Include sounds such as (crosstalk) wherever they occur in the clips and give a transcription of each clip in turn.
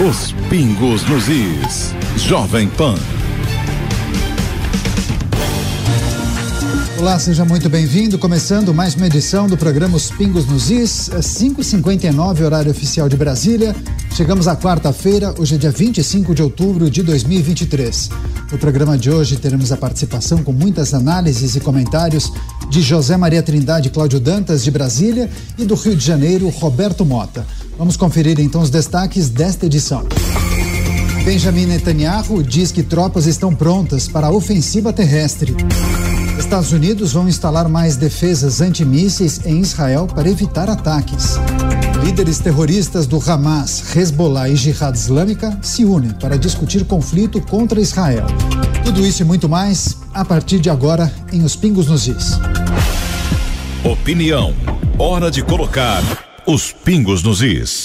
Os pingos nos is. Jovem Pan. Olá, seja muito bem-vindo. Começando mais uma edição do programa Os Pingos nos Is, 5h59, horário oficial de Brasília. Chegamos à quarta-feira, hoje é dia 25 de outubro de 2023. No programa de hoje teremos a participação com muitas análises e comentários de José Maria Trindade Cláudio Dantas, de Brasília, e do Rio de Janeiro, Roberto Mota. Vamos conferir então os destaques desta edição. Benjamin Netanyahu diz que tropas estão prontas para a ofensiva terrestre. Estados Unidos vão instalar mais defesas antimísseis em Israel para evitar ataques. Líderes terroristas do Hamas, Hezbollah e Jihad Islâmica se unem para discutir conflito contra Israel. Tudo isso e muito mais a partir de agora em Os Pingos nos Is. Opinião. Hora de colocar os pingos nos is.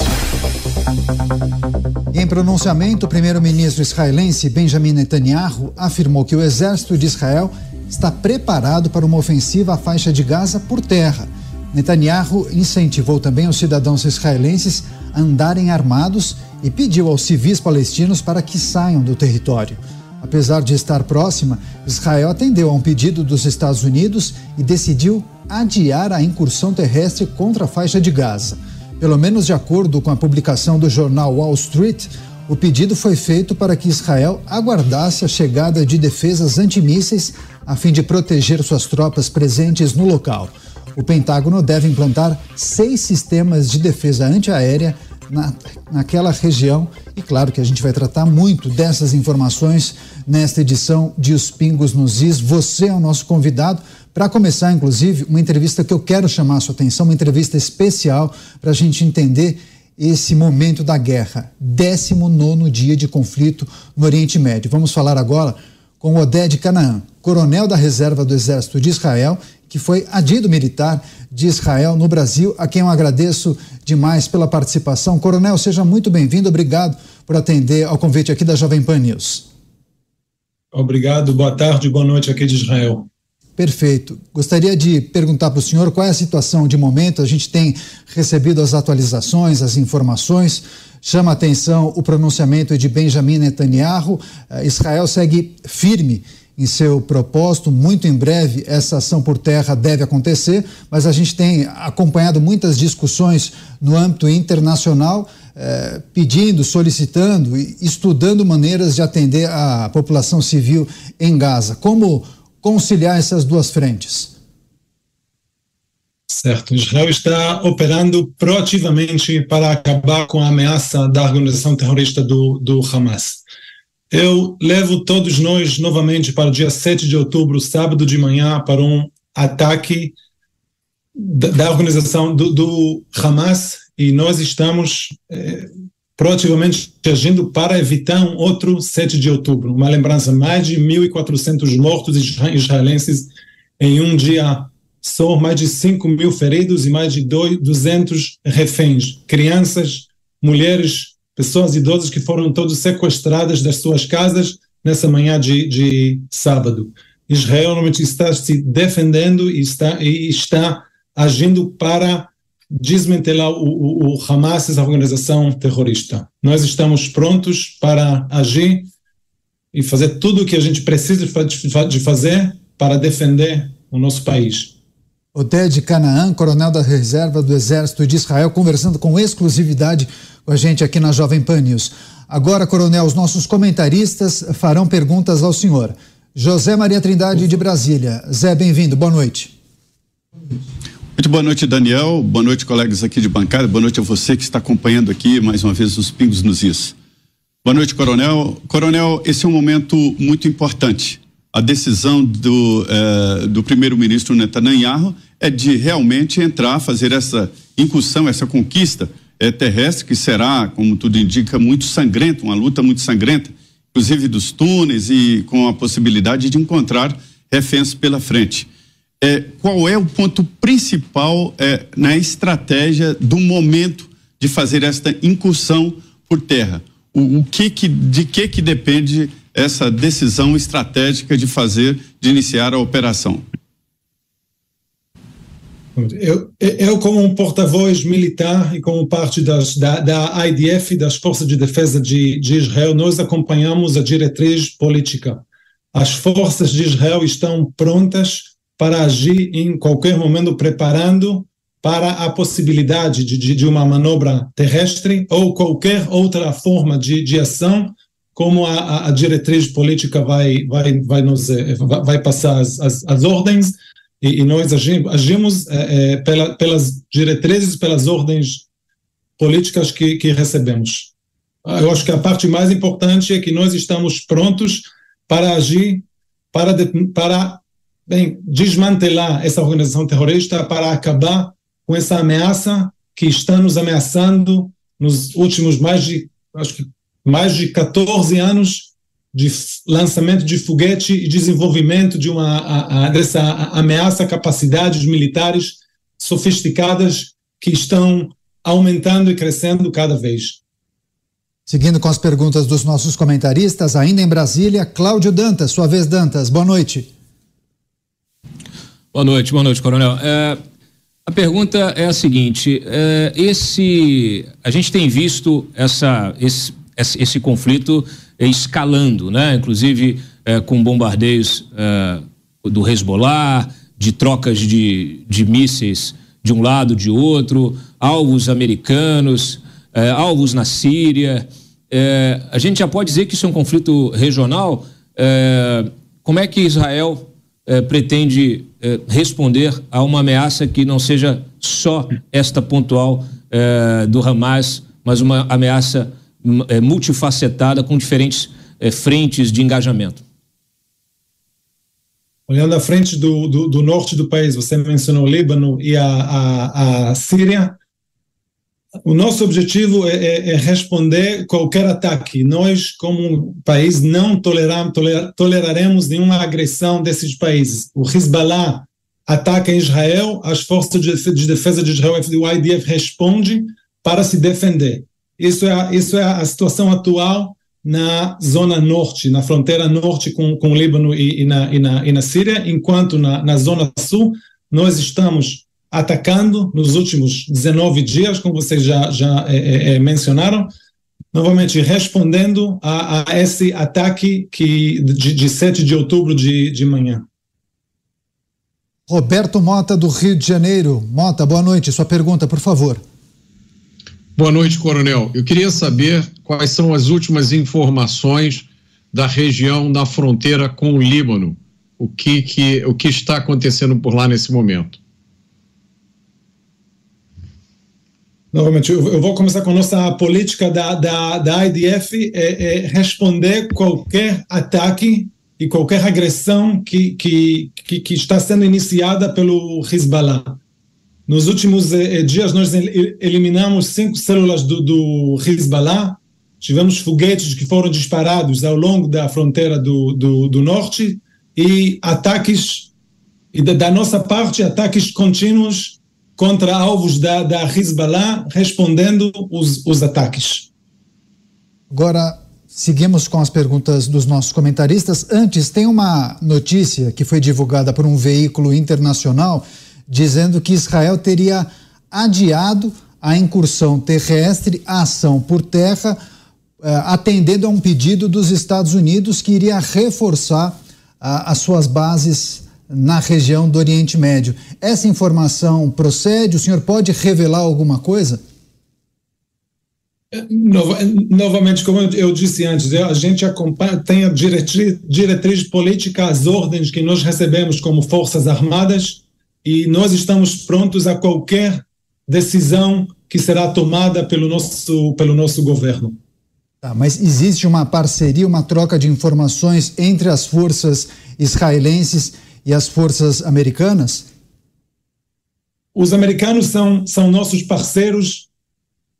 Em pronunciamento, o primeiro-ministro israelense Benjamin Netanyahu afirmou que o exército de Israel está preparado para uma ofensiva à faixa de Gaza por terra. Netanyahu incentivou também os cidadãos israelenses a andarem armados e pediu aos civis palestinos para que saiam do território. Apesar de estar próxima, Israel atendeu a um pedido dos Estados Unidos e decidiu adiar a incursão terrestre contra a faixa de Gaza. Pelo menos de acordo com a publicação do jornal Wall Street, o pedido foi feito para que Israel aguardasse a chegada de defesas antimísseis a fim de proteger suas tropas presentes no local. O Pentágono deve implantar seis sistemas de defesa antiaérea na, naquela região. E claro que a gente vai tratar muito dessas informações nesta edição de Os Pingos nos Is. Você é o nosso convidado. Para começar, inclusive, uma entrevista que eu quero chamar a sua atenção, uma entrevista especial para a gente entender esse momento da guerra, 19 dia de conflito no Oriente Médio. Vamos falar agora com Oded Canaã, coronel da reserva do Exército de Israel, que foi adido militar de Israel no Brasil, a quem eu agradeço demais pela participação. Coronel, seja muito bem-vindo, obrigado por atender ao convite aqui da Jovem Pan News. Obrigado, boa tarde, boa noite aqui de Israel. Perfeito. Gostaria de perguntar para o senhor qual é a situação de momento. A gente tem recebido as atualizações, as informações. Chama atenção o pronunciamento de Benjamin Netanyahu. Uh, Israel segue firme em seu propósito. Muito em breve essa ação por terra deve acontecer, mas a gente tem acompanhado muitas discussões no âmbito internacional. Eh, pedindo, solicitando e estudando maneiras de atender a população civil em Gaza. Como conciliar essas duas frentes? Certo. Israel está operando proativamente para acabar com a ameaça da organização terrorista do, do Hamas. Eu levo todos nós novamente para o dia 7 de outubro, sábado de manhã, para um ataque da, da organização do, do, Hamas e nós estamos eh, proativamente agindo para evitar um outro 7 de outubro. Uma lembrança, mais de 1.400 mortos israelenses em um dia só, mais de 5 mil feridos e mais de 200 reféns, crianças, mulheres, pessoas idosas que foram todos sequestradas das suas casas nessa manhã de, de sábado. Israel normalmente está se defendendo e está, e está agindo para desmantelar o, o, o Hamas, essa organização terrorista. Nós estamos prontos para agir e fazer tudo o que a gente precisa de fazer para defender o nosso país. Oded Canaã, coronel da reserva do Exército de Israel, conversando com exclusividade com a gente aqui na Jovem Pan News. Agora, coronel, os nossos comentaristas farão perguntas ao senhor. José Maria Trindade de Brasília. Zé, bem-vindo. Boa noite. Muito boa noite, Daniel. Boa noite, colegas aqui de bancada. Boa noite a você que está acompanhando aqui mais uma vez os Pingos nos Is. Boa noite, Coronel. Coronel, esse é um momento muito importante. A decisão do, eh, do primeiro-ministro Netanyahu é de realmente entrar, fazer essa incursão, essa conquista é, terrestre, que será, como tudo indica, muito sangrenta, uma luta muito sangrenta, inclusive dos túneis e com a possibilidade de encontrar reféns pela frente. É, qual é o ponto principal é, na estratégia do momento de fazer esta incursão por terra? O, o que, que de que que depende essa decisão estratégica de fazer, de iniciar a operação? Eu, eu, como um porta-voz militar e como parte das, da, da IDF, das Forças de Defesa de, de Israel, nós acompanhamos a diretriz política. As forças de Israel estão prontas para agir em qualquer momento, preparando para a possibilidade de, de, de uma manobra terrestre ou qualquer outra forma de, de ação, como a, a, diretriz política vai, vai, vai, nos, eh, vai passar as, as, as ordens e, e nós agimos, agimos é, pela, pelas diretrizes, pelas ordens políticas que, que recebemos. Eu acho que a parte mais importante é que nós estamos prontos para agir, para, para bem, desmantelar essa organização terrorista, para acabar com essa ameaça que está nos ameaçando nos últimos mais de, acho que mais de 14 anos de lançamento de foguete e desenvolvimento de uma a, a, dessa ameaça capacidades militares sofisticadas que estão aumentando e crescendo cada vez. Seguindo com as perguntas dos nossos comentaristas, ainda em Brasília, Cláudio Dantas, sua vez Dantas, boa noite. Boa noite, boa noite, coronel. É, a pergunta é a seguinte: é, esse, a gente tem visto essa, esse, esse conflito escalando, né? Inclusive é, com bombardeios é, do Hezbollah, de trocas de, de mísseis de um lado, de outro, alvos americanos, é, alvos na Síria. É, a gente já pode dizer que isso é um conflito regional. Como é que Israel é, pretende responder a uma ameaça que não seja só esta pontual do Hamas, mas uma ameaça é, multifacetada com diferentes é, frentes de engajamento. Olhando a frente do, do, do, norte do país, você mencionou o Líbano e a, a, a Síria. O nosso objetivo é, é, é, responder qualquer ataque. Nós, como país, não toleram, toler, toleraremos nenhuma agressão desses países. O Hezbollah ataca Israel, as forças de defesa de Israel, o IDF, responde para se defender. Isso é, a, isso é a situação atual na zona norte, na fronteira norte com, com o Líbano e, e, na, e, na, e na Síria, enquanto na, na zona sul nós estamos atacando nos últimos 19 dias, como vocês já, já é, é, é mencionaram, novamente respondendo a, a, esse ataque que, de, de 7 de outubro de, de manhã. Roberto Mota, do Rio de Janeiro. Mota, boa noite. Sua pergunta, por favor. Boa noite, Coronel. Eu queria saber quais são as últimas informações da região na fronteira com o Líbano. O que, que, o que está acontecendo por lá nesse momento? Novamente, eu vou começar com a nossa política da, da, da IDF, é, é responder qualquer ataque e qualquer agressão que, que, que, que está sendo iniciada pelo Hezbollah. Nos últimos eh, eh, dias, nós eliminamos cinco células do, do Hezbollah, tivemos foguetes que foram disparados ao longo da fronteira do, do, do norte e ataques, e da, da, nossa parte, ataques contínuos contra alvos da, da Hezbollah, respondendo os, os ataques. Agora, seguimos com as perguntas dos nossos comentaristas. Antes, tem uma notícia que foi divulgada por um veículo internacional dizendo que Israel teria adiado a incursão terrestre, a ação por terra, eh, atendendo a um pedido dos Estados Unidos que iria reforçar as suas bases na região do Oriente Médio. Essa informação procede? O senhor pode revelar alguma coisa? novamente, como eu disse antes, a gente acompanha, tem a diretriz, diretriz política, as ordens que nós recebemos como Forças Armadas, e nós estamos prontos a qualquer decisão que será tomada pelo nosso, pelo nosso governo. Tá, mas existe uma parceria, uma troca de informações entre as forças israelenses e as forças americanas? Os americanos são, são nossos parceiros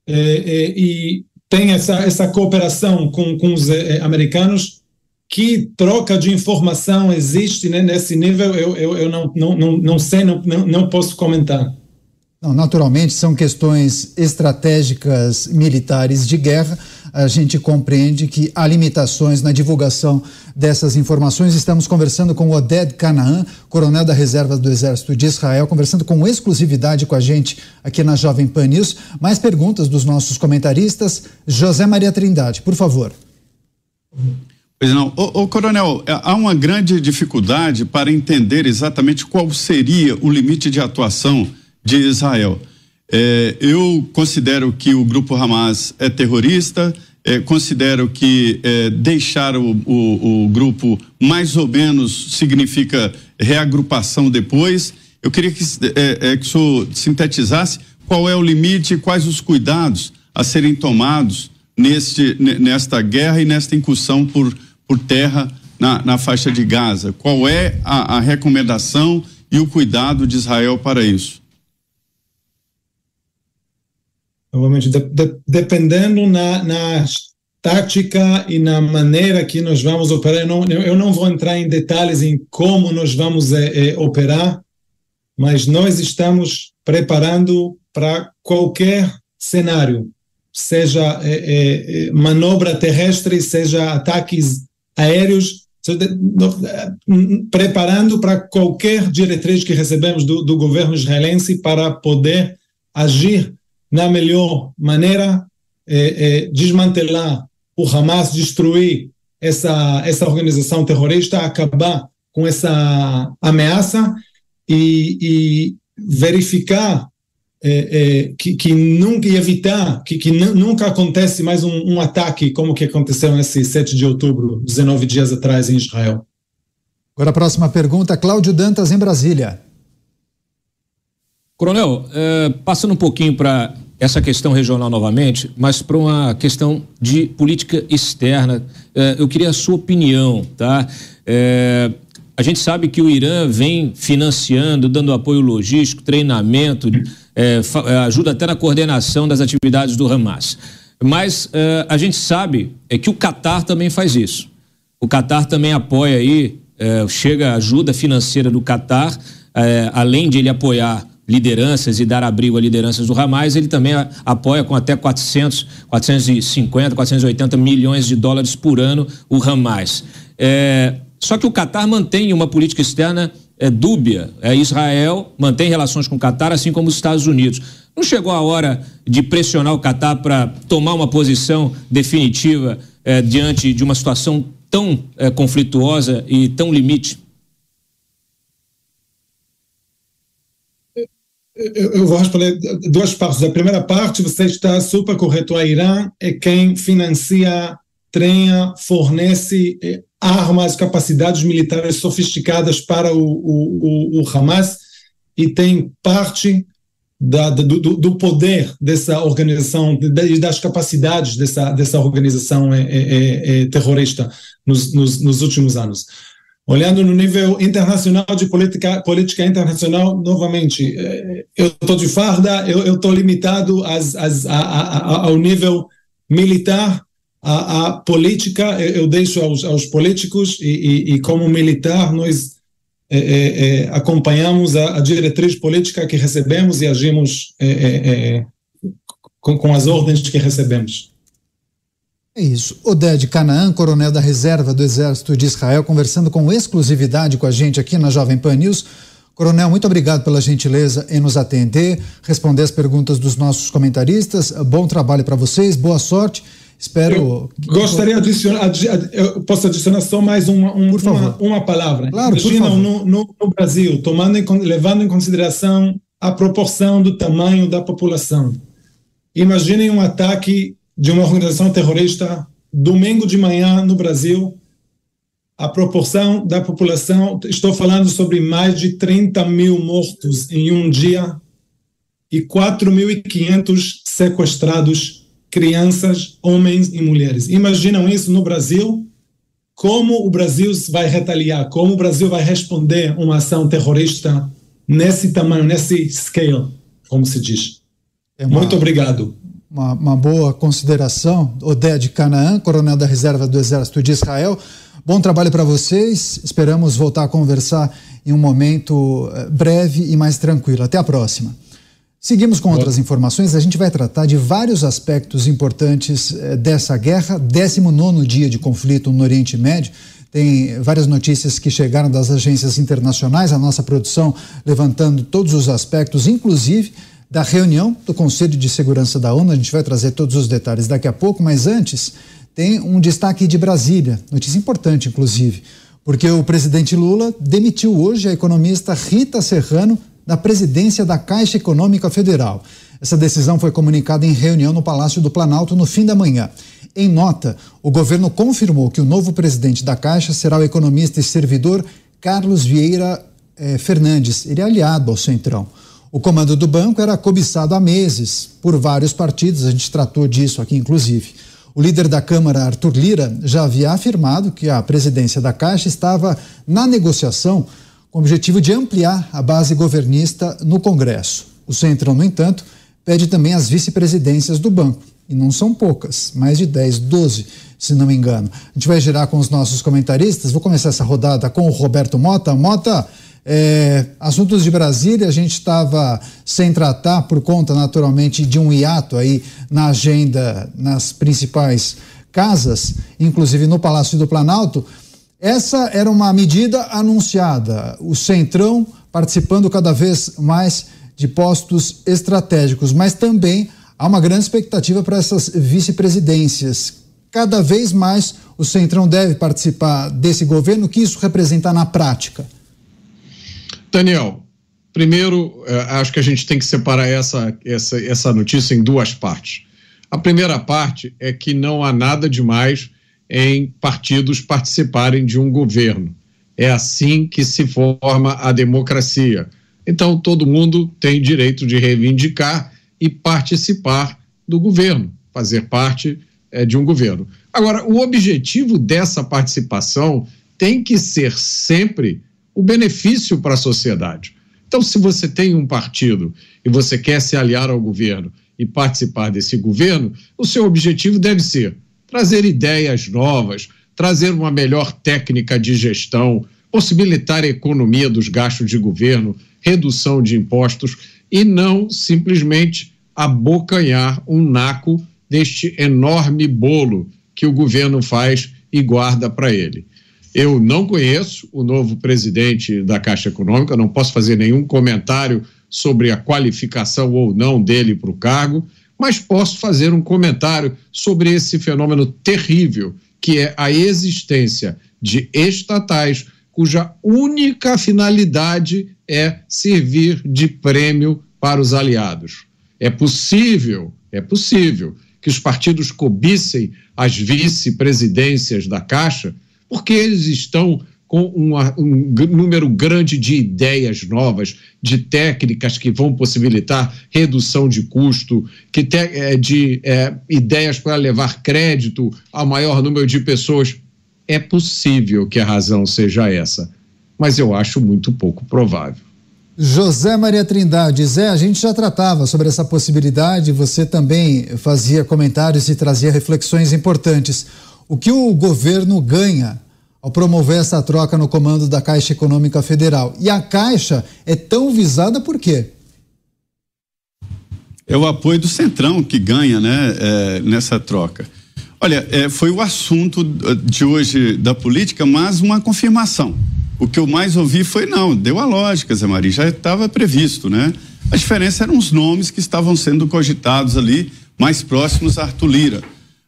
e tem essa, essa cooperação com, com os americanos, que troca de informação existe né, nesse nível, eu, eu, eu não, não, não, não sei, não, não, não posso comentar. Não, naturalmente, são questões estratégicas militares de guerra. A gente compreende que há limitações na divulgação dessas informações. Estamos conversando com Oded Canaan, coronel da reserva do Exército de Israel, conversando com exclusividade com a gente aqui na Jovem Pan News. Mais perguntas dos nossos comentaristas. José Maria Trindade, por favor. Pois não. Coronel, há uma grande dificuldade para entender exatamente qual seria o limite de atuação de Israel. É, eu considero que o grupo Hamas é terrorista, é, considero que é, deixar o, o, o, grupo mais ou menos significa reagrupação depois. Eu queria que, é, é, que o senhor sintetizasse qual é o limite e quais os cuidados a serem tomados neste, nesta guerra e nesta incursão por, por terra na, na faixa de Gaza. Qual é a, a recomendação e o cuidado de Israel para isso? Novamente, de, de, dependendo na, na tática e na maneira que nós vamos operar, eu não, eu não vou entrar em detalhes em como nós vamos é, é, operar, mas nós estamos preparando para qualquer cenário, seja é manobra terrestre, seja ataques aéreos, preparando para qualquer diretriz que recebemos do, do governo israelense para poder agir na melhor maneira, é, é, desmantelar o Hamas, destruir essa, essa organização terrorista, acabar com essa ameaça e, e verificar é, é, que, que, nunca evitar que, que nunca acontece mais um, um, ataque como que aconteceu nesse 7 de outubro, 19 dias atrás em Israel. Agora a próxima pergunta, Cláudio Dantas em Brasília. Coronel, é, passando um pouquinho para essa questão regional novamente, mas para uma questão de política externa, é, eu queria a sua opinião, tá? É, a gente sabe que o Irã vem financiando, dando apoio logístico, treinamento, é, ajuda até na coordenação das atividades do Hamas. Mas a gente sabe é que o Catar também faz isso. O Catar também apoia aí, chega ajuda financeira do Catar, além de ele apoiar lideranças e dar abrigo a lideranças do Hamas, ele também apoia com até 400, 450, 480 milhões de dólares por ano o Hamas. É, só que o Catar mantém uma política externa é, dúbia. É, Israel mantém relações com o Catar, assim como os Estados Unidos. Não chegou a hora de pressionar o Catar para tomar uma posição definitiva é, diante de uma situação tão é, conflituosa e tão limite? Eu vou responder duas partes. A primeira parte, você está super correto. A Irã é quem financia, treina, fornece eh, armas, capacidades militares sofisticadas para o, o, o, o Hamas e tem parte da, do, do, poder dessa organização e das capacidades dessa, dessa organização é, é, é, terrorista nos, nos, nos últimos anos. Olhando no nível internacional de política, política internacional, novamente, eh, eu estou de farda, eu estou limitado às, às, a, a, ao nível militar, a, a política eu deixo aos, aos políticos e, e, e, como militar nós é, é, acompanhamos a, a, diretriz política que recebemos e agimos é, com, com as ordens que recebemos. É isso. Oded Canaan, coronel da reserva do Exército de Israel, conversando com exclusividade com a gente aqui na Jovem Pan News. Coronel, muito obrigado pela gentileza em nos atender, responder as perguntas dos nossos comentaristas. Bom trabalho para vocês, boa sorte. Espero. Gostaria de adicionar, eu posso adicionar só mais uma, um, uma, uma, palavra. Claro, Imagina no, no, no, Brasil, tomando em, levando em consideração a proporção do tamanho da população. Imaginem um ataque de uma organização terrorista domingo de manhã no Brasil, a proporção da população, estou falando sobre mais de 30 mil mortos em um dia e 4.500 sequestrados, crianças, homens e mulheres. Imaginam isso no Brasil? Como o Brasil vai retaliar? Como o Brasil vai responder uma ação terrorista nesse tamanho, nesse scale, como se diz? É uma... Muito obrigado. Uma, uma boa consideração. Odé de Canaã, coronel da reserva do Exército de Israel. Bom trabalho para vocês. Esperamos voltar a conversar em um momento eh, breve e mais tranquilo. Até a próxima. Seguimos com outras informações. A gente vai tratar de vários aspectos importantes eh, dessa guerra, 19 dia de conflito no Oriente Médio. Tem várias notícias que chegaram das agências internacionais, a nossa produção levantando todos os aspectos, inclusive da reunião do Conselho de Segurança da ONU. A gente vai trazer todos os detalhes daqui a pouco, mas antes tem um destaque de Brasília, notícia importante, inclusive, porque o presidente Lula demitiu hoje a economista Rita Serrano da presidência da Caixa Econômica Federal. Essa decisão foi comunicada em reunião no Palácio do Planalto no fim da manhã. Em nota, o governo confirmou que o novo presidente da Caixa será o economista e servidor Carlos Vieira eh, Fernandes. Ele é aliado ao Centrão. O comando do banco era cobiçado há meses por vários partidos, a gente tratou disso aqui, inclusive. O líder da Câmara, Arthur Lira, já havia afirmado que a presidência da Caixa estava na negociação com o objetivo de ampliar a base governista no Congresso. O Centrão, no entanto, pede também as vice-presidências do banco. E não são poucas, mais de 10, 12, se não me engano. A gente vai girar com os nossos comentaristas. Vou começar essa rodada com o Roberto Mota. Mota, é, assuntos de Brasília, a gente estava sem tratar por conta, naturalmente, de um hiato aí na agenda nas principais casas, inclusive no Palácio do Planalto. Essa era uma medida anunciada, o Centrão participando cada vez mais de postos estratégicos, mas também há uma grande expectativa para essas vice-presidências. Cada vez mais o Centrão deve participar desse governo, o que isso representa na prática? Daniel, primeiro, eh, acho que a gente tem que separar essa, essa, essa notícia em duas partes. A primeira parte é que não há nada demais em partidos participarem de um governo. É assim que se forma a democracia. Então, todo mundo tem direito de reivindicar e participar do governo, fazer parte é, de um governo. Agora, o objetivo dessa participação tem que ser sempre o benefício para a sociedade. Então, se você tem um partido e você quer se aliar ao governo e participar desse governo, o seu objetivo deve ser trazer ideias novas, trazer uma melhor técnica de gestão, possibilitar a economia dos gastos de governo, redução de impostos e não simplesmente abocanhar um naco deste enorme bolo que o governo faz e guarda para ele. Eu não conheço o novo presidente da Caixa Econômica, não posso fazer nenhum comentário sobre a qualificação ou não dele para o cargo, mas posso fazer um comentário sobre esse fenômeno terrível que é a existência de estatais cuja única finalidade é servir de prêmio para os aliados. É possível, é possível que os partidos cobissem as vice-presidências da Caixa porque eles estão com uma, um número grande de ideias novas, de técnicas que vão possibilitar redução de custo, que te, é, de é, ideias para levar crédito ao maior número de pessoas. É possível que a razão seja essa, mas eu acho muito pouco provável. José Maria Trindade, Zé, a gente já tratava sobre essa possibilidade, você também fazia comentários e trazia reflexões importantes. O que o governo ganha ao promover essa troca no comando da Caixa Econômica Federal? E a Caixa é tão visada por quê? É o apoio do Centrão que ganha né, é, nessa troca. Olha, é, foi o assunto de hoje da política, mas uma confirmação. O que eu mais ouvi foi não, deu a lógica, Zé Maria, já estava previsto, né? A diferença eram os nomes que estavam sendo cogitados ali, mais próximos a Arthur Lira.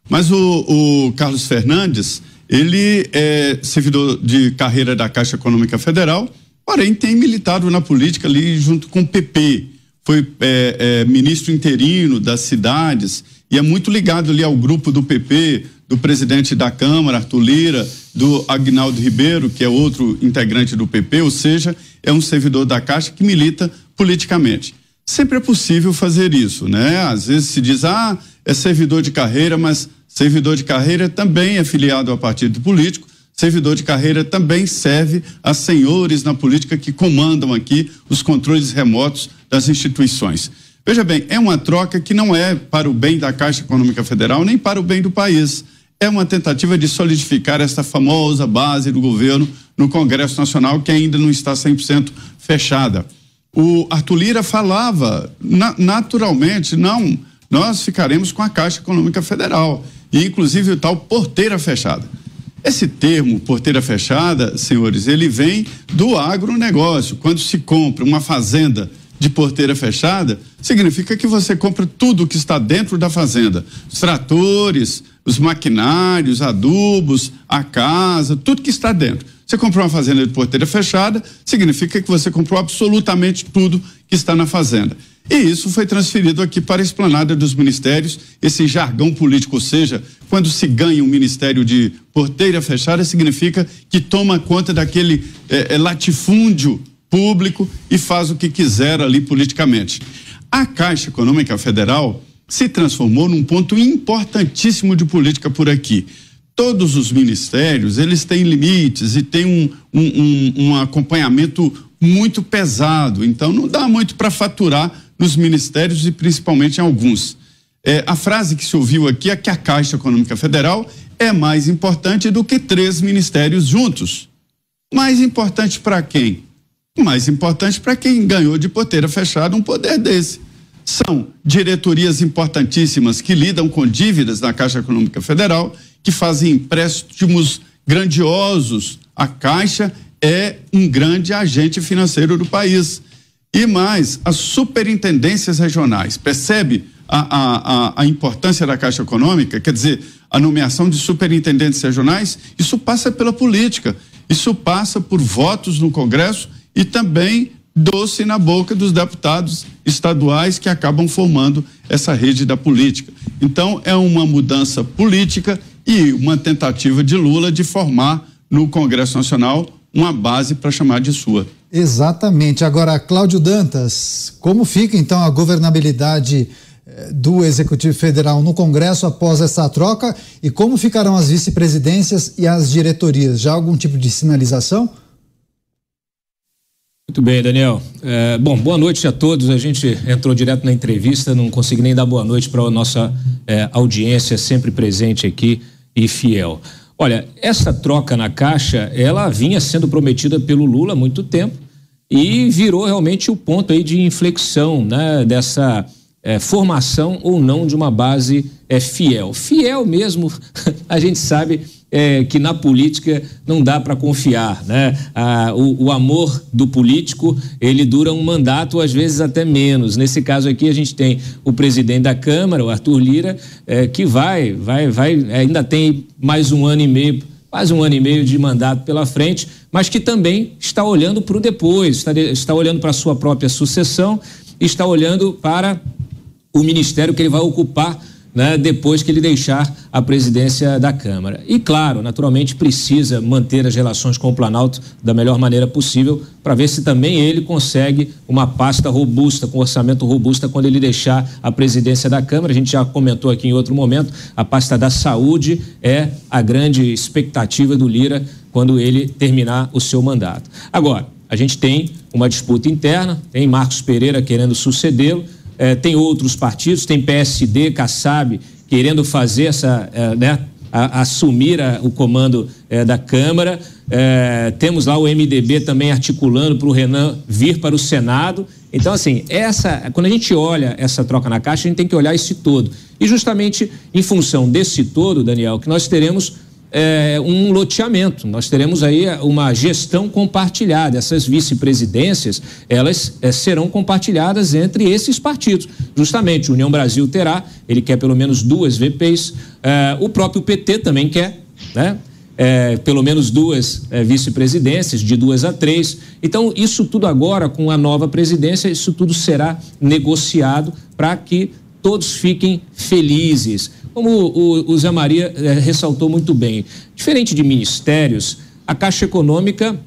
Mas o, o Carlos Fernandes, ele é servidor de carreira da Caixa Econômica Federal, porém tem militado na política ali junto com o PP. Foi é, é, ministro interino das cidades e é muito ligado ali ao grupo do PP, do presidente da Câmara, Arthur Lira, do Agnaldo Ribeiro, que é outro integrante do PP, ou seja, é um servidor da Caixa que milita politicamente. Sempre é possível fazer isso, né? Às vezes se diz, ah, é servidor de carreira, mas servidor de carreira também é filiado a partido político, servidor de carreira também serve a senhores na política que comandam aqui os controles remotos das instituições. Veja bem, é uma troca que não é para o bem da Caixa Econômica Federal nem para o bem do país. É uma tentativa de solidificar essa famosa base do governo no Congresso Nacional que ainda não está 100% fechada. O Arthur Lira falava na, naturalmente, não, nós ficaremos com a Caixa Econômica Federal e inclusive o tal porteira fechada. Esse termo, porteira fechada, senhores, ele vem do agronegócio. Quando se compra uma fazenda de porteira fechada, significa que você compra tudo que está dentro da fazenda: os tratores, os maquinários, adubos, a casa, tudo que está dentro. Você comprou uma fazenda de porteira fechada, significa que você comprou absolutamente tudo que está na fazenda. E isso foi transferido aqui para a esplanada dos ministérios, esse jargão político, ou seja, quando se ganha um ministério de porteira fechada, significa que toma conta daquele eh, latifúndio público e faz o que quiser ali politicamente. A Caixa Econômica Federal se transformou num ponto importantíssimo de política por aqui. Todos os ministérios, eles têm limites e têm um, um, um, um acompanhamento muito pesado, então não dá muito para faturar nos ministérios e principalmente em alguns. É, a frase que se ouviu aqui é que a Caixa Econômica Federal é mais importante do que três ministérios juntos. Mais importante para quem? mais importante para quem ganhou de porteira fechada um poder desse. São diretorias importantíssimas que lidam com dívidas na Caixa Econômica Federal, que fazem empréstimos grandiosos. A Caixa é um grande agente financeiro do país. E mais, as superintendências regionais. Percebe a, a, a, importância da Caixa Econômica? Quer dizer, a nomeação de superintendentes regionais, isso passa pela política. Isso passa por votos no Congresso e também doce na boca dos deputados estaduais que acabam formando essa rede da política. Então, é uma mudança política e uma tentativa de Lula de formar no Congresso Nacional uma base para chamar de sua. Exatamente. Agora, Cláudio Dantas, como fica então a governabilidade eh, do Executivo Federal no Congresso após essa troca e como ficarão as vice-presidências e as diretorias? Já algum tipo de sinalização? Muito bem, Daniel. É, bom, boa noite a todos. A gente entrou direto na entrevista, não consegui nem dar boa noite para a nossa é, audiência sempre presente aqui e fiel. Olha, essa troca na Caixa, ela vinha sendo prometida pelo Lula há muito tempo e virou realmente o ponto aí de inflexão, né, dessa é, formação ou não de uma base é, fiel. Fiel mesmo, (laughs) a gente sabe é, que na política não dá para confiar, né? Ah, o, o, amor do político ele dura um mandato, às vezes até menos. Nesse caso aqui a gente tem o presidente da Câmara, o Arthur Lira, é, que vai, vai, vai, ainda tem mais um ano e meio, quase um ano e meio de mandato pela frente, mas que também está olhando para o depois, está, está olhando para a sua própria sucessão, está olhando para o ministério que ele vai ocupar né, depois que ele deixar a presidência da Câmara. E, claro, naturalmente precisa manter as relações com o Planalto da melhor maneira possível para ver se também ele consegue uma pasta robusta, com orçamento robusto quando ele deixar a presidência da Câmara. A gente já comentou aqui em outro momento, a pasta da saúde é a grande expectativa do Lira quando ele terminar o seu mandato. Agora, a gente tem uma disputa interna, tem Marcos Pereira querendo sucedê-lo, é, tem outros partidos, tem PSD, Kassab, querendo fazer essa, é, né, a, assumir a, o comando é, da Câmara. Temos lá o MDB também articulando para o Renan vir para o Senado. Então, assim, essa, quando a gente olha essa troca na caixa, a gente tem que olhar esse todo. E justamente em função desse todo, Daniel, que nós teremos é, um loteamento. Nós teremos aí uma gestão compartilhada. Essas vice-presidências, elas é, serão compartilhadas entre esses partidos. Justamente, União Brasil terá, ele quer pelo menos duas VPs, é, o próprio PT também quer, né? É, pelo menos duas é, vice-presidências, de duas a três. Então, isso tudo agora, com a nova presidência, isso tudo será negociado para que todos fiquem felizes. Como o, o Zé Maria é, ressaltou muito bem, diferente de ministérios, a Caixa Econômica,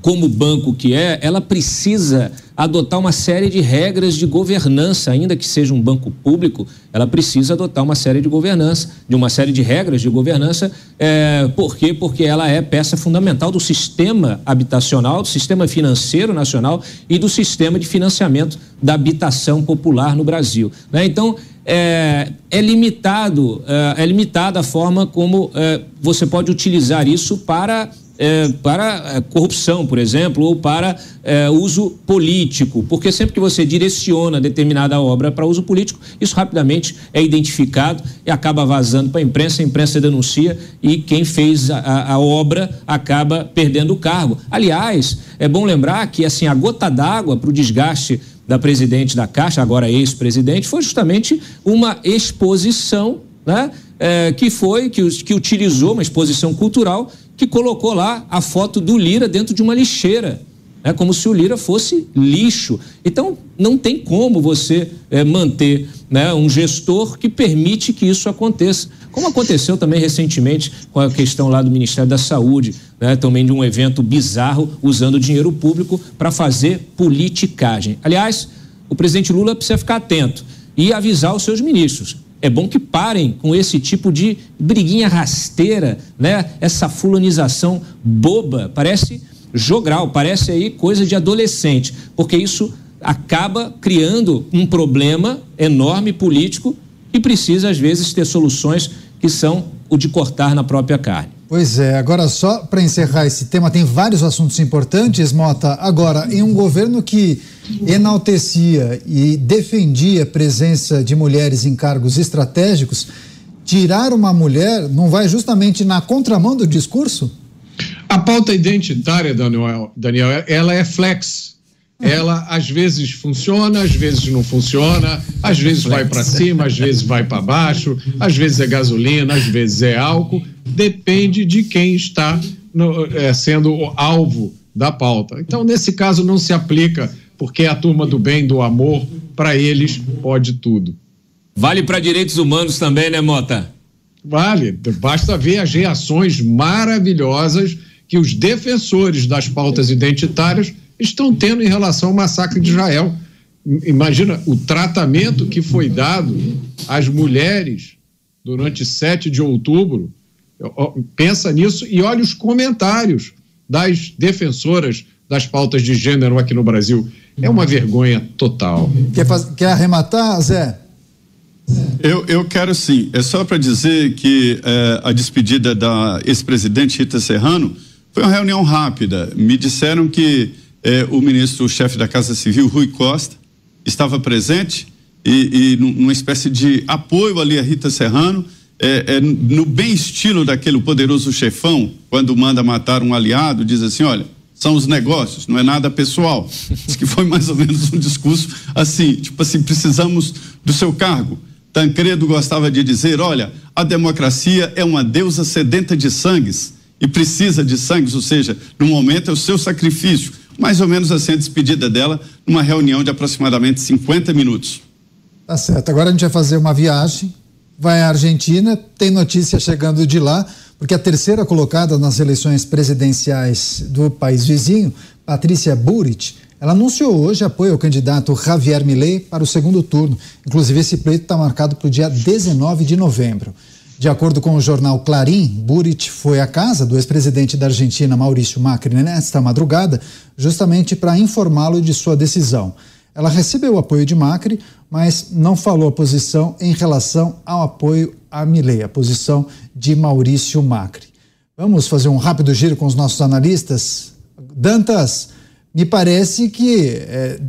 como banco que é, ela precisa adotar uma série de regras de governança, ainda que seja um banco público, ela precisa adotar uma série de governança, de uma série de regras de governança. É, por quê? Porque ela é peça fundamental do sistema habitacional, do sistema financeiro nacional e do sistema de financiamento da habitação popular no Brasil. Né? Então, é, é limitado, é, é, limitada a forma como é, você pode utilizar isso para é, para é, corrupção, por exemplo, ou para é, uso político, porque sempre que você direciona determinada obra para uso político, isso rapidamente é identificado e acaba vazando para a imprensa, a imprensa denuncia e quem fez a, a, obra acaba perdendo o cargo. Aliás, é bom lembrar que assim a gota d'água para o desgaste da presidente da Caixa, agora ex-presidente, foi justamente uma exposição, né? É, que foi, que, que utilizou uma exposição cultural que colocou lá a foto do Lira dentro de uma lixeira. É como se o Lira fosse lixo. Então, não tem como você é, manter né, um gestor que permite que isso aconteça. Como aconteceu também recentemente com a questão lá do Ministério da Saúde, né, também de um evento bizarro usando dinheiro público para fazer politicagem. Aliás, o presidente Lula precisa ficar atento e avisar os seus ministros é bom que parem com esse tipo de briguinha rasteira, né? Essa fulanização boba, parece jogral, parece aí coisa de adolescente, porque isso acaba criando um problema enorme político e precisa às vezes ter soluções que são o de cortar na própria carne. Pois é, agora só para encerrar esse tema, tem vários assuntos importantes, Mota. Agora, em um governo que enaltecia e defendia a presença de mulheres em cargos estratégicos, tirar uma mulher não vai justamente na contramão do discurso? A pauta identitária, Daniel, Daniel ela é flex. Ela às vezes funciona, às vezes não funciona, às vezes vai para cima, às vezes vai para baixo, às vezes é gasolina, às vezes é álcool. Depende de quem está no, é, sendo o alvo da pauta. Então, nesse caso, não se aplica porque a turma do bem, do amor, para eles pode tudo. Vale para direitos humanos também, né, Mota? Vale. Basta ver as reações maravilhosas que os defensores das pautas identitárias estão tendo em relação ao massacre de Israel. Imagina o tratamento que foi dado às mulheres durante 7 de outubro. Pensa nisso e olha os comentários das defensoras das pautas de gênero aqui no Brasil. É uma vergonha total. Quer, faz, quer arrematar, Zé? Eu, eu quero sim. É só para dizer que é, a despedida da ex-presidente Rita Serrano foi uma reunião rápida. Me disseram que é, o ministro-chefe da Casa Civil, Rui Costa, estava presente e, e numa espécie de apoio ali a Rita Serrano, é, é, no bem estilo daquele poderoso chefão, quando manda matar um aliado, diz assim: olha são os negócios, não é nada pessoal. (laughs) Diz que foi mais ou menos um discurso assim, tipo assim, precisamos do seu cargo. Tancredo gostava de dizer, olha, a democracia é uma deusa sedenta de sangues e precisa de sangues, ou seja, no momento é o seu sacrifício. Mais ou menos assim a despedida dela, numa reunião de aproximadamente 50 minutos. Tá certo. Agora a gente vai fazer uma viagem, vai à Argentina, tem notícia chegando de lá porque a terceira colocada nas eleições presidenciais do país vizinho, Patrícia Burit, ela anunciou hoje apoio ao candidato Javier Milei para o segundo turno. Inclusive, esse pleito está marcado para o dia 19 de novembro. De acordo com o jornal Clarim, Burit foi à casa do ex-presidente da Argentina, Maurício Macri, nesta madrugada, justamente para informá-lo de sua decisão. Ela recebeu o apoio de Macri, mas não falou a posição em relação ao apoio a Milei, a posição de Maurício Macri. Vamos fazer um rápido giro com os nossos analistas. Dantas, me parece que é,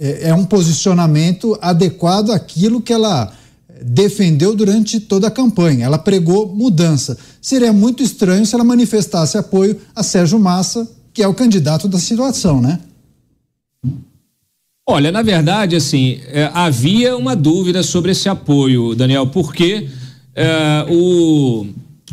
é, é um posicionamento adequado àquilo que ela defendeu durante toda a campanha. Ela pregou mudança. Seria muito estranho se ela manifestasse apoio a Sérgio Massa, que é o candidato da situação, né? Olha, na verdade, assim, é, havia uma dúvida sobre esse apoio, Daniel, porque é, o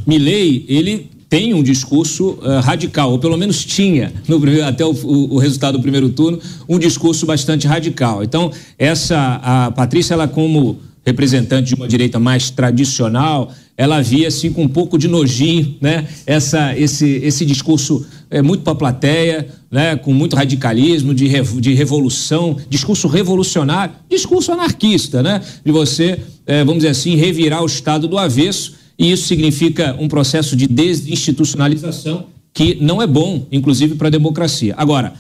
Milley, ele tem um discurso uh, radical, ou pelo menos tinha, no, até o, o, o, resultado do primeiro turno, um discurso bastante radical. Então, essa, a Patrícia, ela como representante de uma direita mais tradicional, ela via assim com um pouco de nojinho, né? Essa, esse, esse discurso é muito para a plateia, né? Com muito radicalismo, de, de revolução, discurso revolucionário, discurso anarquista, né? De você, é, vamos dizer assim, revirar o Estado do avesso e isso significa um processo de desinstitucionalização que não é bom, inclusive para a democracia. Agora,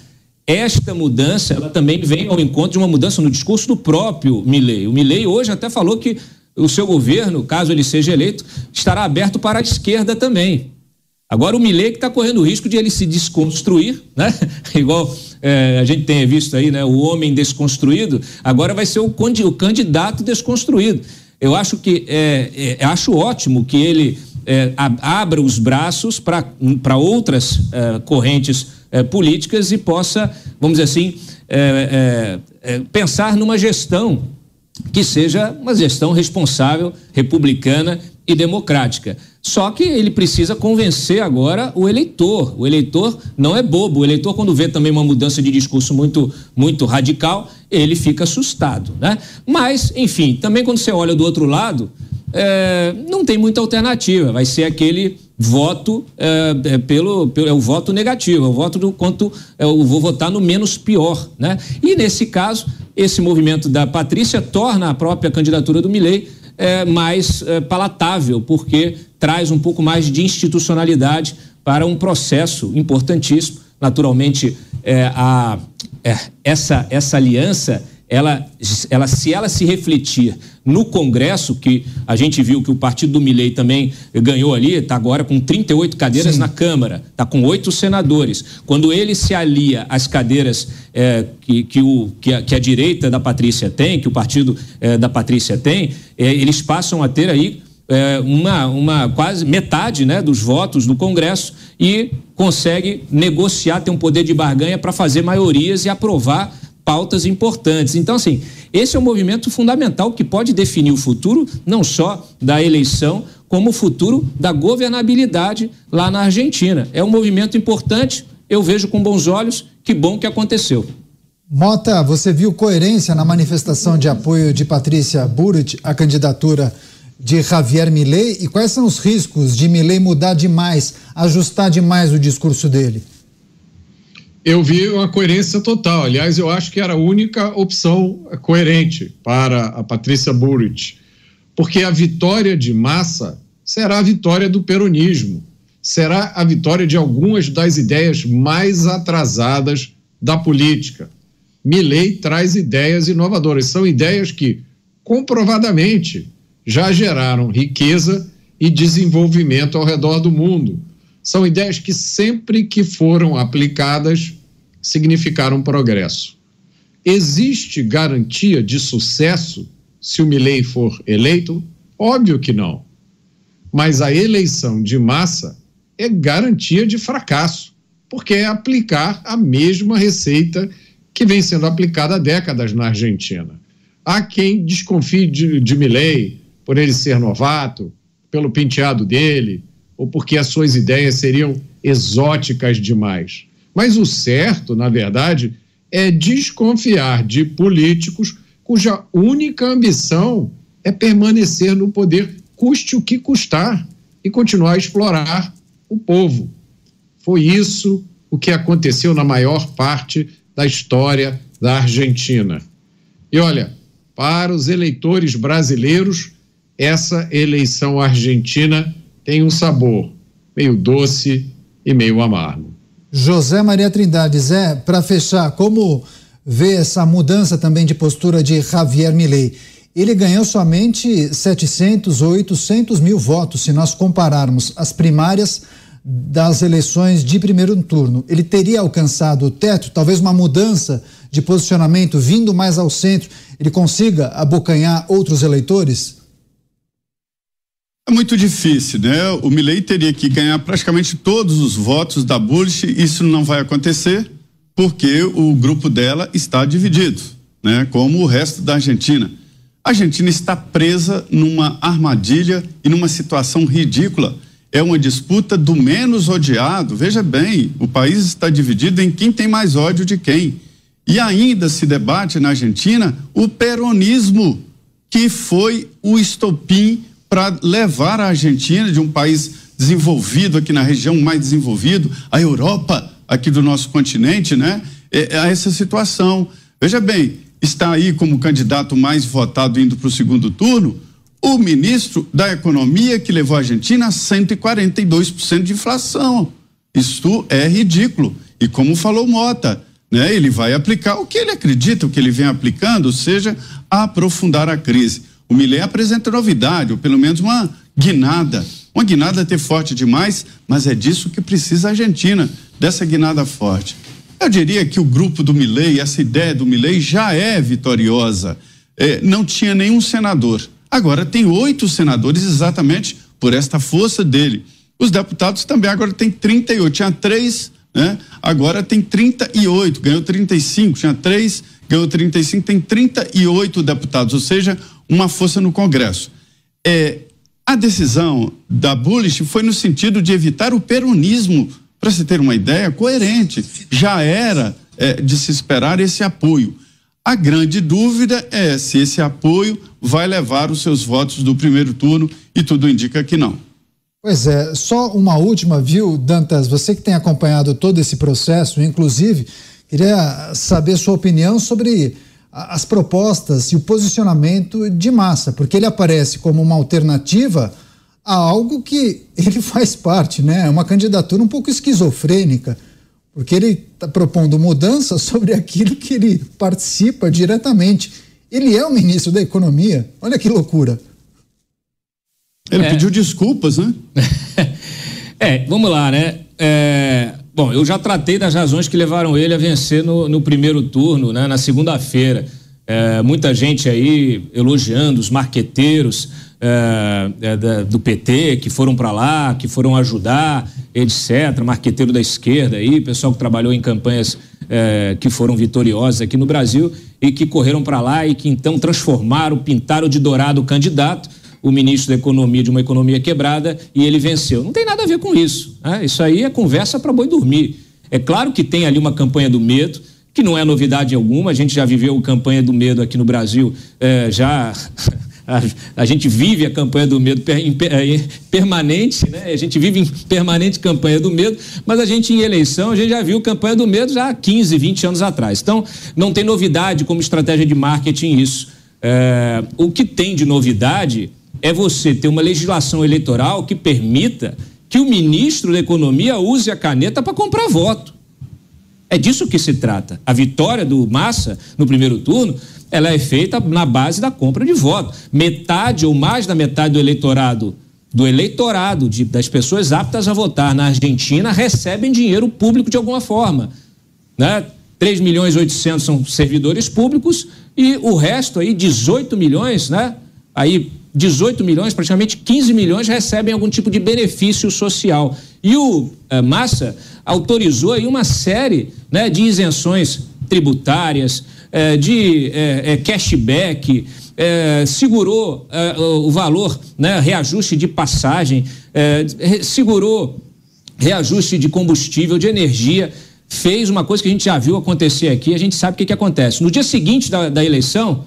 esta mudança, ela também vem ao encontro de uma mudança no discurso do próprio Milley. O Milley hoje até falou que o seu governo, caso ele seja eleito, estará aberto para a esquerda também. Agora o Milley que está correndo o risco de ele se desconstruir, né? (laughs) Igual é, a gente tem visto aí, né? O homem desconstruído, agora vai ser o, o candidato desconstruído. Eu acho que é, é, acho ótimo que ele é, abra os braços para outras é, correntes é, políticas e possa, vamos dizer assim, é, é, pensar numa gestão que seja uma gestão responsável, republicana e democrática. Só que ele precisa convencer agora o eleitor. O eleitor não é bobo. O eleitor, quando vê também uma mudança de discurso muito, muito radical, ele fica assustado, né? Mas, enfim, também quando você olha do outro lado, é, não tem muita alternativa. Vai ser aquele voto é, é, pelo, pelo é o voto negativo, é o voto do quanto é, eu vou votar no menos pior, né? E nesse caso, esse movimento da Patrícia torna a própria candidatura do Milei é, mais palatável, porque traz um pouco mais de institucionalidade para um processo importantíssimo. Naturalmente, a, essa, essa aliança ela, ela, se ela se refletir no Congresso, que a gente viu que o partido do Milei também ganhou ali, está agora com 38 cadeiras Sim. na Câmara, está com oito senadores. Quando ele se alia às cadeiras é, que, que, o, que, a, que a direita da Patrícia tem, que o partido é, da Patrícia tem, é, eles passam a ter aí é, uma, uma quase metade né, dos votos do Congresso e consegue negociar, ter um poder de barganha para fazer maiorias e aprovar pautas importantes. Então, assim, esse é um movimento fundamental que pode definir o futuro não só da eleição, como o futuro da governabilidade lá na Argentina. É um movimento importante, eu vejo com bons olhos, que bom que aconteceu. Mota, você viu coerência na manifestação de apoio de Patrícia Burrit à candidatura de Javier Milei e quais são os riscos de Milei mudar demais, ajustar demais o discurso dele? Eu vi uma coerência total. Aliás, eu acho que era a única opção coerente para a Patrícia Burrich, porque a vitória de massa será a vitória do peronismo, será a vitória de algumas das ideias mais atrasadas da política. Milley traz ideias inovadoras, são ideias que comprovadamente já geraram riqueza e desenvolvimento ao redor do mundo são ideias que sempre que foram aplicadas significaram progresso. Existe garantia de sucesso se o Milley for eleito? Óbvio que não. Mas a eleição de massa é garantia de fracasso, porque é aplicar a mesma receita que vem sendo aplicada há décadas na Argentina. Há quem desconfie de, de Milley por ele ser novato, pelo penteado dele, ou porque as suas ideias seriam exóticas demais. Mas o certo, na verdade, é desconfiar de políticos cuja única ambição é permanecer no poder, custe o que custar, e continuar a explorar o povo. Foi isso o que aconteceu na maior parte da história da Argentina. E olha, para os eleitores brasileiros, essa eleição argentina tem um sabor meio doce e meio amargo. José Maria Trindade, Zé, para fechar, como vê essa mudança também de postura de Javier Milei? Ele ganhou somente 700 ou 800 mil votos, se nós compararmos as primárias das eleições de primeiro turno. Ele teria alcançado o teto, talvez uma mudança de posicionamento vindo mais ao centro, ele consiga abocanhar outros eleitores? É muito difícil, né? O Milley teria que ganhar praticamente todos os votos da Bush, isso não vai acontecer porque o grupo dela está dividido, né? Como o resto da Argentina. A Argentina está presa numa armadilha e numa situação ridícula. É uma disputa do menos odiado. Veja bem, o país está dividido em quem tem mais ódio de quem. E ainda se debate na Argentina o peronismo, que foi o estopim para levar a Argentina, de um país desenvolvido aqui na região, mais desenvolvido, a Europa aqui do nosso continente, né? É, a essa situação. Veja bem, está aí como candidato mais votado indo para o segundo turno o ministro da Economia que levou a Argentina a 142% de inflação. Isto é ridículo. E como falou Mota, né, ele vai aplicar o que ele acredita, o que ele vem aplicando, ou seja, aprofundar a crise. O Milei apresenta novidade, ou pelo menos uma guinada. Uma guinada até forte demais, mas é disso que precisa a Argentina, dessa guinada forte. Eu diria que o grupo do Milei, essa ideia do Milei já é vitoriosa. É, não tinha nenhum senador. Agora tem oito senadores exatamente por esta força dele. Os deputados também agora tem 38, tinha três, né? Agora tem 38, ganhou 35, tinha três, ganhou 35, tem 38 deputados, ou seja, uma força no Congresso. É, a decisão da Bullish foi no sentido de evitar o peronismo para se ter uma ideia coerente, já era é, de se esperar esse apoio. A grande dúvida é se esse apoio vai levar os seus votos do primeiro turno e tudo indica que não. Pois é, só uma última, viu, Dantas? Você que tem acompanhado todo esse processo, inclusive, queria saber sua opinião sobre as propostas e o posicionamento de massa, porque ele aparece como uma alternativa a algo que (laughs) ele faz parte, né? É uma candidatura um pouco esquizofrênica, porque ele está propondo mudança (laughs) sobre aquilo que ele participa diretamente. Ele é o ministro da Economia. Olha que loucura. Ele é. pediu desculpas, né? (laughs) é, vamos lá, né? É, bom, eu já tratei das razões que levaram ele a vencer no, no primeiro turno, né? Na segunda-feira. É, muita gente aí elogiando os marqueteiros é, é, do PT que foram para lá, que foram ajudar, etc. Marqueteiro da esquerda aí, pessoal que trabalhou em campanhas é, que foram vitoriosas aqui no Brasil e que correram para lá e que então transformaram, pintaram de dourado o candidato, o ministro da Economia de uma economia quebrada e ele venceu. Não tem nada a ver com isso. Né? Isso aí é conversa para boi dormir. É claro que tem ali uma campanha do medo que não é novidade alguma. A gente já viveu campanha do medo aqui no Brasil é, já (laughs) a, a, gente vive a campanha do medo em, permanente, né? A gente vive em permanente campanha do medo, mas a gente em eleição, a gente já viu campanha do medo já há 15, 20 anos atrás. Então, não tem novidade como estratégia de marketing isso. É, o que tem de novidade é você ter uma legislação eleitoral que permita que o ministro da Economia use a caneta para comprar voto. É disso que se trata. A vitória do Massa no primeiro turno ela é feita na base da compra de voto. Metade ou mais da metade do eleitorado, do eleitorado de, das pessoas aptas a votar na Argentina recebem dinheiro público de alguma forma, né? 3 milhões e 800 são servidores públicos e o resto aí 18 milhões, né? Aí 18 milhões, praticamente 15 milhões recebem algum tipo de benefício social. E o eh, Massa autorizou aí uma série, né, de isenções tributárias, é, de é, é, cashback, é, segurou é, o valor, né, reajuste de passagem, é, segurou reajuste de combustível, de energia, fez uma coisa que a gente já viu acontecer aqui, a gente sabe o que, que acontece. No dia seguinte da, da eleição,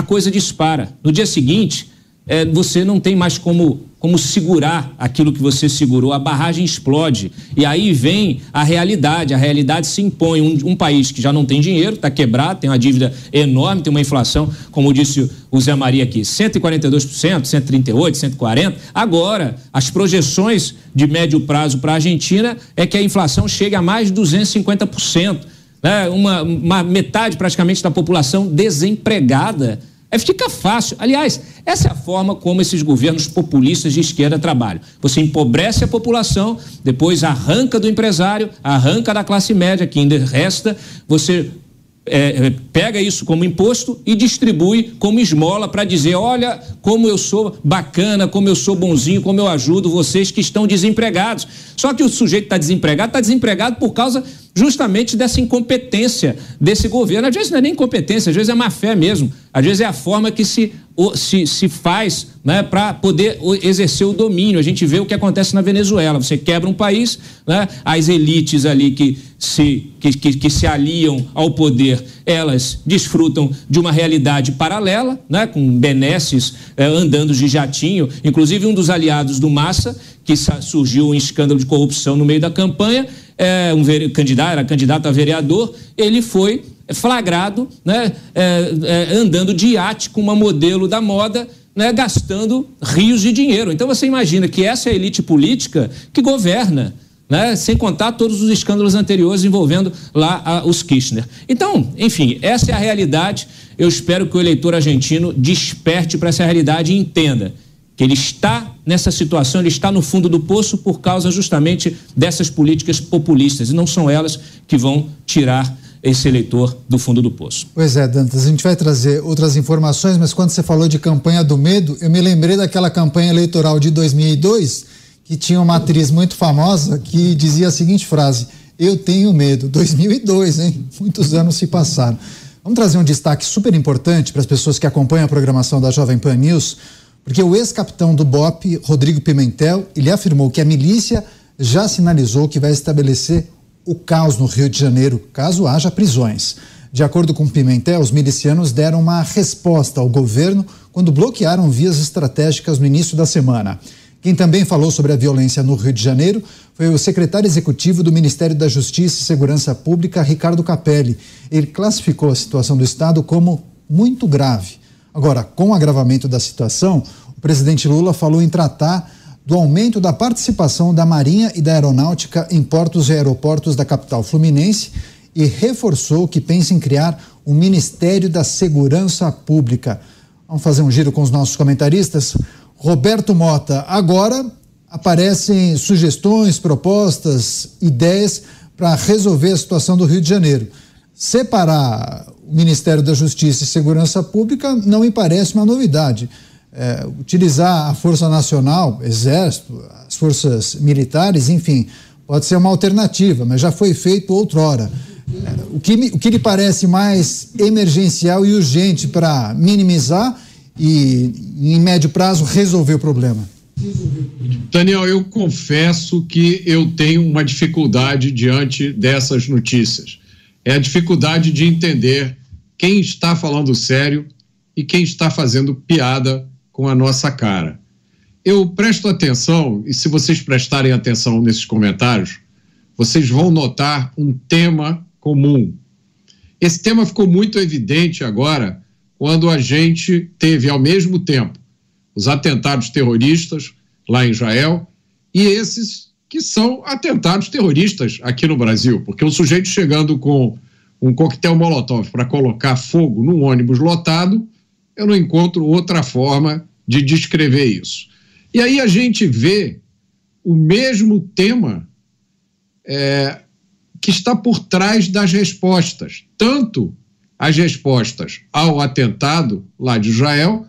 a coisa dispara. No dia seguinte, é, você não tem mais como, como segurar aquilo que você segurou, a barragem explode. E aí vem a realidade, a realidade se impõe. Um, um país que já não tem dinheiro, está quebrado, tem uma dívida enorme, tem uma inflação, como disse o Zé Maria aqui, 142%, 138%, 140%. Agora, as projeções de médio prazo para a Argentina é que a inflação chegue a mais de 250%. Né? Uma, uma metade praticamente da população desempregada é fica fácil. Aliás, essa é a forma como esses governos populistas de esquerda trabalham. Você empobrece a população, depois arranca do empresário, arranca da classe média, que ainda resta, você é, é, pega isso como imposto e distribui como esmola para dizer: olha como eu sou bacana, como eu sou bonzinho, como eu ajudo vocês que estão desempregados. Só que o sujeito está desempregado, está desempregado por causa justamente dessa incompetência desse governo. Às vezes não é nem incompetência, às vezes é má fé mesmo. Às vezes é a forma que se, se, se faz né, para poder exercer o domínio. A gente vê o que acontece na Venezuela. Você quebra um país, né, as elites ali que se, que, que, que, se aliam ao poder, elas desfrutam de uma realidade paralela, né, com benesses eh, andando de jatinho. Inclusive, um dos aliados do Massa, que surgiu um escândalo de corrupção no meio da campanha, é, um candidato, era candidato a vereador, ele foi flagrado né, é, é, andando de iate com uma modelo da moda, né, gastando rios de dinheiro. Então você imagina que essa é a elite política que governa. Né, sem contar todos os escândalos anteriores envolvendo lá a, os Kirchner. Então, enfim, essa é a realidade. Eu espero que o eleitor argentino desperte para essa realidade e entenda que ele está nessa situação, ele está no fundo do poço por causa justamente dessas políticas populistas, e não são elas que vão tirar esse eleitor do fundo do poço. Pois é, Dantas, a gente vai trazer outras informações, mas quando você falou de campanha do medo, eu me lembrei daquela campanha eleitoral de 2002, que tinha uma atriz muito famosa que dizia a seguinte frase: Eu tenho medo. 2002, hein? Muitos anos se passaram. Vamos trazer um destaque super importante para as pessoas que acompanham a programação da Jovem Pan News, porque o ex-capitão do BOP, Rodrigo Pimentel, ele afirmou que a milícia já sinalizou que vai estabelecer o caos no Rio de Janeiro, caso haja prisões. De acordo com Pimentel, os milicianos deram uma resposta ao governo quando bloquearam vias estratégicas no início da semana. Quem também falou sobre a violência no Rio de Janeiro foi o secretário executivo do Ministério da Justiça e Segurança Pública, Ricardo Capelli. Ele classificou a situação do Estado como muito grave. Agora, com o agravamento da situação, o presidente Lula falou em tratar do aumento da participação da Marinha e da Aeronáutica em portos e aeroportos da capital fluminense e reforçou que pensa em criar um Ministério da Segurança Pública. Vamos fazer um giro com os nossos comentaristas. Roberto Mota, agora aparecem sugestões, propostas, ideias para resolver a situação do Rio de Janeiro. Separar o Ministério da Justiça e Segurança Pública não me parece uma novidade é, utilizar a Força Nacional, Exército, as forças militares, enfim, pode ser uma alternativa, mas já foi feito outrora. É, o, que me, o que lhe parece mais emergencial e urgente para minimizar e, em médio prazo, resolver o problema? Daniel, eu confesso que eu tenho uma dificuldade diante dessas notícias. É a dificuldade de entender quem está falando sério e quem está fazendo piada com a nossa cara. Eu presto atenção, e se vocês prestarem atenção nesses comentários, vocês vão notar um tema comum. Esse tema ficou muito evidente agora quando a gente teve, ao mesmo tempo, os atentados terroristas lá em Israel e esses que são atentados terroristas aqui no Brasil, porque o sujeito chegando com um coquetel molotov para colocar fogo num ônibus lotado, eu não encontro outra forma de descrever isso. E aí a gente vê o mesmo tema é, que está por trás das respostas, tanto as respostas ao atentado lá de Israel,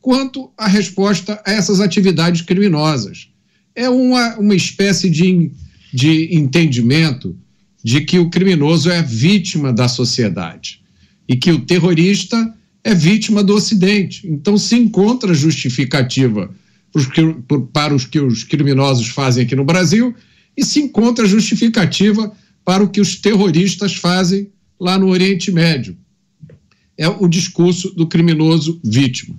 quanto a resposta a essas atividades criminosas. É uma, uma espécie de, de entendimento de que o criminoso é vítima da sociedade e que o terrorista é vítima do Ocidente. Então se encontra justificativa para os que os criminosos fazem aqui no Brasil e se encontra justificativa para o que os terroristas fazem lá no Oriente Médio. É o discurso do criminoso vítima.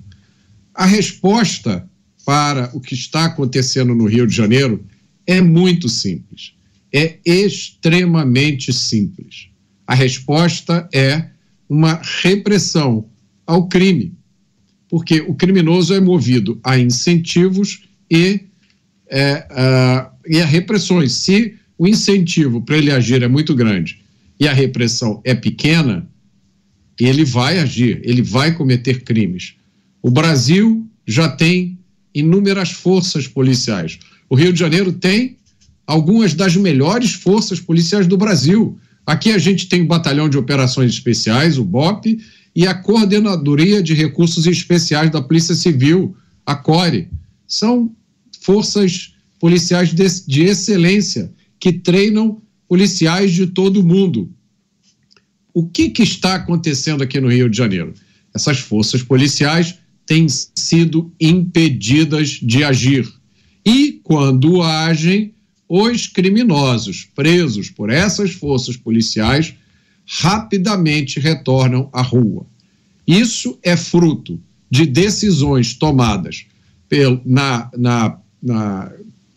A resposta para o que está acontecendo no Rio de Janeiro é muito simples. É extremamente simples. A resposta é uma repressão ao crime, porque o criminoso é movido a incentivos e, é, e a repressões. Se o incentivo para ele agir é muito grande e a repressão é pequena, ele vai agir, ele vai cometer crimes. O Brasil já tem inúmeras forças policiais. O Rio de Janeiro tem algumas das melhores forças policiais do Brasil. Aqui a gente tem o Batalhão de Operações Especiais, o BOP, e a Coordenadoria de Recursos Especiais da Polícia Civil, a CORE. São forças policiais de, de excelência que treinam policiais de todo o mundo. O que, que está acontecendo aqui no Rio de Janeiro? essas forças policiais têm sido impedidas de agir. E, quando agem, os criminosos presos por essas forças policiais rapidamente retornam à rua. Isso é fruto de decisões tomadas pelo, na, na, na,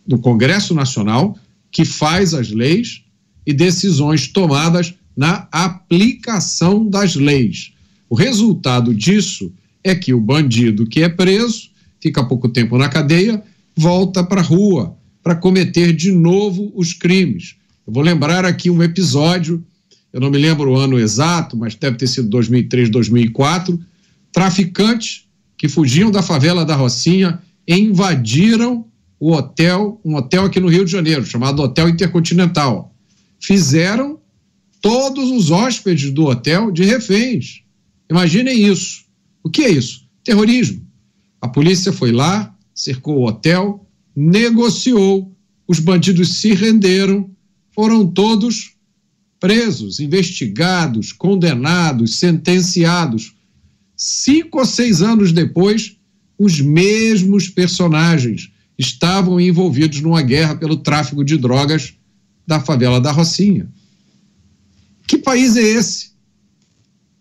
no Congresso Nacional, que faz as leis, e decisões tomadas na aplicação das leis. O resultado disso é que o bandido que é preso, fica pouco tempo na cadeia, volta para a rua para cometer de novo os crimes. Eu vou lembrar aqui um episódio, eu não me lembro o ano exato, mas deve ter sido 2003, 2004. Traficantes que fugiam da favela da Rocinha invadiram o hotel, um hotel aqui no Rio de Janeiro, chamado Hotel Intercontinental. Fizeram todos os hóspedes do hotel de reféns. Imaginem isso. O que é isso? Terrorismo. A polícia foi lá, cercou o hotel, negociou, os bandidos se renderam, foram todos presos, investigados, condenados, sentenciados. Cinco ou seis anos depois, os mesmos personagens estavam envolvidos numa guerra pelo tráfico de drogas da favela da Rocinha. Que país é esse?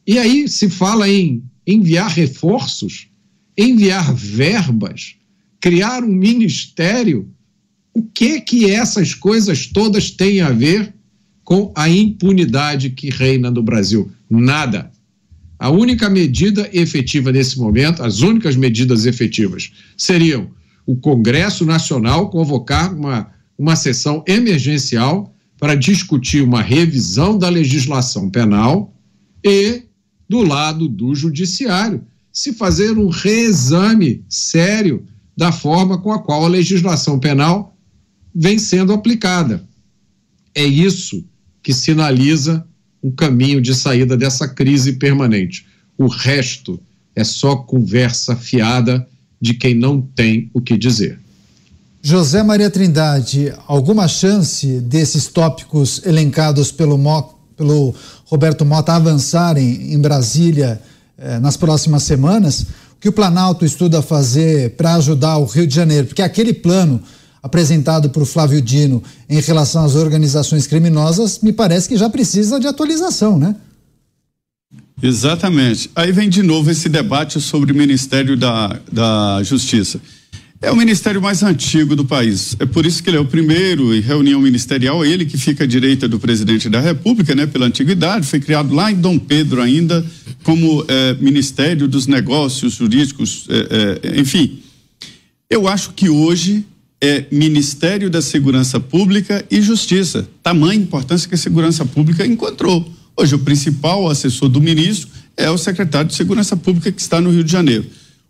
E aí se fala em enviar reforços, enviar verbas, criar um ministério. O que que essas coisas todas têm a ver com a impunidade que reina no Brasil? Nada. A única medida efetiva nesse momento, as únicas medidas efetivas, seriam o Congresso Nacional convocar uma, uma sessão emergencial para discutir uma revisão da legislação penal e, do lado do judiciário, se fazer um reexame sério da forma com a qual a legislação penal vem sendo aplicada. É isso que sinaliza um caminho de saída dessa crise permanente. O resto é só conversa fiada de quem não tem o que dizer. José Maria Trindade, alguma chance desses tópicos elencados pelo, Mo, pelo Roberto Mota avançarem em Brasília eh, nas próximas semanas? O que o Planalto estuda fazer para ajudar o Rio de Janeiro? Porque aquele plano apresentado por Flávio Dino em relação às organizações criminosas me parece que já precisa de atualização, né? Exatamente. Aí vem de novo esse debate sobre o Ministério da, da Justiça. É o ministério mais antigo do país. É por isso que ele é o primeiro em reunião ministerial, ele que fica à direita do presidente da República, né, pela antiguidade, foi criado lá em Dom Pedro ainda como é, Ministério dos Negócios Jurídicos, é, é, enfim. Eu acho que hoje é Ministério da Segurança Pública e Justiça. Tamanha importância que a segurança pública encontrou. Hoje o principal assessor do ministro é o secretário de Segurança Pública que está no Rio de Janeiro.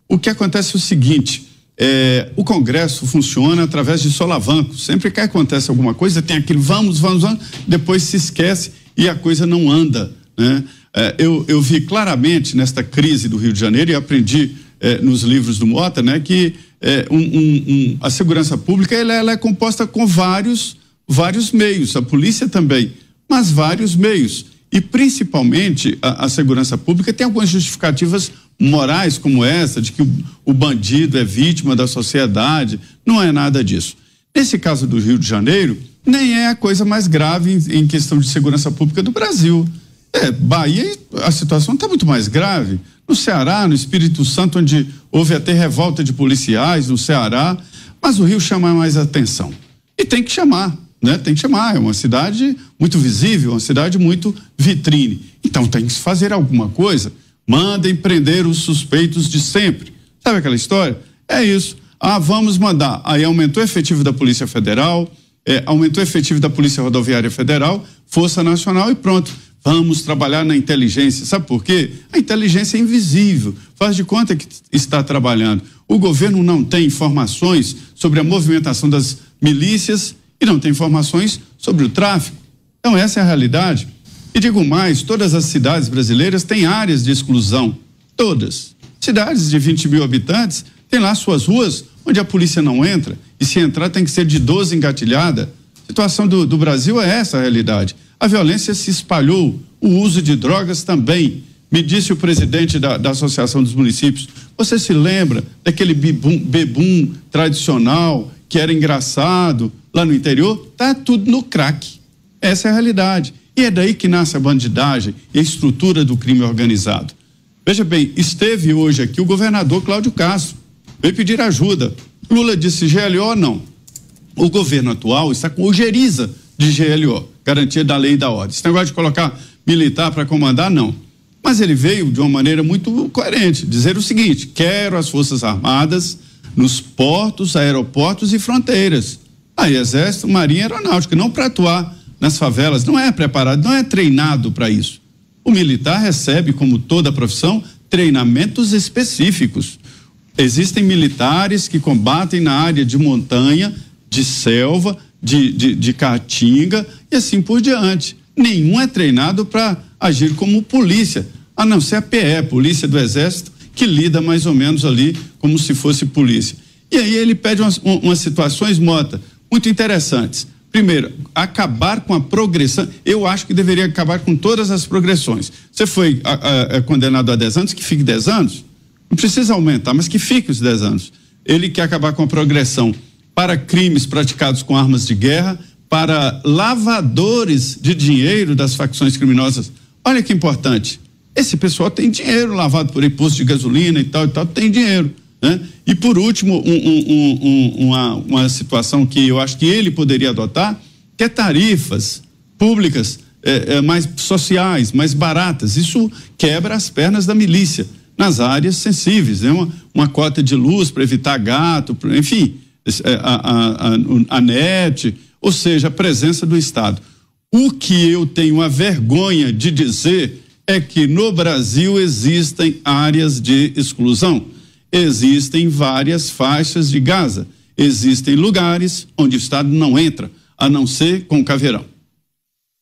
O que acontece é o seguinte: é, o Congresso funciona através de solavancos. Sempre que acontece alguma coisa, tem aquele vamos, vamos, vamos, depois se esquece e a coisa não anda. Né? É, eu, eu vi claramente nesta crise do Rio de Janeiro e aprendi é, nos livros do Mota né, que é, um, um, um, a segurança pública ela, ela é composta com vários, vários meios, a polícia também, mas vários meios. E principalmente a, a segurança pública tem algumas justificativas morais como essa, de que o, bandido é vítima da sociedade. Não é nada disso. Nesse caso do Rio de Janeiro, nem é a coisa mais grave em, questão de segurança pública do Brasil. É, Bahia, a situação está muito mais grave. No Ceará, no Espírito Santo, onde houve até revolta de policiais no Ceará, mas o Rio chama mais atenção. E tem que chamar, né? Tem que chamar. É uma cidade muito visível, uma cidade muito vitrine. Então tem que fazer alguma coisa Mandem prender os suspeitos de sempre. Sabe aquela história? É isso. Ah, vamos mandar. Aí aumentou o efetivo da Polícia Federal, é, aumentou o efetivo da Polícia Rodoviária Federal, Força Nacional e pronto. Vamos trabalhar na inteligência. Sabe por quê? A inteligência é invisível. Faz de conta que está trabalhando. O governo não tem informações sobre a movimentação das milícias e não tem informações sobre o tráfico. Então, essa é a realidade. E digo mais: todas as cidades brasileiras têm áreas de exclusão. Todas. Cidades de 20 mil habitantes têm lá suas ruas onde a polícia não entra. E se entrar, tem que ser de 12 engatilhada. A situação do, do Brasil é essa a realidade. A violência se espalhou, o uso de drogas também. Me disse o presidente da, da Associação dos Municípios. Você se lembra daquele bebum, bebum tradicional que era engraçado lá no interior? Tá tudo no crack. Essa é a realidade. E é daí que nasce a bandidagem e a estrutura do crime organizado. Veja bem, esteve hoje aqui o governador Cláudio Castro. Veio pedir ajuda. Lula disse GLO não. O governo atual está com ojeriza de GLO, garantia da lei e da ordem. Esse negócio de colocar militar para comandar, não. Mas ele veio de uma maneira muito coerente, dizer o seguinte: quero as Forças Armadas nos portos, aeroportos e fronteiras. Aí, Exército, Marinha e Aeronáutica, não para atuar nas favelas, não é preparado, não é treinado para isso. O militar recebe, como toda profissão, treinamentos específicos. Existem militares que combatem na área de montanha, de selva, de, de, de caatinga e assim por diante. Nenhum é treinado para agir como polícia, a não ser a PE, Polícia do Exército, que lida mais ou menos ali como se fosse polícia. E aí ele pede umas, umas situações, Mota, muito interessantes. Primeiro, acabar com a progressão. Eu acho que deveria acabar com todas as progressões. Você foi a, a, a condenado a 10 anos, que fique 10 anos. Não precisa aumentar, mas que fique os 10 anos. Ele quer acabar com a progressão para crimes praticados com armas de guerra, para lavadores de dinheiro das facções criminosas. Olha que importante. Esse pessoal tem dinheiro lavado por imposto de gasolina e tal e tal, tem dinheiro. Né? E por último, um, um, um, uma, uma situação que eu acho que ele poderia adotar, que é tarifas públicas é, é, mais sociais, mais baratas. Isso quebra as pernas da milícia nas áreas sensíveis, né? uma, uma cota de luz para evitar gato, enfim, é, a, a, a, a net, ou seja, a presença do Estado. O que eu tenho a vergonha de dizer é que no Brasil existem áreas de exclusão existem várias faixas de Gaza. Existem lugares onde o Estado não entra, a não ser com caveirão.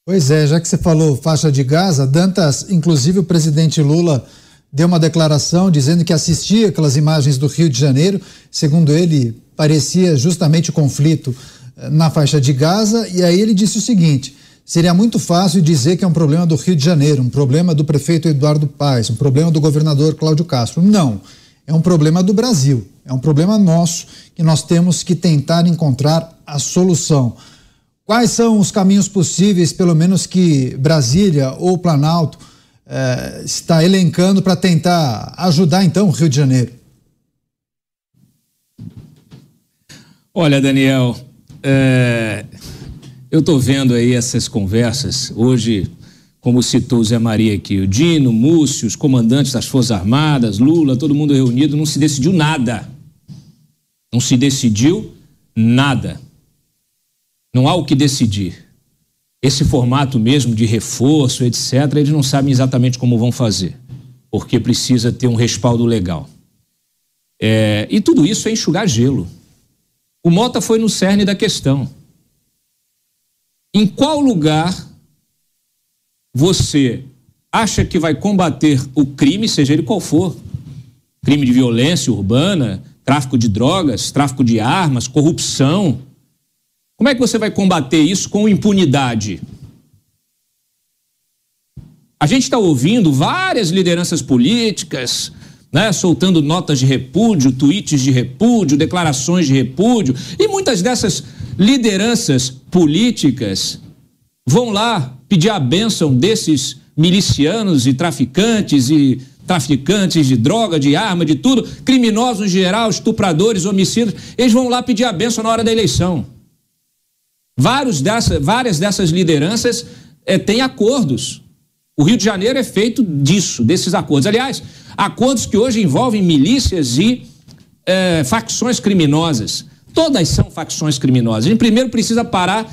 Pois é, já que você falou faixa de Gaza, Dantas, inclusive o presidente Lula deu uma declaração dizendo que assistia aquelas imagens do Rio de Janeiro. Segundo ele, parecia justamente o conflito eh, na faixa de Gaza. E aí ele disse o seguinte: seria muito fácil dizer que é um problema do Rio de Janeiro, um problema do prefeito Eduardo Paes, um problema do governador Cláudio Castro. Não é um problema do Brasil, é um problema nosso que nós temos que tentar encontrar a solução. Quais são os caminhos possíveis, pelo menos que Brasília ou Planalto eh, está elencando para tentar ajudar então o Rio de Janeiro? Olha, Daniel, é, eu estou vendo aí essas conversas hoje como citou Zé Maria aqui, o Dino, Múcio, os comandantes das Forças Armadas, Lula, todo mundo reunido, não se decidiu nada. Não se decidiu nada. Não há o que decidir. Esse formato mesmo de reforço, etc., eles não sabem exatamente como vão fazer, porque precisa ter um respaldo legal. É, e tudo isso é enxugar gelo. O Mota foi no cerne da questão. Em qual lugar você acha que vai combater o crime, seja ele qual for, crime de violência urbana, tráfico de drogas, tráfico de armas, corrupção, como é que você vai combater isso com impunidade? A gente está ouvindo várias lideranças políticas, né, soltando notas de repúdio, tweets de repúdio, declarações de repúdio, e muitas dessas lideranças políticas vão lá pedir a bênção desses milicianos e traficantes e traficantes de droga, de arma, de tudo, criminosos em geral, estupradores, homicidas, eles vão lá pedir a bênção na hora da eleição. Vários dessa, várias dessas lideranças é, têm acordos. O Rio de Janeiro é feito disso, desses acordos. Aliás, acordos que hoje envolvem milícias e é, facções criminosas. Todas são facções criminosas. A gente primeiro precisa parar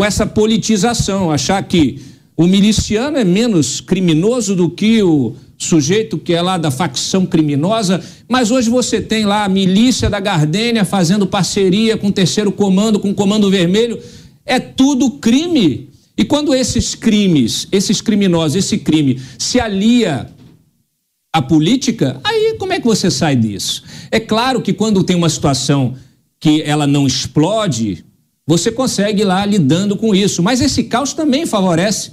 com essa politização, achar que o miliciano é menos criminoso do que o sujeito que é lá da facção criminosa, mas hoje você tem lá a milícia da Gardênia fazendo parceria com o terceiro comando, com o comando vermelho, é tudo crime. E quando esses crimes, esses criminosos, esse crime se alia à política, aí como é que você sai disso? É claro que quando tem uma situação que ela não explode, você consegue ir lá lidando com isso. Mas esse caos também favorece,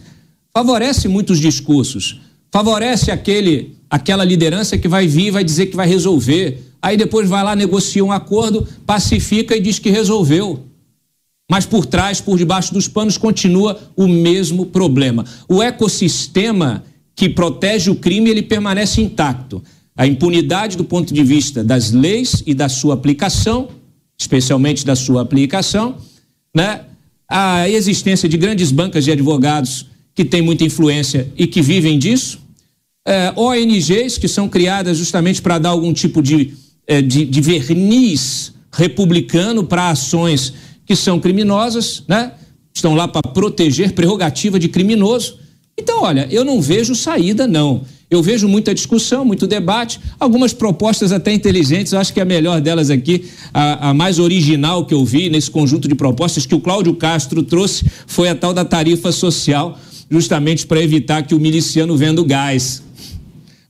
favorece muitos discursos, favorece aquele, aquela liderança que vai vir e vai dizer que vai resolver. Aí depois vai lá, negocia um acordo, pacifica e diz que resolveu. Mas por trás, por debaixo dos panos, continua o mesmo problema. O ecossistema que protege o crime, ele permanece intacto. A impunidade do ponto de vista das leis e da sua aplicação, especialmente da sua aplicação, né? A existência de grandes bancas de advogados que têm muita influência e que vivem disso, é, ONGs que são criadas justamente para dar algum tipo de, é, de, de verniz republicano para ações que são criminosas, né? Estão lá para proteger prerrogativa de criminoso. Então, olha, eu não vejo saída, não. Eu vejo muita discussão, muito debate, algumas propostas até inteligentes. Eu acho que a melhor delas aqui, a, a, mais original que eu vi nesse conjunto de propostas que o Cláudio Castro trouxe, foi a tal da tarifa social, justamente para evitar que o miliciano venda o gás.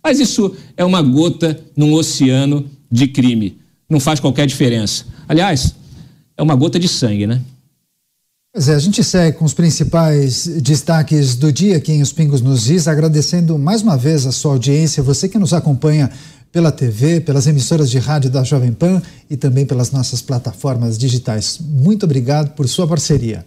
Mas isso é uma gota num oceano de crime. Não faz qualquer diferença. Aliás, é uma gota de sangue, né? Pois é, a gente segue com os principais destaques do dia aqui em Os Pingos nos Is, agradecendo mais uma vez a sua audiência, você que nos acompanha pela TV, pelas emissoras de rádio da Jovem Pan e também pelas nossas plataformas digitais. Muito obrigado por sua parceria.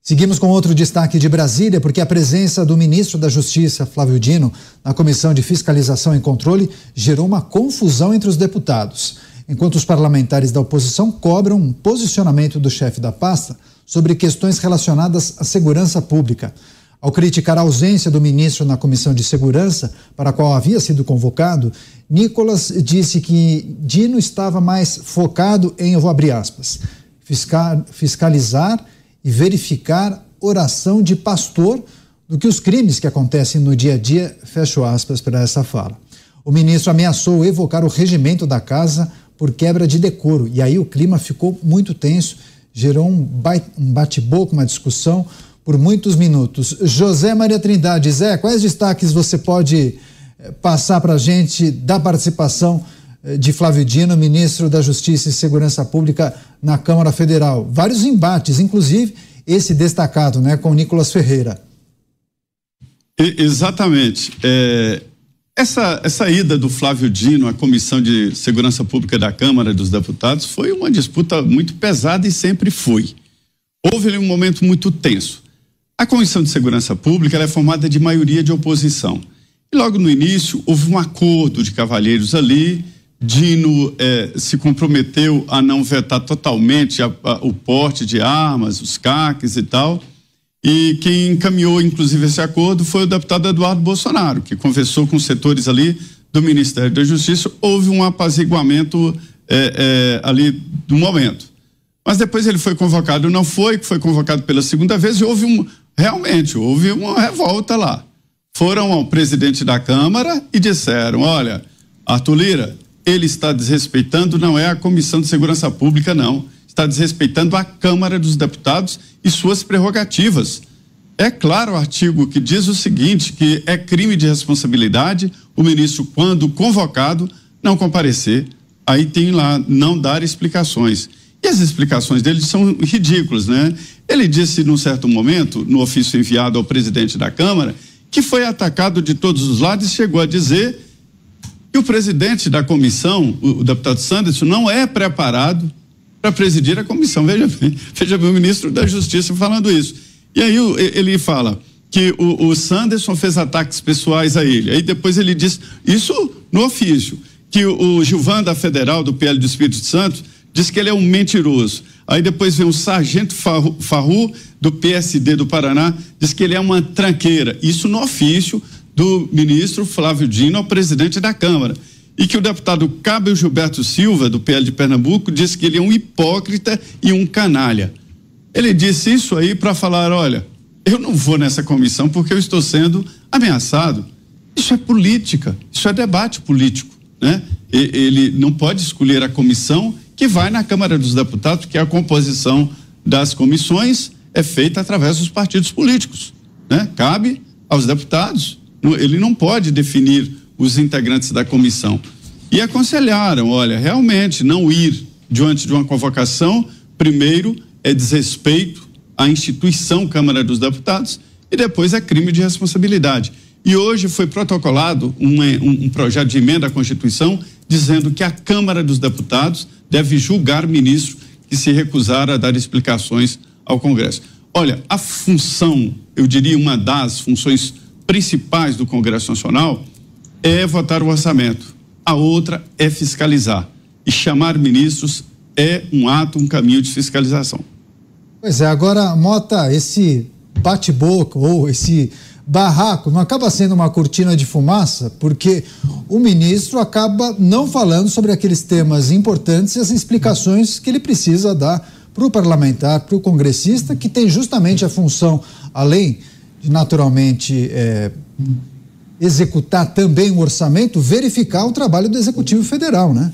Seguimos com outro destaque de Brasília, porque a presença do ministro da Justiça, Flávio Dino, na Comissão de Fiscalização e Controle gerou uma confusão entre os deputados enquanto os parlamentares da oposição cobram um posicionamento do chefe da pasta sobre questões relacionadas à segurança pública. Ao criticar a ausência do ministro na comissão de segurança, para a qual havia sido convocado, Nicolas disse que Dino estava mais focado em, eu vou abrir aspas, fiscalizar e verificar oração de pastor do que os crimes que acontecem no dia a dia, fecho aspas para essa fala. O ministro ameaçou evocar o regimento da casa por quebra de decoro. E aí o clima ficou muito tenso, gerou um, bate-boca, uma discussão por muitos minutos. José Maria Trindade, Zé, quais destaques você pode eh, passar para a gente da participação eh, de Flávio Dino, ministro da Justiça e Segurança Pública na Câmara Federal? Vários embates, inclusive esse destacado né, com Nicolas Ferreira. exatamente. É, essa, essa ida do Flávio Dino à Comissão de Segurança Pública da Câmara dos Deputados foi uma disputa muito pesada e sempre foi. Houve um momento muito tenso. A Comissão de Segurança Pública é formada de maioria de oposição. E logo no início houve um acordo de cavalheiros ali. Dino eh, se comprometeu a não vetar totalmente a, a, o porte de armas, os caques e tal. E quem encaminhou, inclusive, esse acordo foi o deputado Eduardo Bolsonaro, que conversou com setores ali do Ministério da Justiça. Houve um apaziguamento é, é, ali do momento. Mas depois ele foi convocado, não foi, foi convocado pela segunda vez e houve um. Realmente, houve uma revolta lá. Foram ao presidente da Câmara e disseram: olha, Arthur Lira, ele está desrespeitando, não é a Comissão de Segurança Pública, não está desrespeitando a Câmara dos Deputados e suas prerrogativas. É claro o artigo que diz o seguinte: que é crime de responsabilidade o ministro, quando convocado, não comparecer. Aí tem lá não dar explicações. E as explicações dele são ridículas, né? Ele disse num certo momento, no ofício enviado ao presidente da Câmara, que foi atacado de todos os lados e chegou a dizer que o presidente da comissão, o, deputado Sanderson, não é preparado para presidir a comissão. Veja bem, veja bem o ministro da Justiça falando isso. E aí ele fala que o, o Sanderson fez ataques pessoais a ele. Aí depois ele diz, isso no ofício, que o, o Gilvan da Federal, do PL do Espírito Santo, diz que ele é um mentiroso. Aí depois vem o Sargento Farru, do PSD do Paraná, diz que ele é uma tranqueira. Isso no ofício do ministro Flávio Dino ao presidente da Câmara e que o deputado Cabo Gilberto Silva, do PL de Pernambuco, disse que ele é um hipócrita e um canalha. Ele disse isso aí para falar: olha, eu não vou nessa comissão porque eu estou sendo ameaçado. Isso é política, isso é debate político, né? E, ele não pode escolher a comissão que vai na Câmara dos Deputados, porque a composição das comissões é feita através dos partidos políticos, né? Cabe aos deputados. Ele não pode definir os integrantes da comissão. E aconselharam: olha, realmente não ir diante de uma convocação, primeiro é desrespeito à instituição Câmara dos Deputados e depois é crime de responsabilidade. E hoje foi protocolado um, um projeto de emenda à Constituição dizendo que a Câmara dos Deputados deve julgar ministro que se recusar a dar explicações ao Congresso. Olha, a função, eu diria uma das funções principais do Congresso Nacional é votar o orçamento. A outra é fiscalizar. E chamar ministros é um ato, um caminho de fiscalização. Pois é, agora, Mota, esse bate-boca ou esse barraco não acaba sendo uma cortina de fumaça, porque o ministro acaba não falando sobre aqueles temas importantes e as explicações que ele precisa dar para o parlamentar, para o congressista, que tem justamente a função, além de naturalmente é, executar também o orçamento, verificar o trabalho do Executivo Federal, né?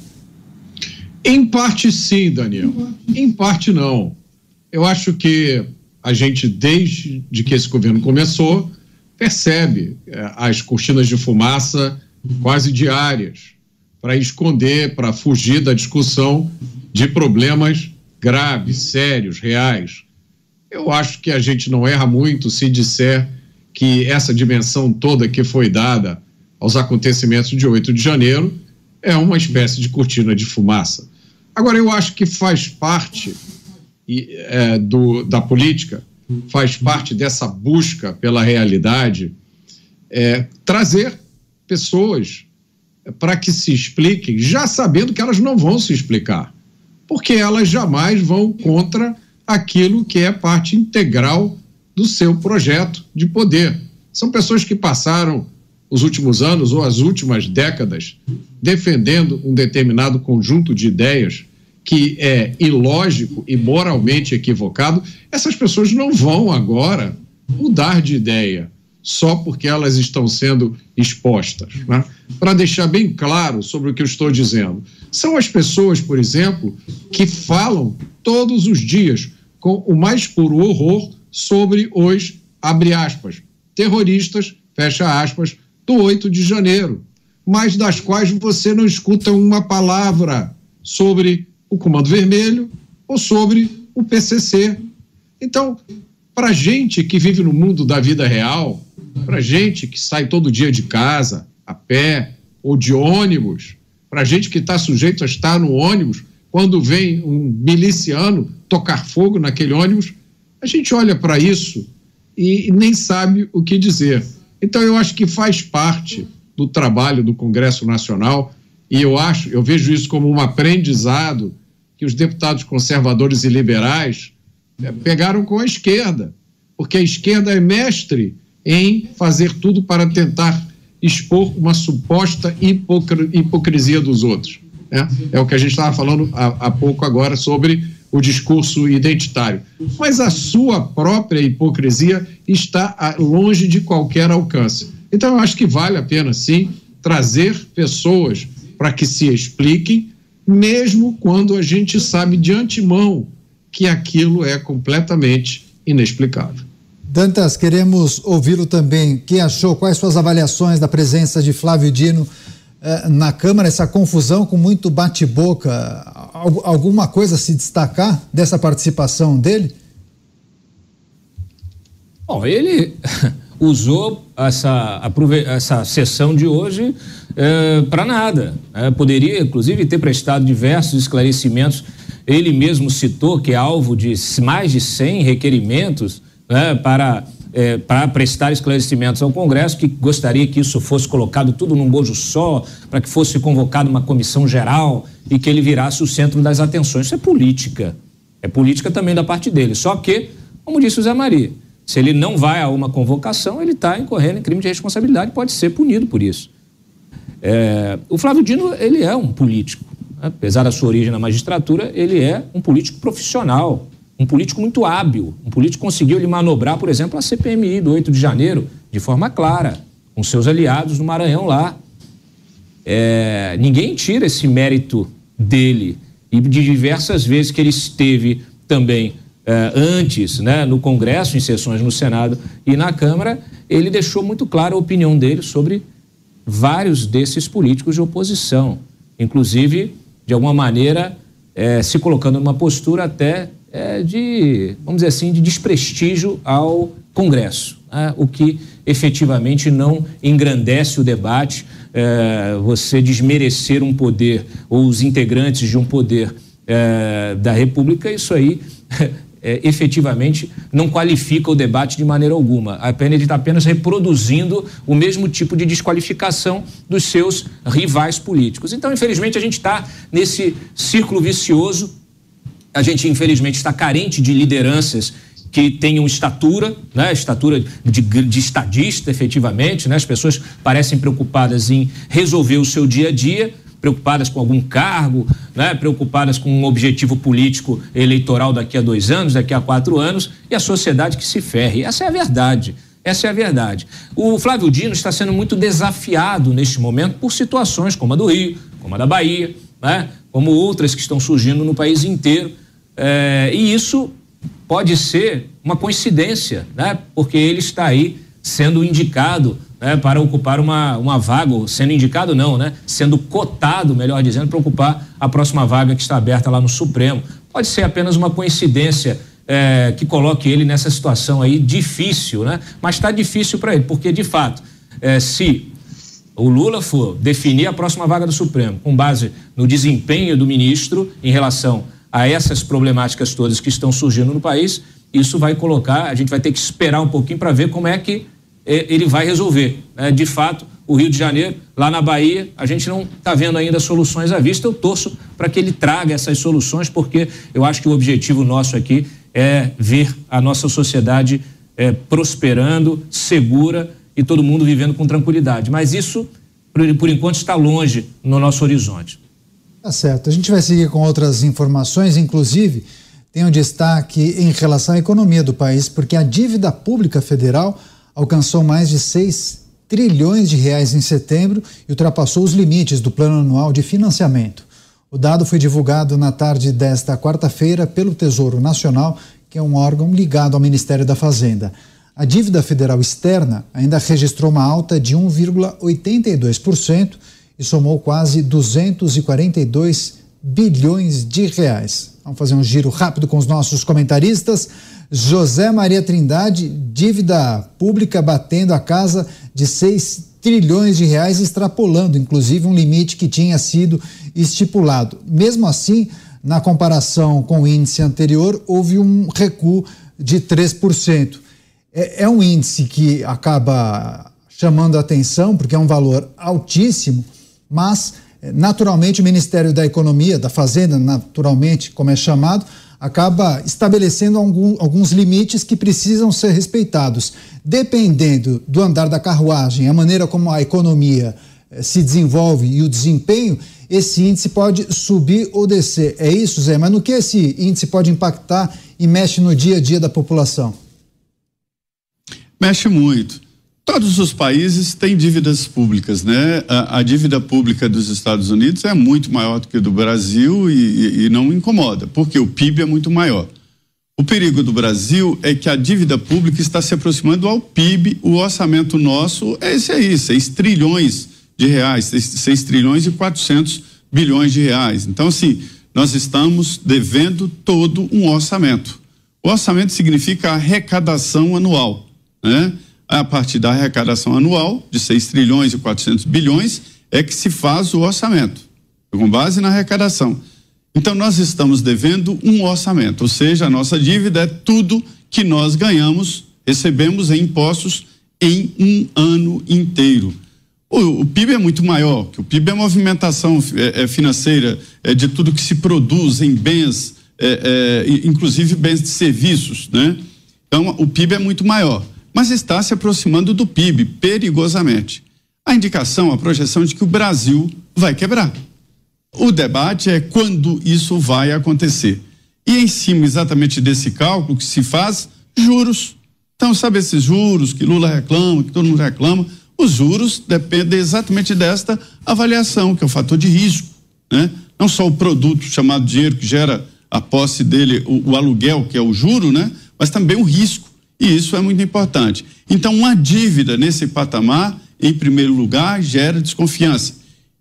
Em parte sim, Daniel. Em parte não. Eu acho que a gente, desde que esse governo começou, percebe é, as cortinas de fumaça quase diárias para esconder, para fugir da discussão de problemas graves, sérios, reais. Eu acho que a gente não erra muito se disser que essa dimensão toda que foi dada aos acontecimentos de 8 de janeiro é uma espécie de cortina de fumaça. Agora, eu acho que faz parte é, do, da política, faz parte dessa busca pela realidade, é, trazer pessoas para que se expliquem, já sabendo que elas não vão se explicar, porque elas jamais vão contra aquilo que é parte integral do seu projeto de poder. São pessoas que passaram os últimos anos ou as últimas décadas defendendo um determinado conjunto de ideias que é ilógico e moralmente equivocado. Essas pessoas não vão agora mudar de ideia só porque elas estão sendo expostas. Né? Para deixar bem claro sobre o que eu estou dizendo, são as pessoas, por exemplo, que falam todos os dias com o mais puro horror sobre os, abre aspas, terroristas, fecha aspas, do 8 de janeiro, mas das quais você não escuta uma palavra sobre o Comando Vermelho ou sobre o PCC. Então, para gente que vive no mundo da vida real, para gente que sai todo dia de casa, a pé ou de ônibus, para gente que está sujeito a estar no ônibus quando vem um miliciano tocar fogo naquele ônibus, a gente olha para isso e nem sabe o que dizer. Então eu acho que faz parte do trabalho do Congresso Nacional e eu acho, eu vejo isso como um aprendizado que os deputados conservadores e liberais é, pegaram com a esquerda, porque a esquerda é mestre em fazer tudo para tentar expor uma suposta hipocrisia dos outros. Né? É o que a gente estava falando há, há pouco agora sobre o discurso identitário. Mas a sua própria hipocrisia está longe de qualquer alcance. Então, eu acho que vale a pena, sim, trazer pessoas para que se expliquem, mesmo quando a gente sabe de antemão que aquilo é completamente inexplicável. Dantas, queremos ouvi-lo também. O que achou? Quais suas avaliações da presença de Flávio Dino eh, na Câmara, essa confusão com muito bate-boca, alguma coisa se destacar dessa participação dele? Bom, ele (laughs) usou essa, essa sessão de hoje é, para nada. É, poderia, inclusive, ter prestado diversos esclarecimentos. Ele mesmo citou que é alvo de mais de 100 requerimentos né, para é, para prestar esclarecimentos ao Congresso, que gostaria que isso fosse colocado tudo num bojo só, para que fosse convocada uma comissão geral e que ele virasse o centro das atenções. Isso é política. É política também da parte dele. Só que, como disse o Zé Maria, se ele não vai a uma convocação, ele está incorrendo em crime de responsabilidade e pode ser punido por isso. É, o Flávio Dino, ele é um político. Apesar da sua origem na magistratura, ele é um político profissional um político muito hábil. Um político conseguiu lhe manobrar, por exemplo, a CPMI do 8 de janeiro, de forma clara, com seus aliados no Maranhão lá. É, ninguém tira esse mérito dele. E de diversas vezes que ele esteve também é, antes, né, no Congresso, em sessões no Senado e na Câmara, ele deixou muito clara a opinião dele sobre vários desses políticos de oposição. Inclusive, de alguma maneira, é, se colocando numa postura até é, de, vamos dizer assim, de desprestígio ao Congresso. né? o que efetivamente não engrandece o debate. É, você desmerecer um poder ou os integrantes de um poder é, da República, isso aí (laughs) é, efetivamente não qualifica o debate de maneira alguma. A pena ele está apenas reproduzindo o mesmo tipo de desqualificação dos seus rivais políticos. Então, infelizmente, a gente está nesse círculo vicioso. A gente, infelizmente, está carente de lideranças que tenham estatura, né, estatura de, de estadista, efetivamente, né, as pessoas parecem preocupadas em resolver o seu dia a dia, preocupadas com algum cargo, né, preocupadas com um objetivo político eleitoral daqui a dois anos, daqui a quatro anos, e a sociedade que se ferre. Essa é a verdade. Essa é a verdade. O Flávio Dino está sendo muito desafiado neste momento por situações como a do Rio, como a da Bahia, né, como outras que estão surgindo no país inteiro. É, e isso pode ser uma coincidência, né, porque ele está aí sendo indicado né, para ocupar uma, uma vaga, sendo indicado não, né, sendo cotado, melhor dizendo, para ocupar a próxima vaga que está aberta lá no Supremo. Pode ser apenas uma coincidência é, que coloque ele nessa situação aí difícil, né? Mas está difícil para ele, porque de fato, é, se o Lula for definir a próxima vaga do Supremo com base no desempenho do ministro em relação a essas problemáticas todas que estão surgindo no país, isso vai colocar, a gente vai ter que esperar um pouquinho para ver como é que é, ele vai resolver. Né? De fato, o Rio de Janeiro, lá na Bahia, a gente não está vendo ainda soluções à vista. Eu torço para que ele traga essas soluções, porque eu acho que o objetivo nosso aqui é ver a nossa sociedade é, prosperando, segura e todo mundo vivendo com tranquilidade. Mas isso, por enquanto, está longe no nosso horizonte. Tá certo. A gente vai seguir com outras informações, inclusive tem um destaque em relação à economia do país, porque a dívida pública federal alcançou mais de 6 trilhões de reais em setembro e ultrapassou os limites do plano anual de financiamento. O dado foi divulgado na tarde desta quarta-feira pelo Tesouro Nacional, que é um órgão ligado ao Ministério da Fazenda. A dívida federal externa ainda registrou uma alta de 1,82% e somou quase 242 bilhões de reais. Vamos fazer um giro rápido com os nossos comentaristas. José Maria Trindade, dívida pública batendo a casa de 6 trilhões de reais, extrapolando inclusive um limite que tinha sido estipulado. Mesmo assim, na comparação com o índice anterior, houve um recuo de 3%. É, é um índice que acaba chamando a atenção, porque é um valor altíssimo, mas eh, naturalmente o Ministério da Economia, da Fazenda, naturalmente, como é chamado, acaba estabelecendo algum, alguns limites que precisam ser respeitados. Dependendo do andar da carruagem, a maneira como a economia eh, se desenvolve e o desempenho, esse índice pode subir ou descer. É isso, Zé? Mas no que esse índice pode impactar e mexe no dia a dia da população? Mexe muito. Todos os países têm dívidas públicas, né? A, a, dívida pública dos Estados Unidos é muito maior do que a do Brasil e, e, e não incomoda, porque o PIB é muito maior. O perigo do Brasil é que a dívida pública está se aproximando ao PIB. O orçamento nosso é esse aí, 6 trilhões de reais, 6, trilhões e 400 bilhões de reais. Então, assim, nós estamos devendo todo um orçamento. O orçamento significa arrecadação anual, né? A partir da arrecadação anual de 6 trilhões e 400 bilhões é que se faz o orçamento, com base na arrecadação. Então nós estamos devendo um orçamento, ou seja, a nossa dívida é tudo que nós ganhamos, recebemos em impostos em um ano inteiro. O, o PIB é muito maior, que o PIB é movimentação é, é financeira é de tudo que se produz em bens, é, é, inclusive bens de serviços, né? Então o PIB é muito maior mas está se aproximando do PIB perigosamente. A indicação, a projeção de que o Brasil vai quebrar. O debate é quando isso vai acontecer. E em cima exatamente desse cálculo que se faz, juros. Então, sabe esses juros que Lula reclama, que todo mundo reclama? Os juros dependem exatamente desta avaliação, que é o fator de risco, né? Não só o produto chamado dinheiro que gera a posse dele, o, o aluguel, que é o juro, né? Mas também o risco e isso é muito importante. Então, uma dívida nesse patamar, em primeiro lugar, gera desconfiança.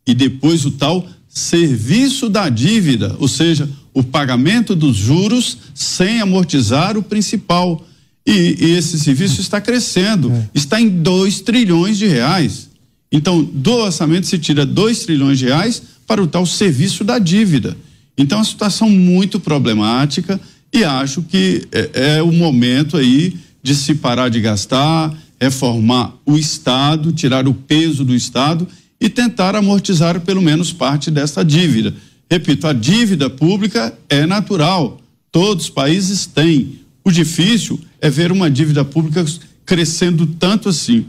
E depois o tal serviço da dívida, ou seja, o pagamento dos juros sem amortizar o principal. E, e esse serviço está crescendo, é. está em 2 trilhões de reais. Então, do orçamento se tira 2 trilhões de reais para o tal serviço da dívida. Então, é uma situação muito problemática e acho que é, é o momento aí de se parar de gastar, reformar o Estado, tirar o peso do Estado e tentar amortizar pelo menos parte dessa dívida. Repito, a dívida pública é natural, todos os países têm. O difícil é ver uma dívida pública crescendo tanto assim.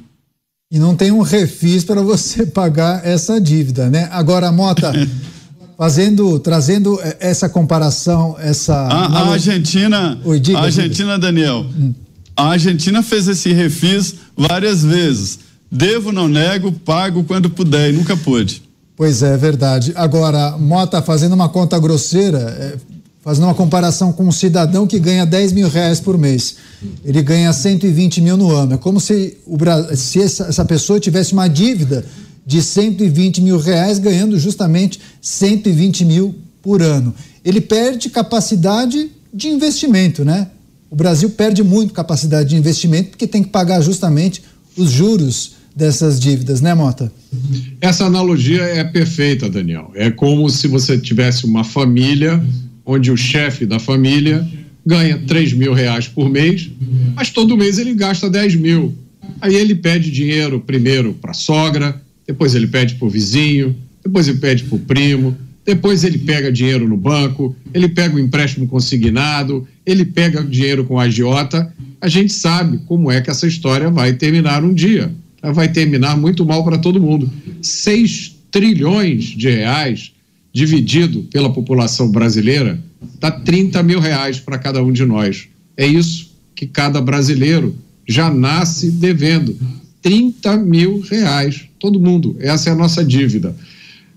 E não tem um refis para você (laughs) pagar essa dívida, né? Agora, Mota, (laughs) fazendo, trazendo eh, essa comparação, essa. A, a Argentina, Oi, diga, a Argentina, diga. Daniel, hum. a Argentina fez esse refis várias vezes. Devo, não nego, pago quando puder e nunca pude. Pois é, é verdade. Agora, Mota, fazendo uma conta grosseira, é, fazendo uma comparação com um cidadão que ganha 10 mil reais por mês. Ele ganha 120 mil no ano. É como se, o, se essa, essa pessoa tivesse uma dívida de 120 mil reais, ganhando justamente 120 mil por ano. Ele perde capacidade de investimento, né? O Brasil perde muito capacidade de investimento porque tem que pagar justamente os juros dessas dívidas, né, Mota? Essa analogia é perfeita, Daniel. É como se você tivesse uma família onde o chefe da família ganha 3 mil reais por mês, mas todo mês ele gasta 10 mil. Aí ele pede dinheiro primeiro para a sogra, depois ele pede para o vizinho, depois ele pede para o primo, depois ele pega dinheiro no banco, ele pega o empréstimo consignado, ele pega dinheiro com a agiota. A gente sabe como é que essa história vai terminar um dia. Ela vai terminar muito mal para todo mundo. 6 trilhões de reais dividido pela população brasileira dá 30 mil reais para cada um de nós. É isso que cada brasileiro já nasce devendo. 30 mil reais. Todo mundo. Essa é a nossa dívida.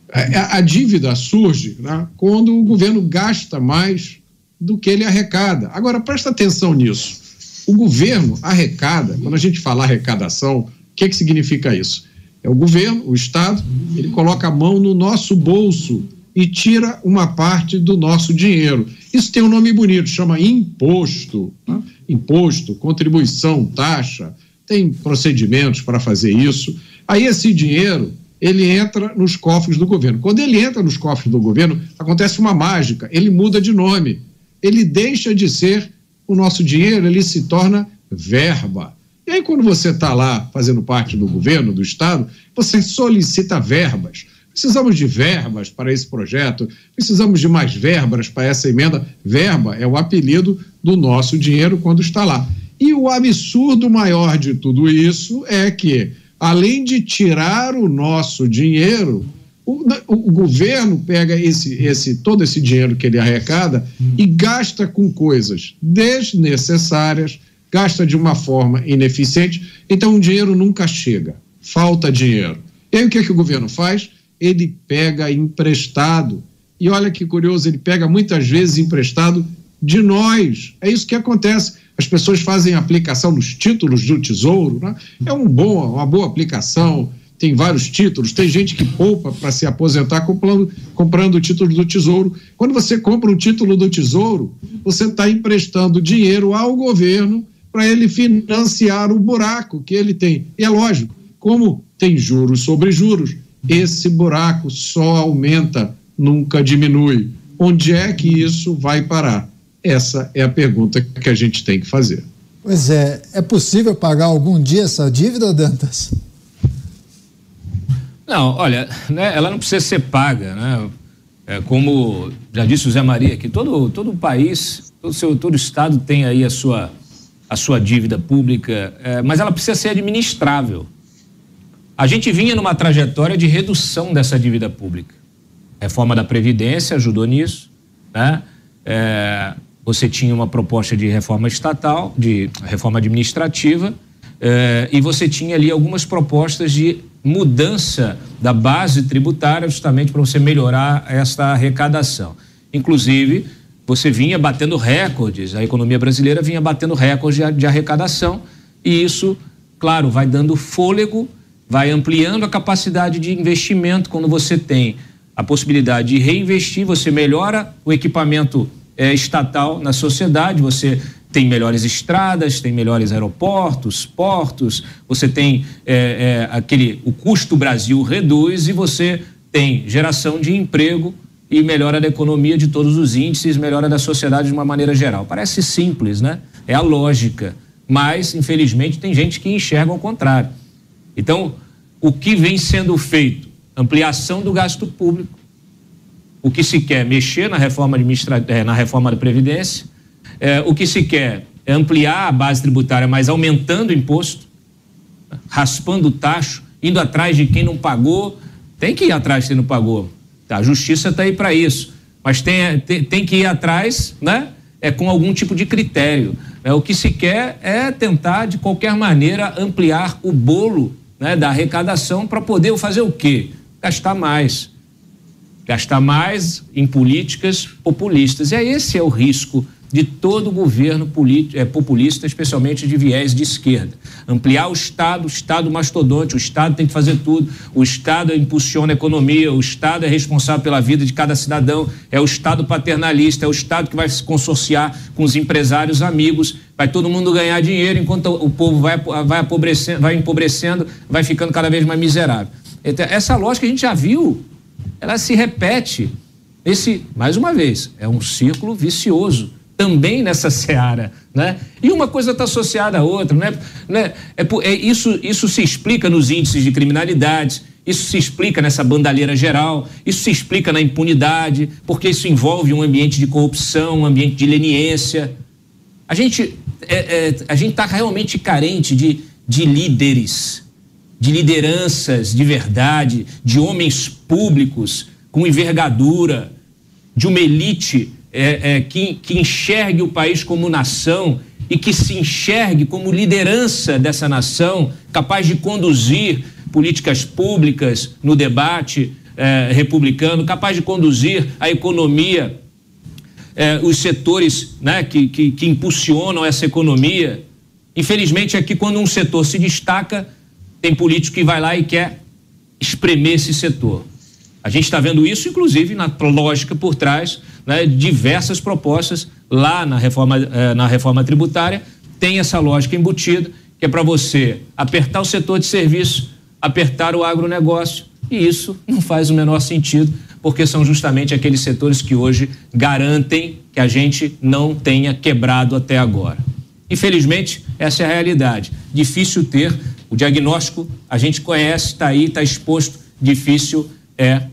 A, é, a dívida surge né, quando o governo gasta mais do que ele arrecada. Agora, presta atenção nisso. O governo arrecada, quando a gente fala arrecadação, o que, que significa isso? É o governo, o Estado, ele coloca a mão no nosso bolso e tira uma parte do nosso dinheiro. Isso tem um nome bonito, chama imposto. Né? Imposto, contribuição, taxa tem procedimentos para fazer isso. Aí esse dinheiro ele entra nos cofres do governo. Quando ele entra nos cofres do governo, acontece uma mágica, ele muda de nome. Ele deixa de ser o nosso dinheiro, ele se torna verba. E aí, quando você está lá fazendo parte do governo, do Estado, você solicita verbas. Precisamos de verbas para esse projeto, precisamos de mais verbas para essa emenda. Verba é o apelido do nosso dinheiro quando está lá. E o absurdo maior de tudo isso é que, além de tirar o nosso dinheiro, o, o, governo pega esse, esse, todo esse dinheiro que ele arrecada e gasta com coisas desnecessárias, gasta de uma forma ineficiente, então o dinheiro nunca chega, falta dinheiro. E aí o que, é que o governo faz? Ele pega emprestado. E olha que curioso, ele pega muitas vezes emprestado de nós. É isso que acontece as pessoas fazem aplicação nos títulos do Tesouro, né? é um bom, uma boa aplicação, tem vários títulos, tem gente que poupa para se aposentar comprando, comprando o título do Tesouro. Quando você compra um título do Tesouro, você está emprestando dinheiro ao governo para ele financiar o buraco que ele tem. E é lógico, como tem juros sobre juros, esse buraco só aumenta, nunca diminui. Onde é que isso vai parar? Essa é a pergunta que a gente tem que fazer. Pois é, é possível pagar algum dia essa dívida, Dantas? Não, olha, né, ela não precisa ser paga, né? É, como já disse o Zé Maria, que todo, todo o país, todo, seu, todo estado tem aí a sua, a sua dívida pública, é, mas ela precisa ser administrável. A gente vinha numa trajetória de redução dessa dívida pública. Reforma da Previdência ajudou nisso, né? É, você tinha uma proposta de reforma estatal, de reforma administrativa, eh, e você tinha ali algumas propostas de mudança da base tributária, justamente para você melhorar esta arrecadação. Inclusive, você vinha batendo recordes, a economia brasileira vinha batendo recordes de, de arrecadação, e isso, claro, vai dando fôlego, vai ampliando a capacidade de investimento quando você tem a possibilidade de reinvestir, você melhora o equipamento é, estatal na sociedade, você tem melhores estradas, tem melhores aeroportos, portos, você tem é, é, aquele. O custo Brasil reduz e você tem geração de emprego e melhora da economia de todos os índices, melhora da sociedade de uma maneira geral. Parece simples, né? É a lógica. Mas, infelizmente, tem gente que enxerga ao contrário. Então, o que vem sendo feito? Ampliação do gasto público. O que se quer mexer na reforma, administra... É, na reforma da Previdência. É, o que se quer é ampliar a base tributária, mas aumentando o imposto, raspando o tacho, indo atrás de quem não pagou. Tem que ir atrás de quem não pagou a justiça está aí para isso. Mas tem, tem, tem, que ir atrás, né? É com algum tipo de critério. É, o que se quer é tentar, de qualquer maneira, ampliar o bolo né, da arrecadação para poder fazer o quê? Gastar mais. Gastar mais em políticas populistas. E esse é o risco de todo governo é, populista, especialmente de viés de esquerda. Ampliar o Estado, o Estado mastodonte, o Estado tem que fazer tudo, o Estado impulsiona a economia, o Estado é responsável pela vida de cada cidadão, é o Estado paternalista, é o Estado que vai se consorciar com os empresários amigos, vai todo mundo ganhar dinheiro enquanto o povo vai, vai, empobrecendo, vai empobrecendo, vai ficando cada vez mais miserável. Então, essa lógica a gente já viu, ela se repete. Esse, mais uma vez, é um círculo vicioso também nessa (laughs) seara. Né? E uma coisa está associada à outra. Né? né? É, é, isso, isso se explica nos índices de criminalidade, isso se explica nessa bandalheira geral, isso se explica na impunidade, porque isso envolve um ambiente de corrupção, um ambiente de leniência. A gente é, é, a gente está realmente carente de, de líderes, de lideranças de verdade, de homens públicos com envergadura, de uma elite é, é, que, que enxergue o país como nação e que se enxergue como liderança dessa nação, capaz de conduzir políticas públicas no debate é, republicano, capaz de conduzir a economia, é, os setores né, que, que, que impulsionam essa economia. Infelizmente, aqui, quando um setor se destaca, tem político que vai lá e quer espremer esse setor. A gente está vendo isso, inclusive, na lógica por trás né, diversas propostas lá na reforma, eh, na reforma tributária, tem essa lógica embutida, que é para você apertar o setor de serviço, apertar o agronegócio, e isso não faz o menor sentido, porque são justamente aqueles setores que hoje garantem que a gente não tenha quebrado até agora. Infelizmente, essa é a realidade. Difícil ter, o diagnóstico a gente conhece, está aí, está exposto, difícil é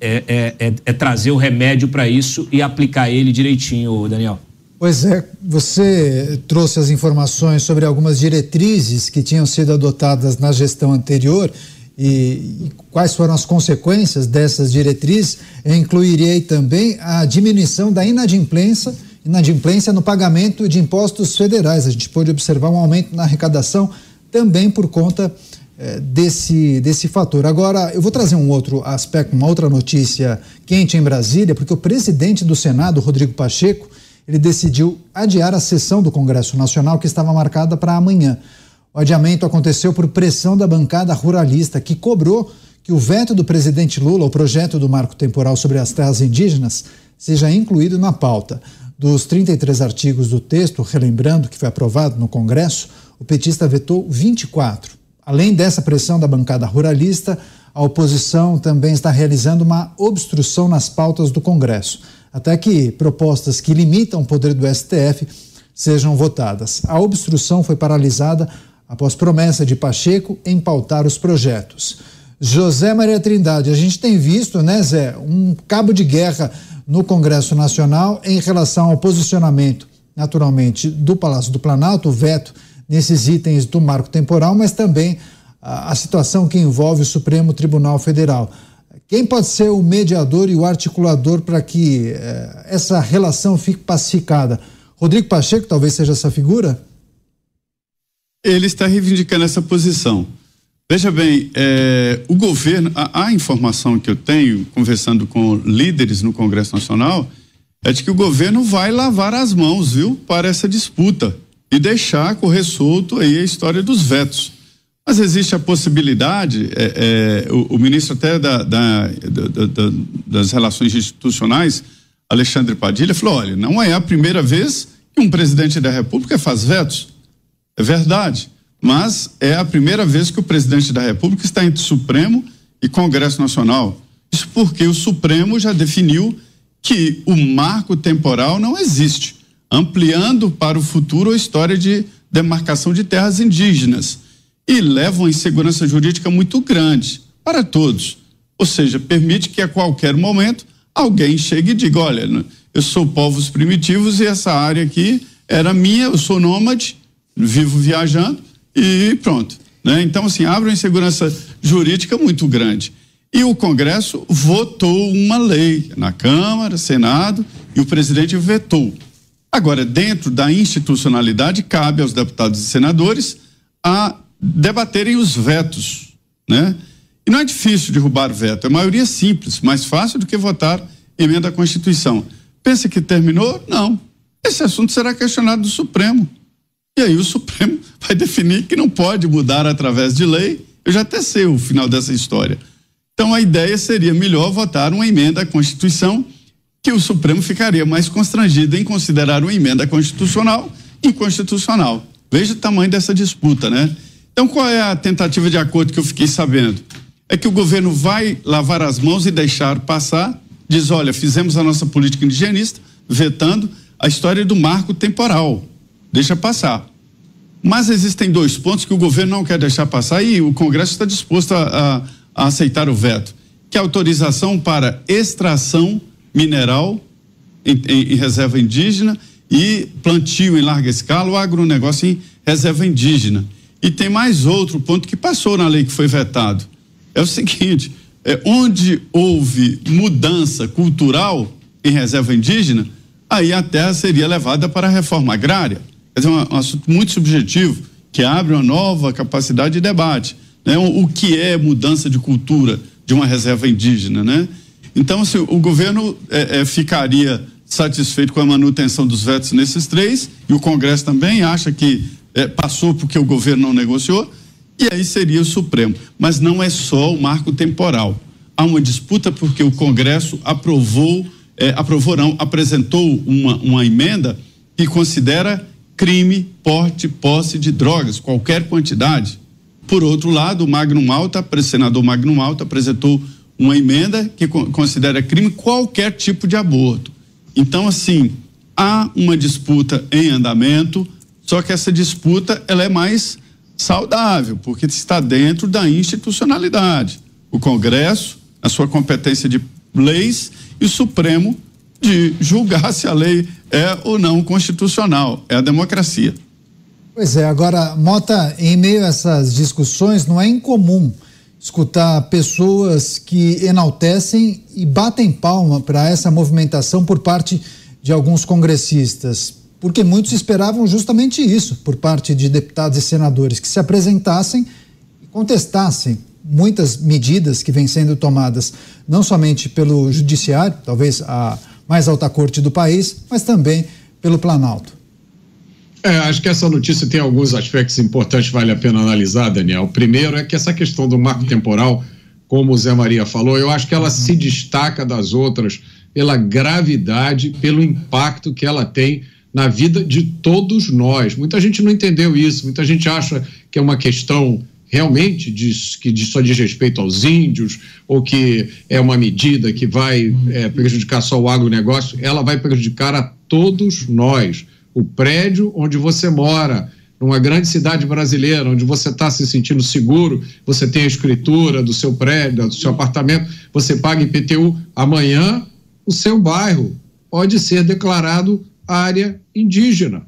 é, é, é, é trazer o remédio para isso e aplicar ele direitinho, Daniel. Pois é, você trouxe as informações sobre algumas diretrizes que tinham sido adotadas na gestão anterior e, e quais foram as consequências dessas diretrizes. Eu incluiria também a diminuição da inadimplência, inadimplência no pagamento de impostos federais. A gente pôde observar um aumento na arrecadação também por conta é, desse, desse fator. Agora, eu vou trazer um outro aspecto, uma outra notícia quente em Brasília, porque o presidente do Senado, Rodrigo Pacheco, ele decidiu adiar a sessão do Congresso Nacional que estava marcada para amanhã. O adiamento aconteceu por pressão da bancada ruralista, que cobrou que o veto do presidente Lula ao projeto do marco temporal sobre as terras indígenas seja incluído na pauta. Dos 33 artigos do texto, relembrando que foi aprovado no Congresso, o petista vetou 24. Além dessa pressão da bancada ruralista, a oposição também está realizando uma obstrução nas pautas do Congresso, até que propostas que limitam o poder do STF sejam votadas. A obstrução foi paralisada após promessa de Pacheco em pautar os projetos. José Maria Trindade, a gente tem visto, né, Zé, um cabo de guerra no Congresso Nacional em relação ao posicionamento, naturalmente, do Palácio do Planalto, o veto nesses itens do marco temporal, mas também a, a situação que envolve o Supremo Tribunal Federal. Quem pode ser o mediador e o articulador para que eh, essa relação fique pacificada? Rodrigo Pacheco talvez seja essa figura? Ele está reivindicando essa posição. Veja bem, é, o governo, a, a, informação que eu tenho, conversando com líderes no Congresso Nacional, é de que o governo vai lavar as mãos, viu, para essa disputa e deixar correr solto aí a história dos vetos. Mas existe a possibilidade, é, é, o, o, ministro até da, da, da, das relações institucionais, Alexandre Padilha, falou: olha, não é a primeira vez que Um presidente da República faz vetos. É verdade. Mas é a primeira vez que o presidente da República está entre Supremo e Congresso Nacional. Isso porque o Supremo já definiu que o marco temporal não existe, ampliando para o futuro a história de demarcação de terras indígenas e leva uma insegurança jurídica muito grande para todos. Ou seja, permite que a qualquer momento alguém chegue e diga: olha, eu sou povos primitivos e essa área aqui era minha, eu sou nômade, vivo viajando e pronto. Né? Então, assim, abre uma insegurança jurídica muito grande. E o Congresso votou uma lei na Câmara, Senado, e o presidente vetou. Agora, dentro da institucionalidade, cabe aos deputados e senadores a debaterem os vetos, né? E não é difícil derrubar veto, é maioria simples, mais fácil do que votar emenda à Constituição. Pensa que terminou? Não. Esse assunto será questionado do Supremo. E aí o Supremo (laughs) vai definir que não pode mudar através de lei. Eu já até sei o final dessa história. Então a ideia seria melhor votar uma emenda à Constituição, que o Supremo ficaria mais constrangido em considerar uma emenda constitucional inconstitucional. Veja o tamanho dessa disputa, né? Então qual é a tentativa de acordo que eu fiquei sabendo? É que o governo vai lavar as mãos e deixar passar, diz, olha, fizemos a nossa política indigenista, vetando a história do marco temporal. Deixa passar. Mas existem dois pontos que o governo não quer deixar passar e o Congresso está disposto a, a a aceitar o veto, que é autorização para extração mineral em, em, em reserva indígena e plantio em larga escala, o agronegócio em reserva indígena. E tem mais outro ponto que passou na lei que foi vetado. É o seguinte: é, onde houve mudança cultural em reserva indígena, aí a terra seria levada para a reforma agrária. Quer dizer, um, um assunto muito subjetivo, que abre uma nova capacidade de debate né? O, o, que é mudança de cultura de uma reserva indígena, né? Então, assim, o governo é, é, ficaria satisfeito com a manutenção dos vetos nesses três e o Congresso também acha que é, passou porque o governo não negociou e aí seria o Supremo. Mas não é só o marco temporal. Há uma disputa porque o Congresso aprovou, é, aprovou não, apresentou uma, uma emenda que considera crime, porte, posse de drogas, qualquer quantidade. Por outro lado, o Magno Malta, o senador Magno Malta apresentou uma emenda que considera crime qualquer tipo de aborto. Então, assim, há uma disputa em andamento, só que essa disputa ela é mais saudável, porque está dentro da institucionalidade. O Congresso, a sua competência de leis, e o Supremo de julgar se a lei é ou não constitucional. É a democracia. Pois é, agora, Mota, em meio a essas discussões, não é incomum escutar pessoas que enaltecem e batem palma para essa movimentação por parte de alguns congressistas, porque muitos esperavam justamente isso por parte de deputados e senadores que se apresentassem e contestassem muitas medidas que vêm sendo tomadas não somente pelo judiciário, talvez a mais alta corte do país, mas também pelo Planalto. É, acho que essa notícia tem alguns aspectos importantes vale a pena analisar, Daniel. O primeiro é que essa questão do marco temporal, como o Zé Maria falou, eu acho que ela se destaca das outras pela gravidade, pelo impacto que ela tem na vida de todos nós. Muita gente não entendeu isso, muita gente acha que é uma questão realmente que só diz respeito aos índios, ou que é uma medida que vai é, prejudicar só o agronegócio, ela vai prejudicar a todos nós o prédio onde você mora, numa grande cidade brasileira, onde você está se sentindo seguro, você tem a escritura do seu prédio, do seu apartamento, você paga IPTU. Amanhã, o seu bairro pode ser declarado área indígena.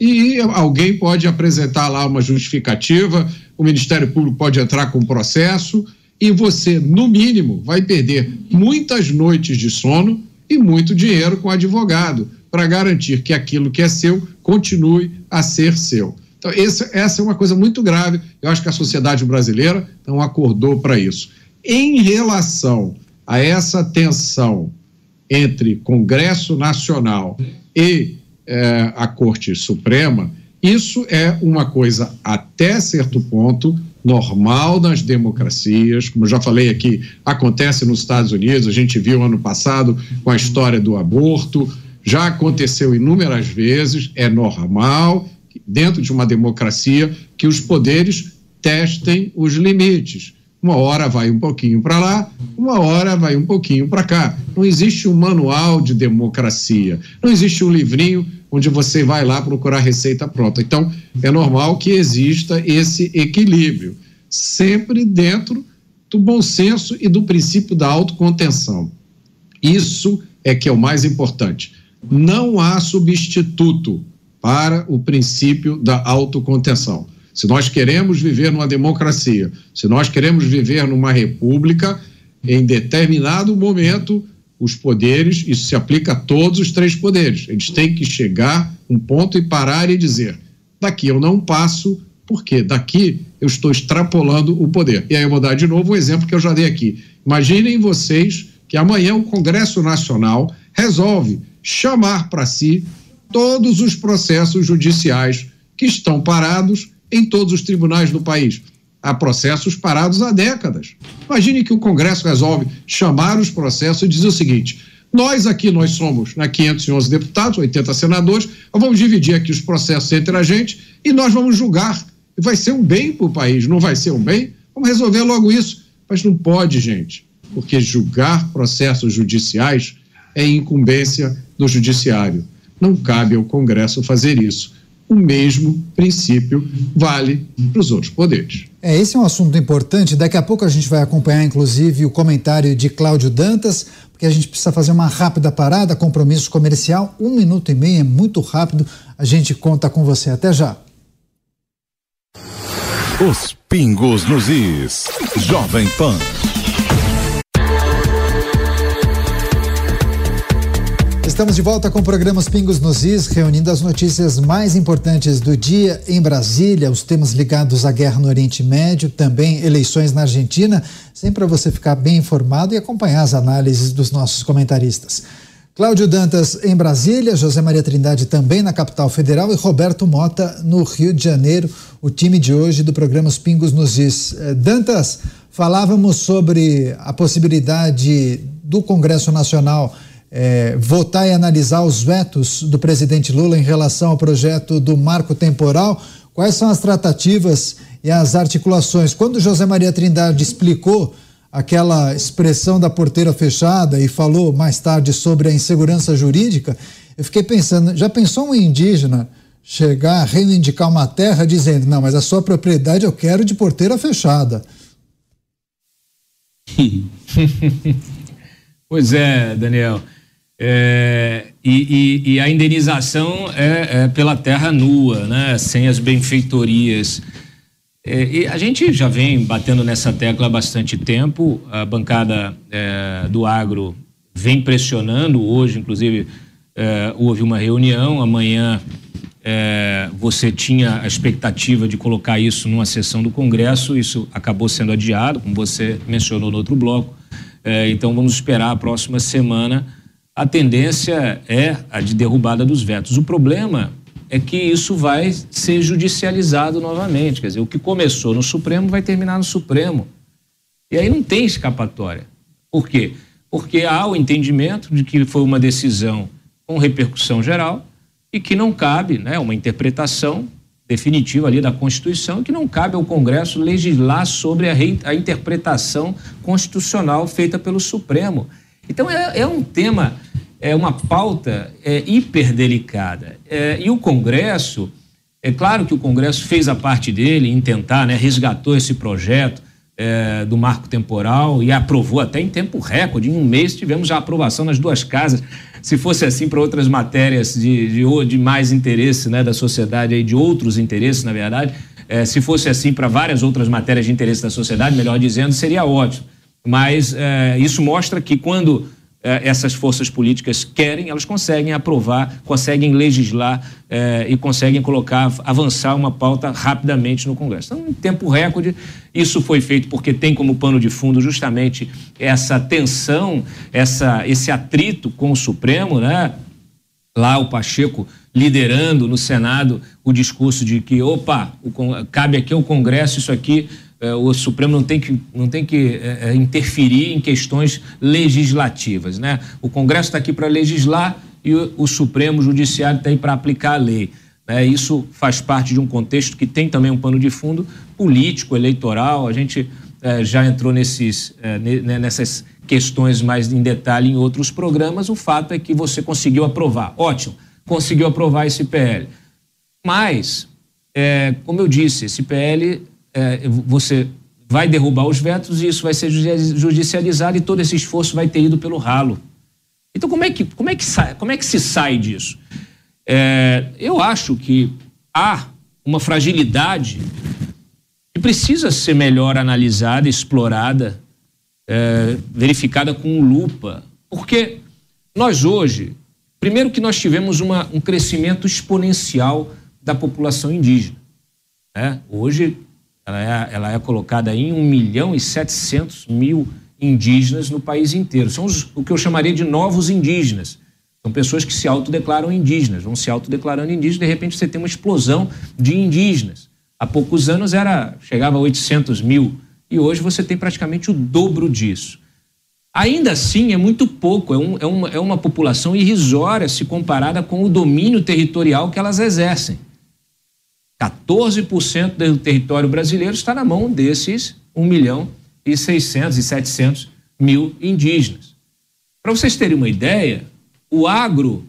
E alguém pode apresentar lá uma justificativa, o Ministério Público pode entrar com um processo e você, no mínimo, vai perder muitas noites de sono e muito dinheiro com advogado para garantir que aquilo que é seu continue a ser seu. Então, esse, essa é uma coisa muito grave. Eu acho que a sociedade brasileira não acordou para isso. Em relação a essa tensão entre Congresso Nacional e eh, a Corte Suprema, isso é uma coisa, até certo ponto, normal nas democracias. Como já falei aqui, acontece nos Estados Unidos, a gente viu ano passado com a história do aborto Já aconteceu inúmeras vezes, é normal, dentro de uma democracia, que os poderes testem os limites. Uma hora vai um pouquinho para lá, uma hora vai um pouquinho para cá. Não existe um manual de democracia, não existe um livrinho onde você vai lá procurar receita pronta. Então, é normal que exista esse equilíbrio, sempre dentro do bom senso e do princípio da autocontenção. Isso é que é o mais importante. Não há substituto para o princípio da autocontenção. Se nós queremos viver numa democracia, se nós queremos viver numa república, em determinado momento, os poderes, isso se aplica a todos os três poderes. Eles têm que chegar um ponto e parar e dizer: daqui eu não passo, porque daqui eu estou extrapolando o poder. E aí eu vou dar de novo o exemplo que eu já dei aqui. Imaginem vocês que amanhã o Congresso Nacional resolve chamar para si todos os processos judiciais que estão parados em todos os tribunais do país. Há processos parados há décadas. Imagine que o Congresso resolve chamar os processos e dizer o seguinte: nós aqui, nós somos né, 511 deputados, 80 senadores, vamos dividir aqui os processos entre a gente e nós vamos julgar. Vai ser um bem para o país, não vai ser um bem? Vamos resolver logo isso. Mas não pode, gente porque julgar processos judiciais é incumbência do Judiciário. Não cabe ao Congresso fazer isso. O mesmo princípio vale para os outros poderes. É, esse é um assunto importante. Daqui a pouco a gente vai acompanhar, inclusive, o comentário de Cláudio Dantas, porque a gente precisa fazer uma rápida parada, compromisso comercial. Um minuto e meio é muito rápido. A gente conta com você. Até já. Os pingos nos is. Jovem Pan. Estamos de volta com o programa Os Pingos nos Is, reunindo as notícias mais importantes do dia em Brasília, os temas ligados à guerra no Oriente Médio, também eleições na Argentina, sempre para você ficar bem informado e acompanhar as análises dos nossos comentaristas. Cláudio Dantas em Brasília, José Maria Trindade também na capital federal e Roberto Mota no Rio de Janeiro, o time de hoje do programa Os Pingos nos Is. Eh, Dantas, falávamos sobre a possibilidade do Congresso Nacional é, votar e analisar os vetos do presidente Lula em relação ao projeto do marco temporal. Quais são as tratativas e as articulações? Quando José Maria Trindade explicou aquela expressão da porteira fechada e falou mais tarde sobre a insegurança jurídica, eu fiquei pensando, já pensou um indígena chegar a reivindicar uma terra dizendo, não, mas a sua propriedade eu quero de porteira fechada? (laughs) pois é, Daniel. É, e, e, e, a indenização é, é, pela terra nua, né? sem as benfeitorias. É, e a gente já vem batendo nessa tecla há bastante tempo. A bancada é, do agro vem pressionando. Hoje, inclusive, é, houve uma reunião. Amanhã é, você tinha a expectativa de colocar isso numa sessão do Congresso. Isso acabou sendo adiado, como você mencionou no outro bloco. então, vamos esperar a próxima semana a tendência é a de derrubada dos vetos. O problema é que isso vai ser judicializado novamente. Quer dizer, o que começou no Supremo vai terminar no Supremo. E aí não tem escapatória. Por quê? Porque há o entendimento de que foi uma decisão com repercussão geral e que não cabe né, uma interpretação definitiva ali da Constituição, que não cabe ao Congresso legislar sobre a, a interpretação constitucional feita pelo Supremo. Então é, é um tema, é uma pauta é, hiperdelicada. É, e o Congresso, é claro que o Congresso fez a parte dele em tentar, né, resgatou esse projeto é, do marco temporal e aprovou até em tempo recorde. Em um mês tivemos a aprovação nas duas casas. Se fosse assim para outras matérias de, de, de, mais interesse né, da sociedade, aí, de outros interesses, na verdade, é, se fosse assim para várias outras matérias de interesse da sociedade, melhor dizendo, seria ótimo. Mas é, isso mostra que quando essas forças políticas querem, elas conseguem aprovar, conseguem legislar é, e conseguem colocar, avançar uma pauta rapidamente no Congresso. Então, em tempo recorde, isso foi feito porque tem como pano de fundo justamente essa tensão, essa, esse atrito com o Supremo, né? Lá o Pacheco liderando no Senado o discurso de que, opa, o, cabe aqui ao Congresso isso aqui o Supremo não tem que, não tem que é, é interferir em questões legislativas. Né? O Congresso está aqui para legislar e o, o Supremo Judiciário está aí para aplicar a lei. Né? Isso faz parte de um contexto que tem também um pano de fundo político, eleitoral. A gente é, já entrou nesses, é, nessas questões mais em detalhe em outros programas. O fato é que você conseguiu aprovar. Ótimo, conseguiu aprovar esse PL. Mas, é, como eu disse, esse PL, é, você vai derrubar os vetos e isso vai ser judicializado e todo esse esforço vai ter ido pelo ralo. Então, como é que, como é que, sai, como é que se sai disso? É, eu acho que há uma fragilidade que precisa ser melhor analisada, explorada, é, verificada com lupa. Porque nós hoje, primeiro que nós tivemos uma, um crescimento exponencial da população indígena. Né? Hoje, ela é, ela é colocada em 1 milhão e 700 mil indígenas no país inteiro. São os, o que eu chamaria de novos indígenas. São pessoas que se autodeclaram indígenas, vão se autodeclarando indígenas, de repente você tem uma explosão de indígenas. Há poucos anos era chegava a 800 mil e hoje você tem praticamente o dobro disso. Ainda assim, é muito pouco, é, um, é, uma, é uma população irrisória se comparada com o domínio territorial que elas exercem. 14% do território brasileiro está na mão desses 1 milhão e 600 e 700 mil indígenas. Para vocês terem uma ideia, o agro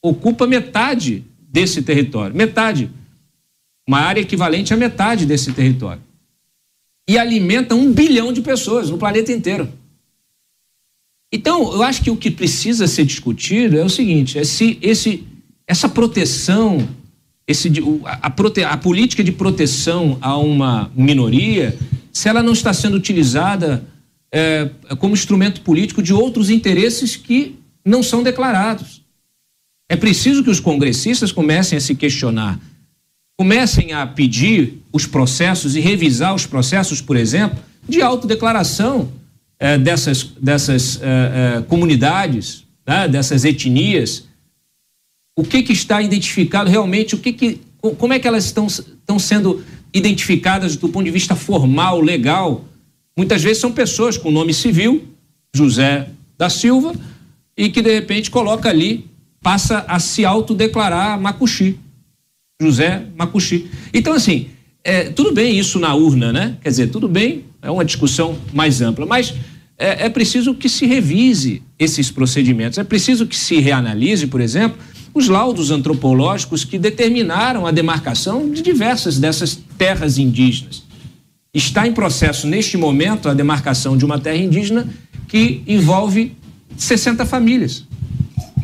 ocupa metade desse território, metade, uma área equivalente à metade desse território. E alimenta um bilhão de pessoas no planeta inteiro. Então, eu acho que o que precisa ser discutido é o seguinte: é se esse, essa proteção, esse, a, a, política de proteção a uma minoria se ela não está sendo utilizada é, como instrumento político de outros interesses que não são declarados. É preciso que os congressistas comecem a se questionar, comecem a pedir os processos e revisar os processos, por exemplo, de autodeclaração é, dessas, dessas é comunidades, né, dessas etnias. O que, que está identificado realmente, o que, que como é que elas estão, estão sendo identificadas do ponto de vista formal, legal. Muitas vezes são pessoas com nome civil, José da Silva, e que de repente coloca ali, passa a se autodeclarar Macuxi. José Macuxi. Então, assim, é, tudo bem isso na urna, né? Quer dizer, tudo bem, é uma discussão mais ampla, mas é, é preciso que se revise esses procedimentos, é preciso que se reanalise, por exemplo, os laudos antropológicos que determinaram a demarcação de diversas dessas terras indígenas. Está em processo, neste momento, a demarcação de uma terra indígena que envolve 60 famílias.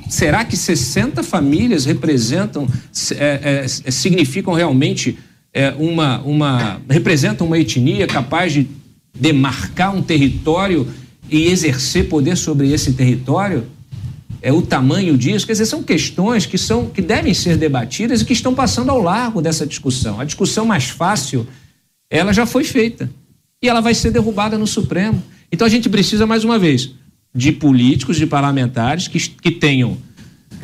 Será que 60 famílias representam, é, é, significam realmente é, uma, uma. representam uma etnia capaz de demarcar um território e exercer poder sobre esse território? É, o tamanho disso, quer dizer, são questões que, são, que devem ser debatidas e que estão passando ao largo dessa discussão. A discussão mais fácil, ela já foi feita e ela vai ser derrubada no Supremo. Então a gente precisa, mais uma vez, de políticos, de parlamentares que, que tenham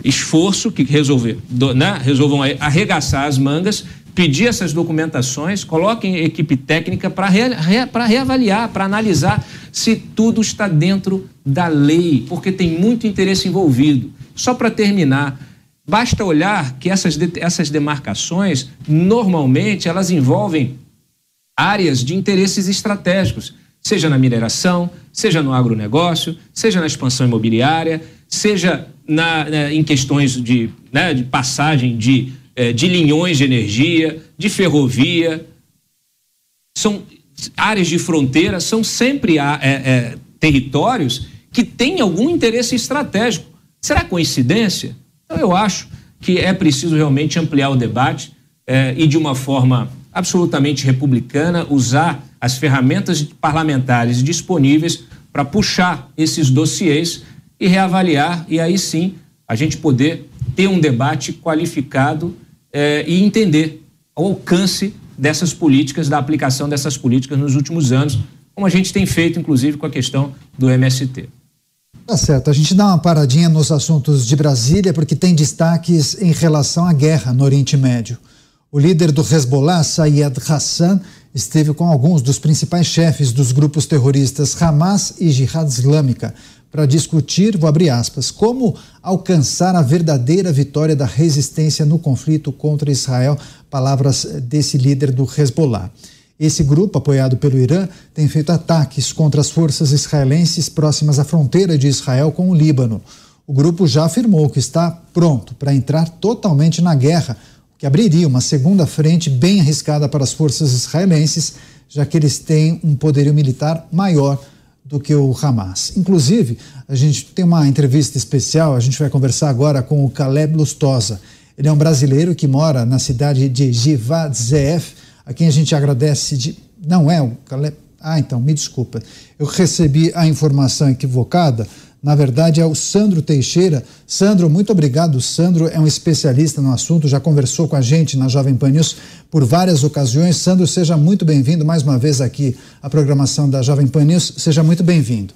esforço, que resolver, né, resolvam arregaçar as mangas, pedir essas documentações, coloquem equipe técnica para re, re, reavaliar, para analisar se tudo está dentro da lei, porque tem muito interesse envolvido. Só para terminar, basta olhar que essas, essas demarcações, normalmente, elas envolvem áreas de interesses estratégicos, seja na mineração, seja no agronegócio, seja na expansão imobiliária, seja na, em questões de, né, de passagem de, eh, de linhões de energia, de ferrovia. São áreas de fronteira são sempre é, é, territórios que têm algum interesse estratégico. Será coincidência? Então, eu acho que é preciso realmente ampliar o debate é, e, de uma forma absolutamente republicana, usar as ferramentas parlamentares disponíveis para puxar esses dossiês e reavaliar, e aí sim a gente poder ter um debate qualificado é, e entender o alcance dessas políticas, da aplicação dessas políticas nos últimos anos, como a gente tem feito, inclusive, com a questão do MST. Tá certo. A gente dá uma paradinha nos assuntos de Brasília, porque tem destaques em relação à guerra no Oriente Médio. O líder do Hezbollah, Sayed Hassan, esteve com alguns dos principais chefes dos grupos terroristas Hamas e Jihad Islâmica para discutir, vou abrir aspas, como alcançar a verdadeira vitória da resistência no conflito contra Israel, palavras desse líder do Hezbollah. Esse grupo, apoiado pelo Irã, tem feito ataques contra as forças israelenses próximas à fronteira de Israel com o Líbano. O grupo já afirmou que está pronto para entrar totalmente na guerra, o que abriria uma segunda frente bem arriscada para as forças israelenses, já que eles têm um poderio militar maior do que o Hamas. Inclusive, a gente tem uma entrevista especial, a gente vai conversar agora com o Caleb Lustosa. Ele é um brasileiro que mora na cidade de Givat Zeef, a quem a gente agradece de. Não é o Caleb. Ah, então, me desculpa. Eu recebi a informação equivocada. Na verdade, é o Sandro Teixeira. Sandro, muito obrigado. Sandro é um especialista no assunto, já conversou com a gente na Jovem Pan News por várias ocasiões. Sandro, seja muito bem-vindo mais uma vez aqui à programação da Jovem Pan News. Seja muito bem-vindo.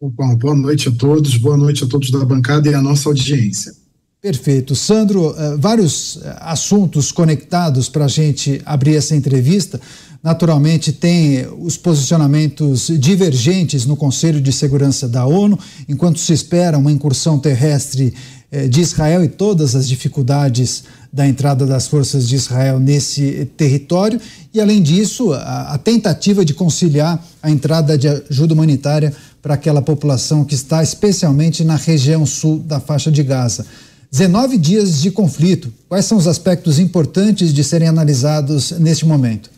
Bom, boa noite a todos, boa noite a todos da bancada e à nossa audiência. Perfeito. Sandro, eh, vários eh, assuntos conectados para a gente abrir essa entrevista. Naturalmente, tem os posicionamentos divergentes no Conselho de Segurança da ONU, enquanto se espera uma incursão terrestre eh, de Israel e todas as dificuldades da entrada das forças de Israel nesse território. E, além disso, a, a tentativa de conciliar a entrada de ajuda humanitária para aquela população que está especialmente na região sul da faixa de Gaza. 19 dias de conflito. Quais são os aspectos importantes de serem analisados neste momento?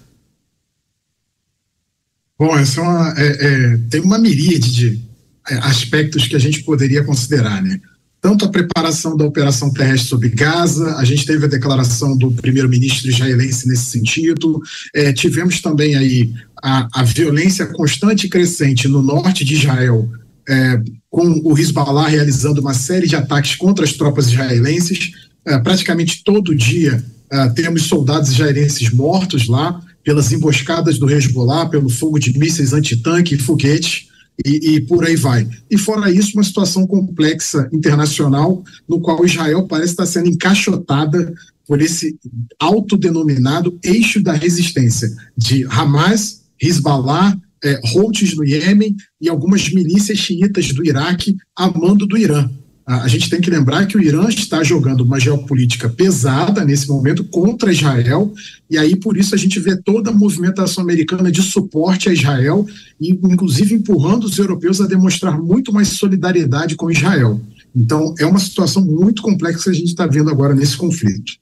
Bom, essa é uma, é, é, tem uma miríade de é, aspectos que a gente poderia considerar, né? Tanto a preparação da operação terrestre sobre Gaza, a gente teve a declaração do primeiro-ministro israelense nesse sentido, é, tivemos também aí a, a violência constante e crescente no norte de Israel, é, com o Hezbollah realizando uma série de ataques contra as tropas israelenses. É, praticamente todo dia é, temos soldados israelenses mortos lá pelas emboscadas do Hezbollah, pelo fogo de mísseis antitanque e foguetes. E, e, por aí vai. E fora isso, uma situação complexa internacional, no qual Israel parece estar sendo encaixotada por esse autodenominado eixo da resistência de Hamas, Hezbollah é, Houthis no Iêmen e algumas milícias xiitas do Iraque a mando do Irã. A, a gente tem que lembrar que o Irã está jogando uma geopolítica pesada nesse momento contra Israel, e aí por isso a gente vê toda a movimentação americana de suporte a Israel, e inclusive empurrando os europeus a demonstrar muito mais solidariedade com Israel. Então é uma situação muito complexa que a gente está vendo agora nesse conflito.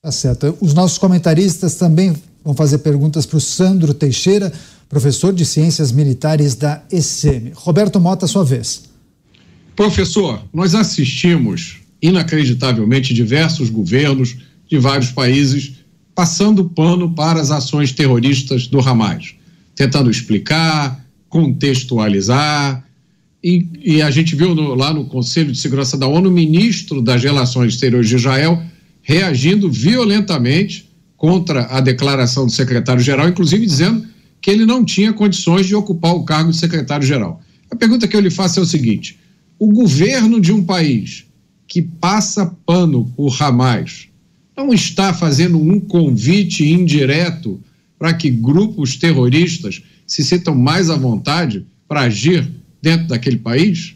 Tá certo. Os nossos comentaristas também vão fazer perguntas para o Sandro Teixeira professor de Ciências Militares da ECM. Roberto Mota, sua vez. Professor, nós assistimos, inacreditavelmente, diversos governos de vários países passando pano para as ações terroristas do Hamas, tentando explicar, contextualizar. E, e a gente viu no, lá no Conselho de Segurança da ONU o ministro das Relações Exteriores de Israel reagindo violentamente contra a declaração do secretário-geral, inclusive dizendo que ele não tinha condições de ocupar o cargo de secretário-geral. A pergunta que eu lhe faço é o seguinte: o governo de um país que passa pano por Hamas não está fazendo um convite indireto para que grupos terroristas se sintam mais à vontade para agir dentro daquele país?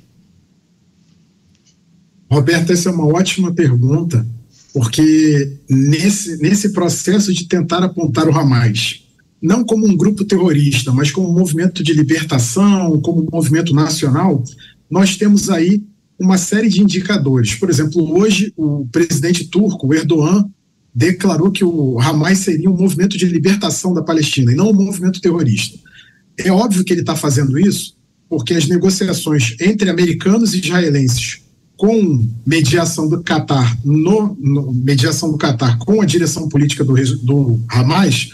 Roberto, essa é uma ótima pergunta, porque nesse, nesse processo de tentar apontar o Hamas não como um grupo terrorista, mas como um movimento de libertação, como um movimento nacional, nós temos aí uma série de indicadores. Por exemplo, hoje o presidente turco, Erdogan, declarou que o Hamas seria um movimento de libertação da Palestina e não um movimento terrorista. É óbvio que ele está fazendo isso porque as negociações entre americanos e israelenses com mediação do Catar, no, no, mediação do Catar com a direção política do, do Hamas,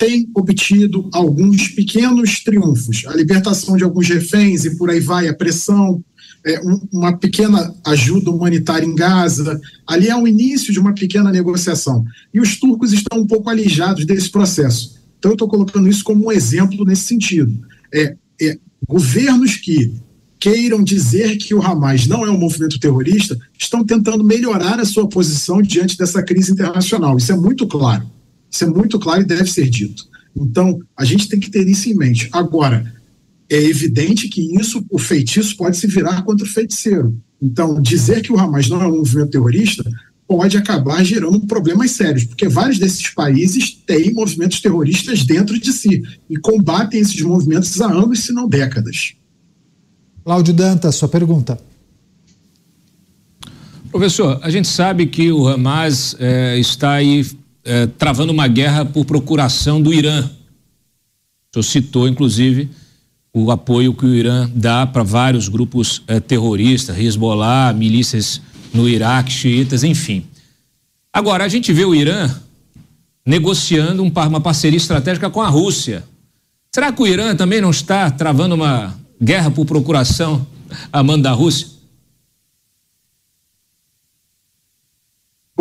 tem obtido alguns pequenos triunfos, a libertação de alguns reféns e por aí vai, a pressão, é, um, uma pequena ajuda humanitária em Gaza. Ali é o início de uma pequena negociação. E os turcos estão um pouco alijados desse processo. Então, eu estou colocando isso como um exemplo nesse sentido. É, é, governos que queiram dizer que o Hamas não é um movimento terrorista estão tentando melhorar a sua posição diante dessa crise internacional. Isso é muito claro. Isso é muito claro e deve ser dito. Então, a gente tem que ter isso em mente. Agora, é evidente que isso, o feitiço pode se virar contra o feiticeiro. Então, dizer que o Hamas não é um movimento terrorista pode acabar gerando problemas sérios, porque vários desses países têm movimentos terroristas dentro de si e combatem esses movimentos há anos, se não décadas. Cláudio Dantas, sua pergunta. Professor, a gente sabe que o Hamas é, está aí é, travando uma guerra por procuração do Irã. O senhor citou, inclusive, o apoio que o Irã dá para vários grupos é, terroristas, Hezbollah, milícias no Iraque, xiitas, enfim. Agora, a gente vê o Irã negociando um, uma parceria estratégica com a Rússia. Será que o Irã também não está travando uma guerra por procuração a mando da Rússia?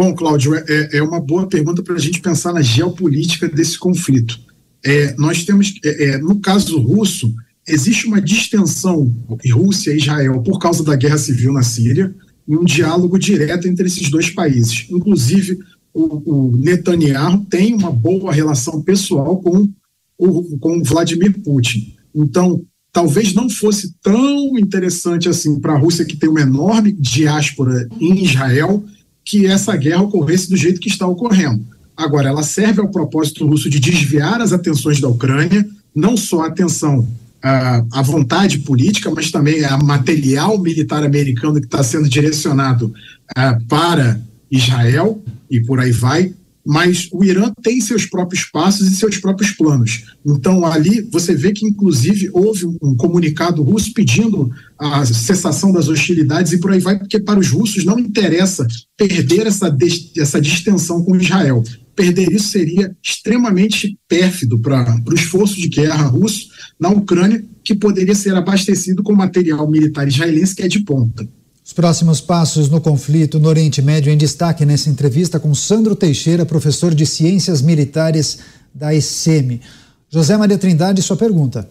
Bom, Cláudio, é, é, é uma boa pergunta para a gente pensar na geopolítica desse conflito. É, nós temos, é, é, no caso russo, existe uma distensão Rússia e Israel por causa da guerra civil na Síria e um diálogo direto entre esses dois países. Inclusive, o, o Netanyahu tem uma boa relação pessoal com o, com Vladimir Putin. Então, talvez não fosse tão interessante assim para a Rússia, que tem uma enorme diáspora em Israel, que essa guerra ocorresse do jeito que está ocorrendo. Agora, ela serve ao propósito russo de desviar as atenções da Ucrânia, não só a atenção à, à vontade política, mas também a material militar americano que está sendo direcionado uh, para Israel e por aí vai, mas o Irã tem seus próprios passos e seus próprios planos. Então, ali você vê que, inclusive, houve um comunicado russo pedindo a cessação das hostilidades e por aí vai, porque para os russos não interessa perder essa, essa distensão com Israel. Perder isso seria extremamente pérfido para o esforço de guerra russo na Ucrânia, que poderia ser abastecido com material militar israelense que é de ponta. Os próximos passos no conflito no Oriente Médio em destaque nessa entrevista com Sandro Teixeira, professor de Ciências Militares da ECM. José Maria Trindade, sua pergunta.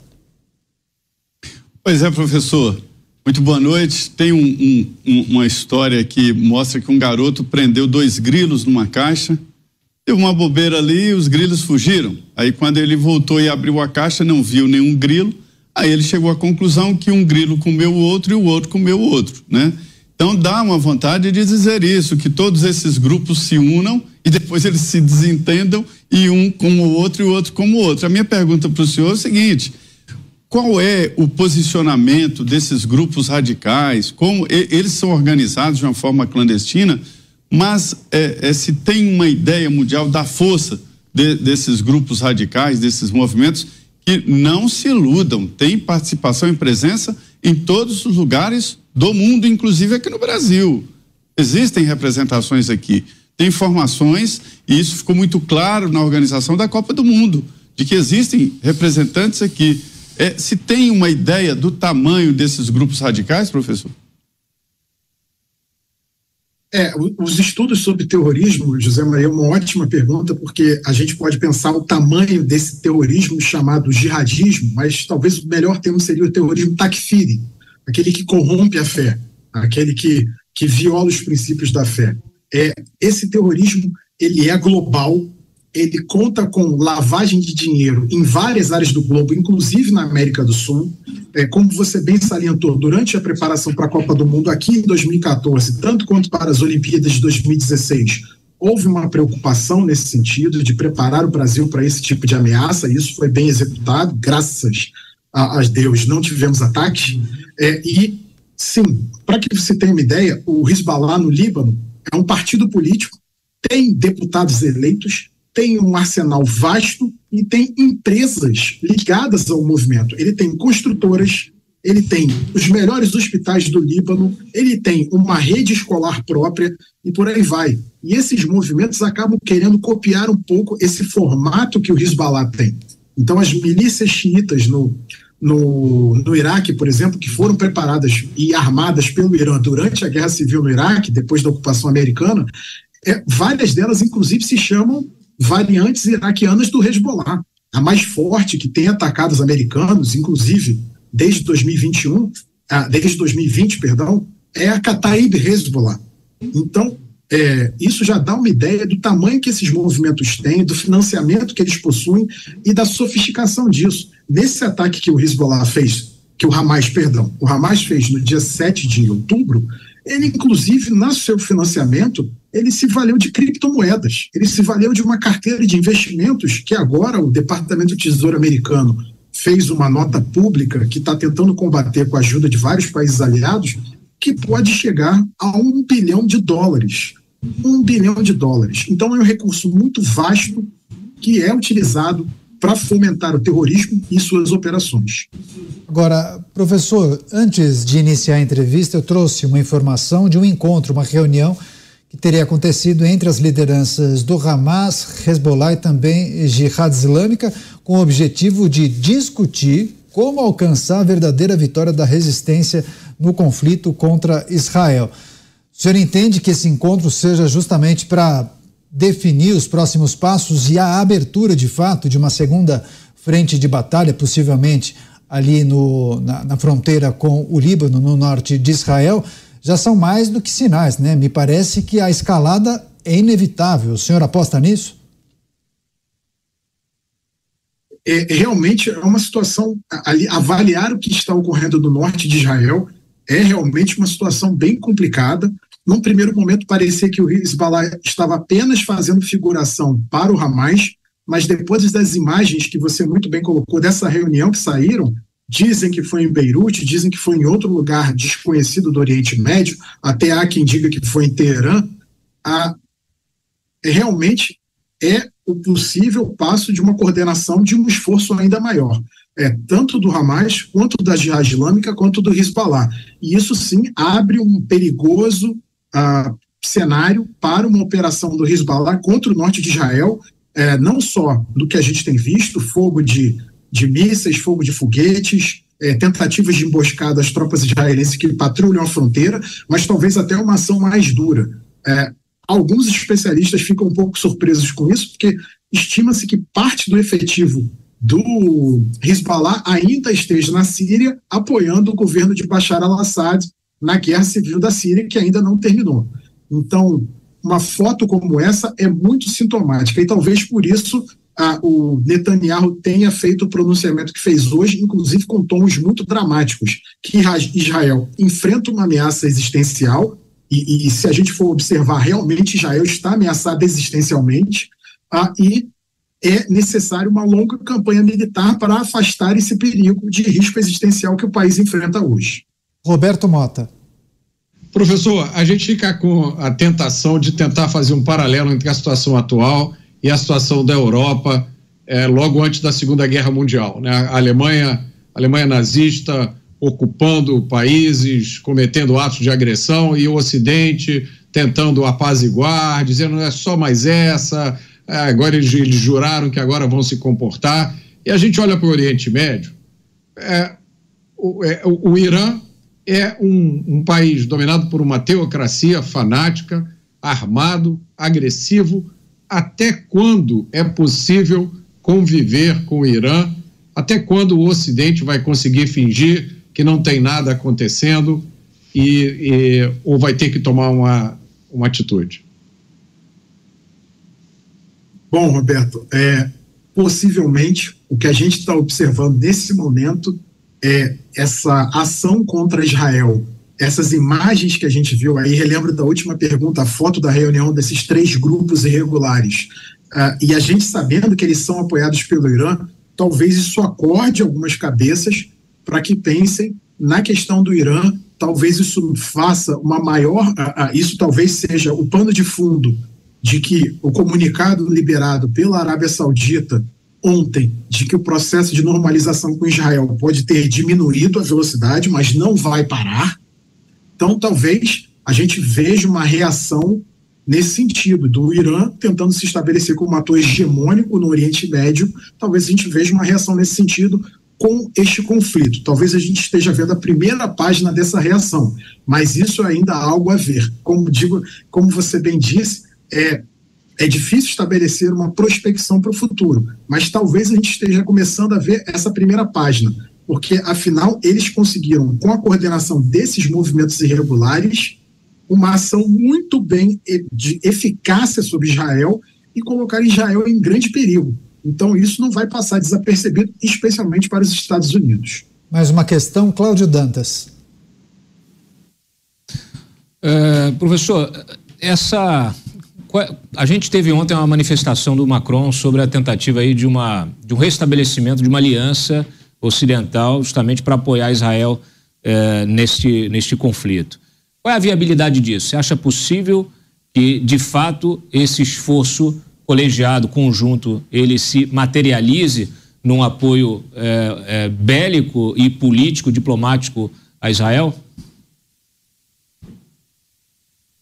Pois é, professor. Muito boa noite. Tem um, um, uma história que mostra que um garoto prendeu dois grilos numa caixa, deu uma bobeira ali e os grilos fugiram. Aí, quando ele voltou e abriu a caixa, não viu nenhum grilo. Aí ele chegou à conclusão que um grilo comeu o outro e o outro comeu o outro, né? Então dá uma vontade de dizer isso, que todos esses grupos se unam e depois eles se desentendam e um como o outro e o outro como o outro. A minha pergunta para o senhor é o seguinte: qual é o posicionamento desses grupos radicais? Como eles são organizados de uma forma clandestina, mas é, é, se tem uma ideia mundial da força de, desses grupos radicais, desses movimentos, que não se iludam, tem participação e presença em todos os lugares do mundo, inclusive aqui no Brasil. Existem representações aqui, tem informações, e isso ficou muito claro na organização da Copa do Mundo, de que existem representantes aqui. É, se tem uma ideia do tamanho desses grupos radicais, professor? É, os estudos sobre terrorismo, José Maria, é uma ótima pergunta, porque a gente pode pensar o tamanho desse terrorismo chamado jihadismo, mas talvez o melhor termo seria o terrorismo takfiri, aquele que corrompe a fé, aquele que, que viola os princípios da fé. É, esse terrorismo ele é global, ele conta com lavagem de dinheiro em várias áreas do globo, inclusive na América do Sul. É, como você bem salientou, durante a preparação para a Copa do Mundo aqui em 2014, tanto quanto para as Olimpíadas de 2016, houve uma preocupação nesse sentido de preparar o Brasil para esse tipo de ameaça, e isso foi bem executado, graças a, a Deus não tivemos ataques. É, e, sim, para que você tenha uma ideia, o Hezbollah no Líbano é um partido político, tem deputados eleitos, tem um arsenal vasto e tem empresas ligadas ao movimento. Ele tem construtoras, ele tem os melhores hospitais do Líbano, ele tem uma rede escolar própria e por aí vai. E esses movimentos acabam querendo copiar um pouco esse formato que o Hezbollah tem. Então, as milícias xiitas no, no, no Iraque, por exemplo, que foram preparadas e armadas pelo Irã durante a guerra civil no Iraque, depois da ocupação americana, é, várias delas, inclusive, se chamam variantes iraquianas do Hezbollah. A mais forte que tem atacado os americanos, inclusive desde 2021, ah, desde 2020, perdão, é a Kataib Hezbollah. Então, é, isso já dá uma ideia do tamanho que esses movimentos têm, do financiamento que eles possuem e da sofisticação disso. nesse ataque que o Hezbollah fez, que o Hamas, perdão, o Hamas fez no dia 7 de outubro, ele, inclusive, no seu financiamento, ele se valeu de criptomoedas, ele se valeu de uma carteira de investimentos que agora o Departamento do Tesouro americano fez uma nota pública que está tentando combater com a ajuda de vários países aliados, que pode chegar a um bilhão de dólares. Um bilhão de dólares. Então é um recurso muito vasto que é utilizado para fomentar o terrorismo e suas operações. Agora, professor, antes de iniciar a entrevista, eu trouxe uma informação de um encontro, uma reunião que teria acontecido entre as lideranças do Hamas, Hezbollah e também Jihad Islâmica, com o objetivo de discutir como alcançar a verdadeira vitória da resistência no conflito contra Israel. O senhor entende que esse encontro seja justamente para definir os próximos passos e a abertura, de fato, de uma segunda frente de batalha, possivelmente ali no, na, na fronteira com o Líbano, no norte de Israel, já são mais do que sinais, né? Me parece que a escalada é inevitável. O senhor aposta nisso? É, realmente é uma situação ali avaliar o que está ocorrendo no norte de Israel é realmente uma situação bem complicada. Num primeiro momento, parecia que o Hezbollah estava apenas fazendo figuração para o Hamas, mas depois das imagens que você muito bem colocou dessa reunião que saíram, dizem que foi em Beirute, dizem que foi em outro lugar desconhecido do Oriente Médio, até há quem diga que foi em Teherã, a, realmente é o possível passo de uma coordenação de um esforço ainda maior é, tanto do Hamas, quanto da Jihad Islâmica, quanto do Hezbollah. E isso sim abre um perigoso uh, cenário para uma operação do Hezbollah contra o norte de Israel, é, não só do que a gente tem visto, fogo de, de mísseis, fogo de foguetes, é, tentativas de emboscada às tropas israelenses que patrulham a fronteira, mas talvez até uma ação mais dura. É, alguns especialistas ficam um pouco surpresos com isso, porque estima-se que parte do efetivo do Hezbollah ainda esteja na Síria apoiando o governo de Bashar al-Assad na guerra civil da Síria, que ainda não terminou. Então, uma foto como essa é muito sintomática, e talvez por isso a, o Netanyahu tenha feito o pronunciamento que fez hoje, inclusive com tons muito dramáticos, que Israel enfrenta uma ameaça existencial, e, e se a gente for observar, realmente Israel está ameaçada existencialmente, ah, e é necessário uma longa campanha militar para afastar esse perigo de risco existencial que o país enfrenta hoje. Roberto Mota. Professor, a gente fica com a tentação de tentar fazer um paralelo entre a situação atual e a situação da Europa é, logo antes da Segunda Guerra Mundial. Né? A Alemanha, a Alemanha nazista ocupando países, cometendo atos de agressão e o Ocidente tentando apaziguar, dizendo não é só mais essa, é, agora eles, eles, juraram que agora vão se comportar. E a gente olha para o Oriente Médio, é, o, é, o, o, Irã é um, um país dominado por uma teocracia fanática, armado, agressivo. Até quando é possível conviver com o Irã? Até quando o Ocidente vai conseguir fingir que não tem nada acontecendo e, e ou vai ter que tomar uma, uma atitude? Bom, Roberto, é, possivelmente o que a gente está observando nesse momento é essa ação contra Israel. Essas imagens que a gente viu aí, relembro da última pergunta, a foto da reunião desses três grupos irregulares. Uh, e a gente sabendo que eles são apoiados pelo Irã, talvez isso acorde algumas cabeças para que pensem na questão do Irã. Talvez isso faça uma maior. Isso talvez seja o pano de fundo de que o comunicado liberado pela Arábia Saudita ontem, de que o processo de normalização com Israel pode ter diminuído a velocidade, mas não vai parar. Então, talvez a gente veja uma reação nesse sentido, do Irã tentando se estabelecer como ator hegemônico no Oriente Médio. Talvez a gente veja uma reação nesse sentido com este conflito. Talvez a gente esteja vendo a primeira página dessa reação, mas isso ainda há algo a ver. Como digo, como você bem disse, é, é difícil estabelecer uma prospecção para o futuro, mas talvez a gente esteja começando a ver essa primeira página, porque afinal eles conseguiram, com a coordenação desses movimentos irregulares, uma ação muito bem de eficácia sobre Israel e colocar Israel em grande perigo. Então, isso não vai passar desapercebido, especialmente para os Estados Unidos. Mais uma questão, Cláudio Dantas. Uh, professor, essa a gente teve ontem uma manifestação do Macron sobre a tentativa aí de uma de um restabelecimento de uma aliança ocidental justamente para apoiar Israel uh, neste neste conflito. Qual é a viabilidade disso? Você acha possível que de fato esse esforço colegiado conjunto ele se materialize num apoio é, é, bélico e político diplomático a Israel?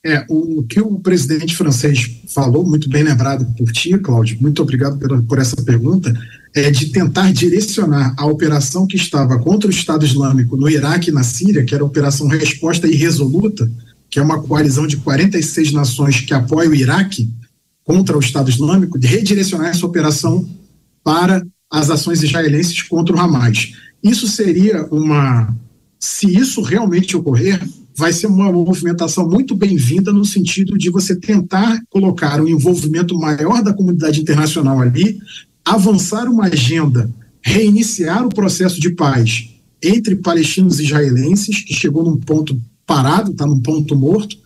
É, o, que o presidente francês falou, muito bem lembrado por ti, Cláudio, muito obrigado por, por essa pergunta, é de tentar direcionar a operação que estava contra o Estado Islâmico no Iraque e na Síria, que era a Operação Resposta Irresoluta, que é uma coalizão de 46 nações que apoia o Iraque contra o Estado Islâmico, de redirecionar essa operação para as ações israelenses contra o Hamas. Isso seria uma. Se isso realmente ocorrer, vai ser uma movimentação muito bem-vinda no sentido de você tentar colocar um envolvimento maior da comunidade internacional ali, avançar uma agenda, reiniciar o processo de paz entre palestinos e israelenses, que chegou num ponto parado, está num ponto morto,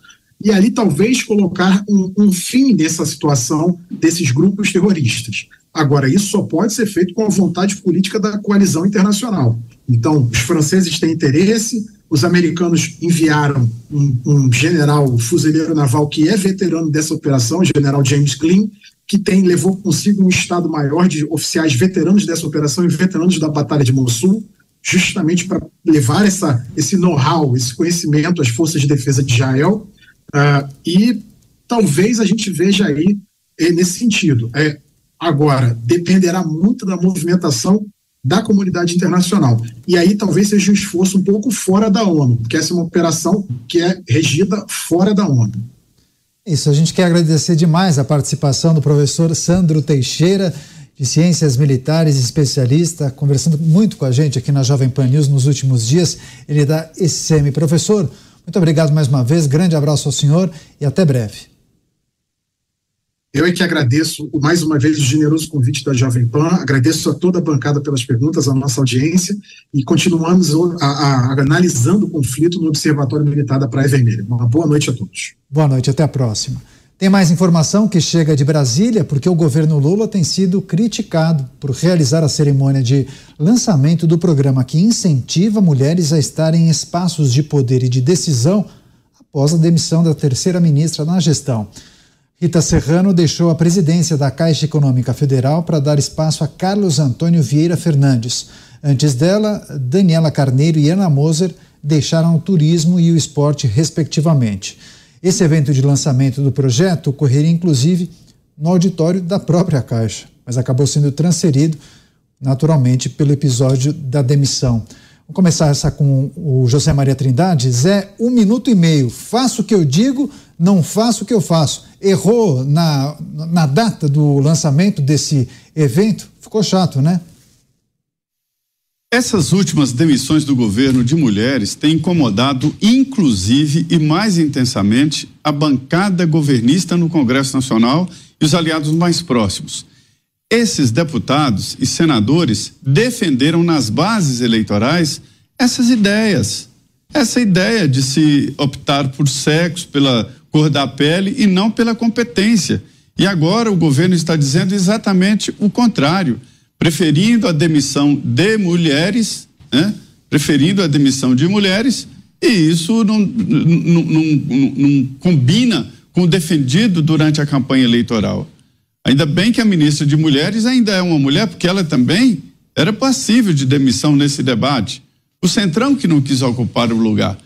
e ali talvez colocar um, um fim nessa situação desses grupos terroristas. Agora, isso só pode ser feito com a vontade política da coalizão internacional. Então, os franceses têm interesse, os americanos enviaram um, um general fuzileiro naval que é veterano dessa operação, o general James Glynn, que tem levou consigo um estado maior de oficiais veteranos dessa operação e veteranos da Batalha de Mossul, justamente para levar essa, esse know-how, esse conhecimento às forças de defesa de Israel. Uh, e talvez a gente veja aí é, nesse sentido. É, agora, dependerá muito da movimentação da comunidade internacional. E aí talvez seja um esforço um pouco fora da ONU, porque essa é uma operação que é regida fora da ONU. Isso, a gente quer agradecer demais a participação do professor Sandro Teixeira, de Ciências Militares, especialista, conversando muito com a gente aqui na Jovem Pan News nos últimos dias. Ele é da ECM. Professor, muito obrigado mais uma vez, grande abraço ao senhor e até breve. Eu é que agradeço mais uma vez o generoso convite da Jovem Pan, agradeço a toda a bancada pelas perguntas, a nossa audiência, e continuamos a, a, a, analisando o conflito no Observatório Militar da Praia Vermelha. Uma boa noite a todos. Boa noite, até a próxima. Tem mais informação que chega de Brasília, porque o governo Lula tem sido criticado por realizar a cerimônia de lançamento do programa que incentiva mulheres a estarem em espaços de poder e de decisão após a demissão da terceira ministra na gestão. Rita Serrano deixou a presidência da Caixa Econômica Federal para dar espaço a Carlos Antônio Vieira Fernandes. Antes dela, Daniela Carneiro e Ana Moser deixaram o turismo e o esporte, respectivamente. Esse evento de lançamento do projeto ocorreria, inclusive, no auditório da própria Caixa, mas acabou sendo transferido, naturalmente, pelo episódio da demissão. Vamos começar essa com o José Maria Trindade. Zé, um minuto e meio. Faço o que eu digo, não faço o que eu faço. Errou na, na data do lançamento desse evento? Ficou chato, né? Essas últimas demissões do governo de mulheres têm incomodado, inclusive e mais intensamente, a bancada governista no Congresso Nacional e os aliados mais próximos. Esses deputados e senadores defenderam nas bases eleitorais essas ideias. Essa ideia de se optar por sexo, pela cor da pele e não pela competência. E agora o governo está dizendo exatamente o contrário, preferindo a demissão de mulheres, né? preferindo a demissão de mulheres, e isso não, não, não, não combina com o defendido durante a campanha eleitoral. Ainda bem que a ministra de Mulheres ainda é uma mulher, porque ela também era passível de demissão nesse debate. O Centrão que não quis ocupar o lugar.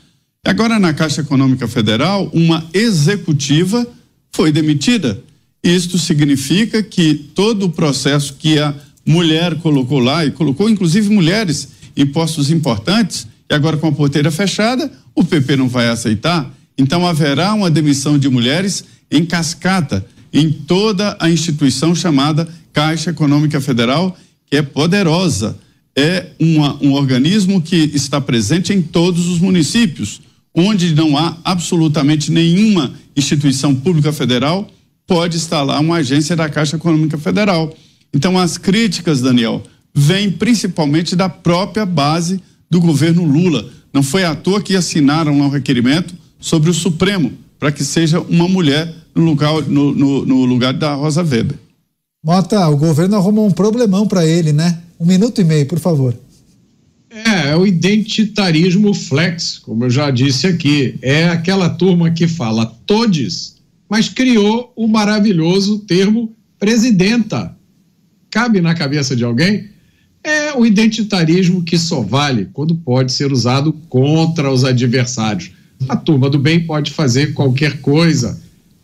Agora, na Caixa Econômica Federal, uma executiva foi demitida. Isto significa que todo o processo que a mulher colocou lá, e colocou inclusive mulheres em postos importantes, e agora com a porteira fechada, o PP não vai aceitar. Então haverá uma demissão de mulheres em cascata em toda a instituição chamada Caixa Econômica Federal, que é poderosa. É uma, um organismo que está presente em todos os municípios onde não há absolutamente nenhuma instituição pública federal, pode estar lá uma agência da Caixa Econômica Federal. Então, as críticas, Daniel, vêm principalmente da própria base do governo Lula. Não foi à toa que assinaram lá um requerimento sobre o Supremo, para que seja uma mulher no lugar, no, no, no lugar da Rosa Weber. Mota, o governo arrumou um problemão para ele, né? Um minuto e meio, por favor. É, é o identitarismo flex, como eu já disse aqui. É aquela turma que fala todes, mas criou o maravilhoso termo presidenta. Cabe na cabeça de alguém? É o identitarismo que só vale quando pode ser usado contra os adversários. A turma do bem pode fazer qualquer coisa.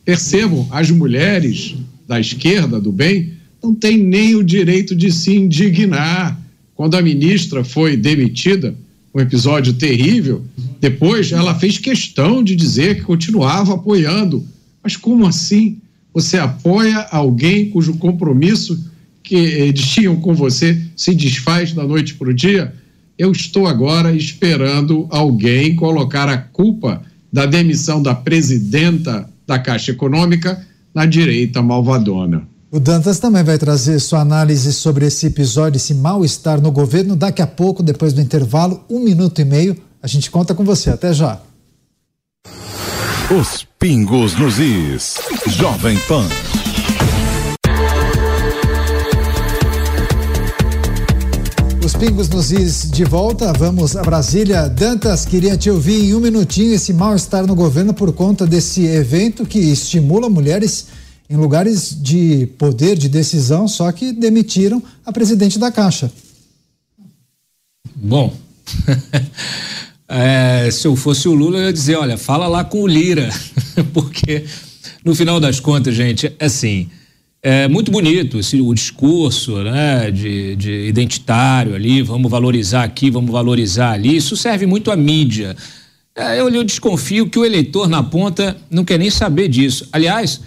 Percebam, as mulheres da esquerda do bem não têm nem o direito de se indignar quando a ministra foi demitida, um episódio terrível, depois ela fez questão de dizer que continuava apoiando. Mas como assim? Você apoia alguém cujo compromisso que eles tinham com você se desfaz da noite para o dia? Eu estou agora esperando alguém colocar a culpa da demissão da presidenta da Caixa Econômica na direita malvadona. O Dantas também vai trazer sua análise sobre esse episódio, esse mal-estar no governo. Daqui a pouco, depois do intervalo, um minuto e meio, a gente conta com você. Até já. Os pingos nos is. Jovem Pan. Pingos nos is de volta. Vamos a Brasília. Dantas, queria te ouvir em um minutinho esse mal-estar no governo por conta desse evento que estimula mulheres em lugares de poder, de decisão, só que demitiram a presidente da Caixa. Bom, (laughs) é, se eu fosse o Lula, eu ia dizer: olha, fala lá com o Lira, (laughs) porque no final das contas, gente, assim. É muito bonito esse, o discurso né, de, de identitário ali, vamos valorizar aqui, vamos valorizar ali. Isso serve muito à mídia. É, eu, eu desconfio que o eleitor na ponta não quer nem saber disso. Aliás,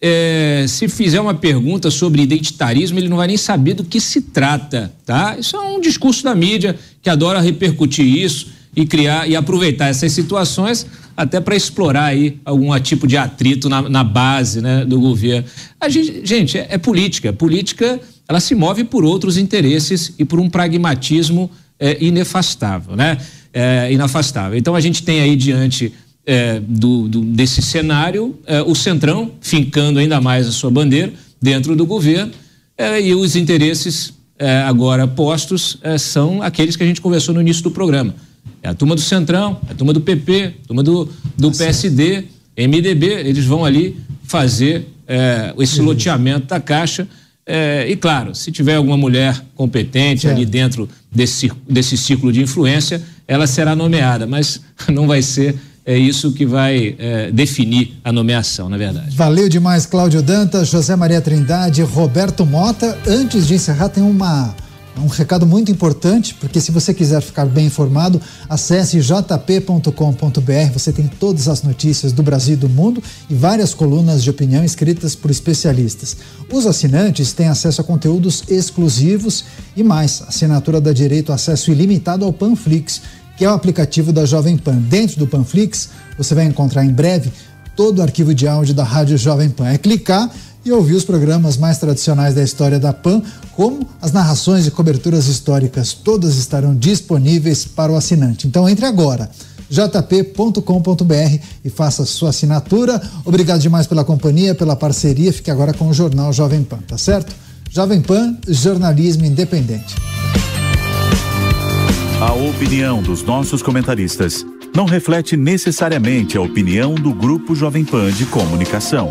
é, se fizer uma pergunta sobre identitarismo, ele não vai nem saber do que se trata, tá? Isso é um discurso da mídia que adora repercutir isso e criar e aproveitar essas situações até para explorar aí algum tipo de atrito na, na base né, do governo. A gente, gente é, é, política. Política ela se move por outros interesses e por um pragmatismo é, inefastável, né? É, inafastável. Então a gente tem aí diante é, do, do, desse cenário, é, o Centrão fincando ainda mais a sua bandeira dentro do governo é, e os interesses é, agora postos são aqueles que a gente conversou no início do programa. É a turma do Centrão, a turma do PP, a turma do, do PSD, MDB, eles vão ali fazer é, esse loteamento da Caixa. e claro, se tiver alguma mulher competente ali dentro desse, desse ciclo de influência, ela será nomeada, mas (laughs) não vai ser é isso que vai é, definir a nomeação, na verdade. Valeu demais, Cláudio Dantas, José Maria Trindade, Roberto Mota. Antes de encerrar, tem uma um recado muito importante, porque se você quiser ficar bem informado, acesse jp.com.br. Você tem todas as notícias do Brasil e do mundo e várias colunas de opinião escritas por especialistas. Os assinantes têm acesso a conteúdos exclusivos e mais. Assinatura dá direito a acesso ilimitado ao Panflix que é o aplicativo da Jovem Pan. Dentro do Panflix, você vai encontrar em breve todo o arquivo de áudio da Rádio Jovem Pan. É clicar e ouvir os programas mais tradicionais da história da PAN, como as narrações e coberturas históricas, todas estarão disponíveis para o assinante. Então entre agora jp.com.br e faça sua assinatura. Obrigado demais pela companhia, pela parceria. Fique agora com o Jornal Jovem Pan, tá certo? Jovem Pan, jornalismo independente. A opinião dos nossos comentaristas não reflete necessariamente a opinião do Grupo Jovem Pan de Comunicação.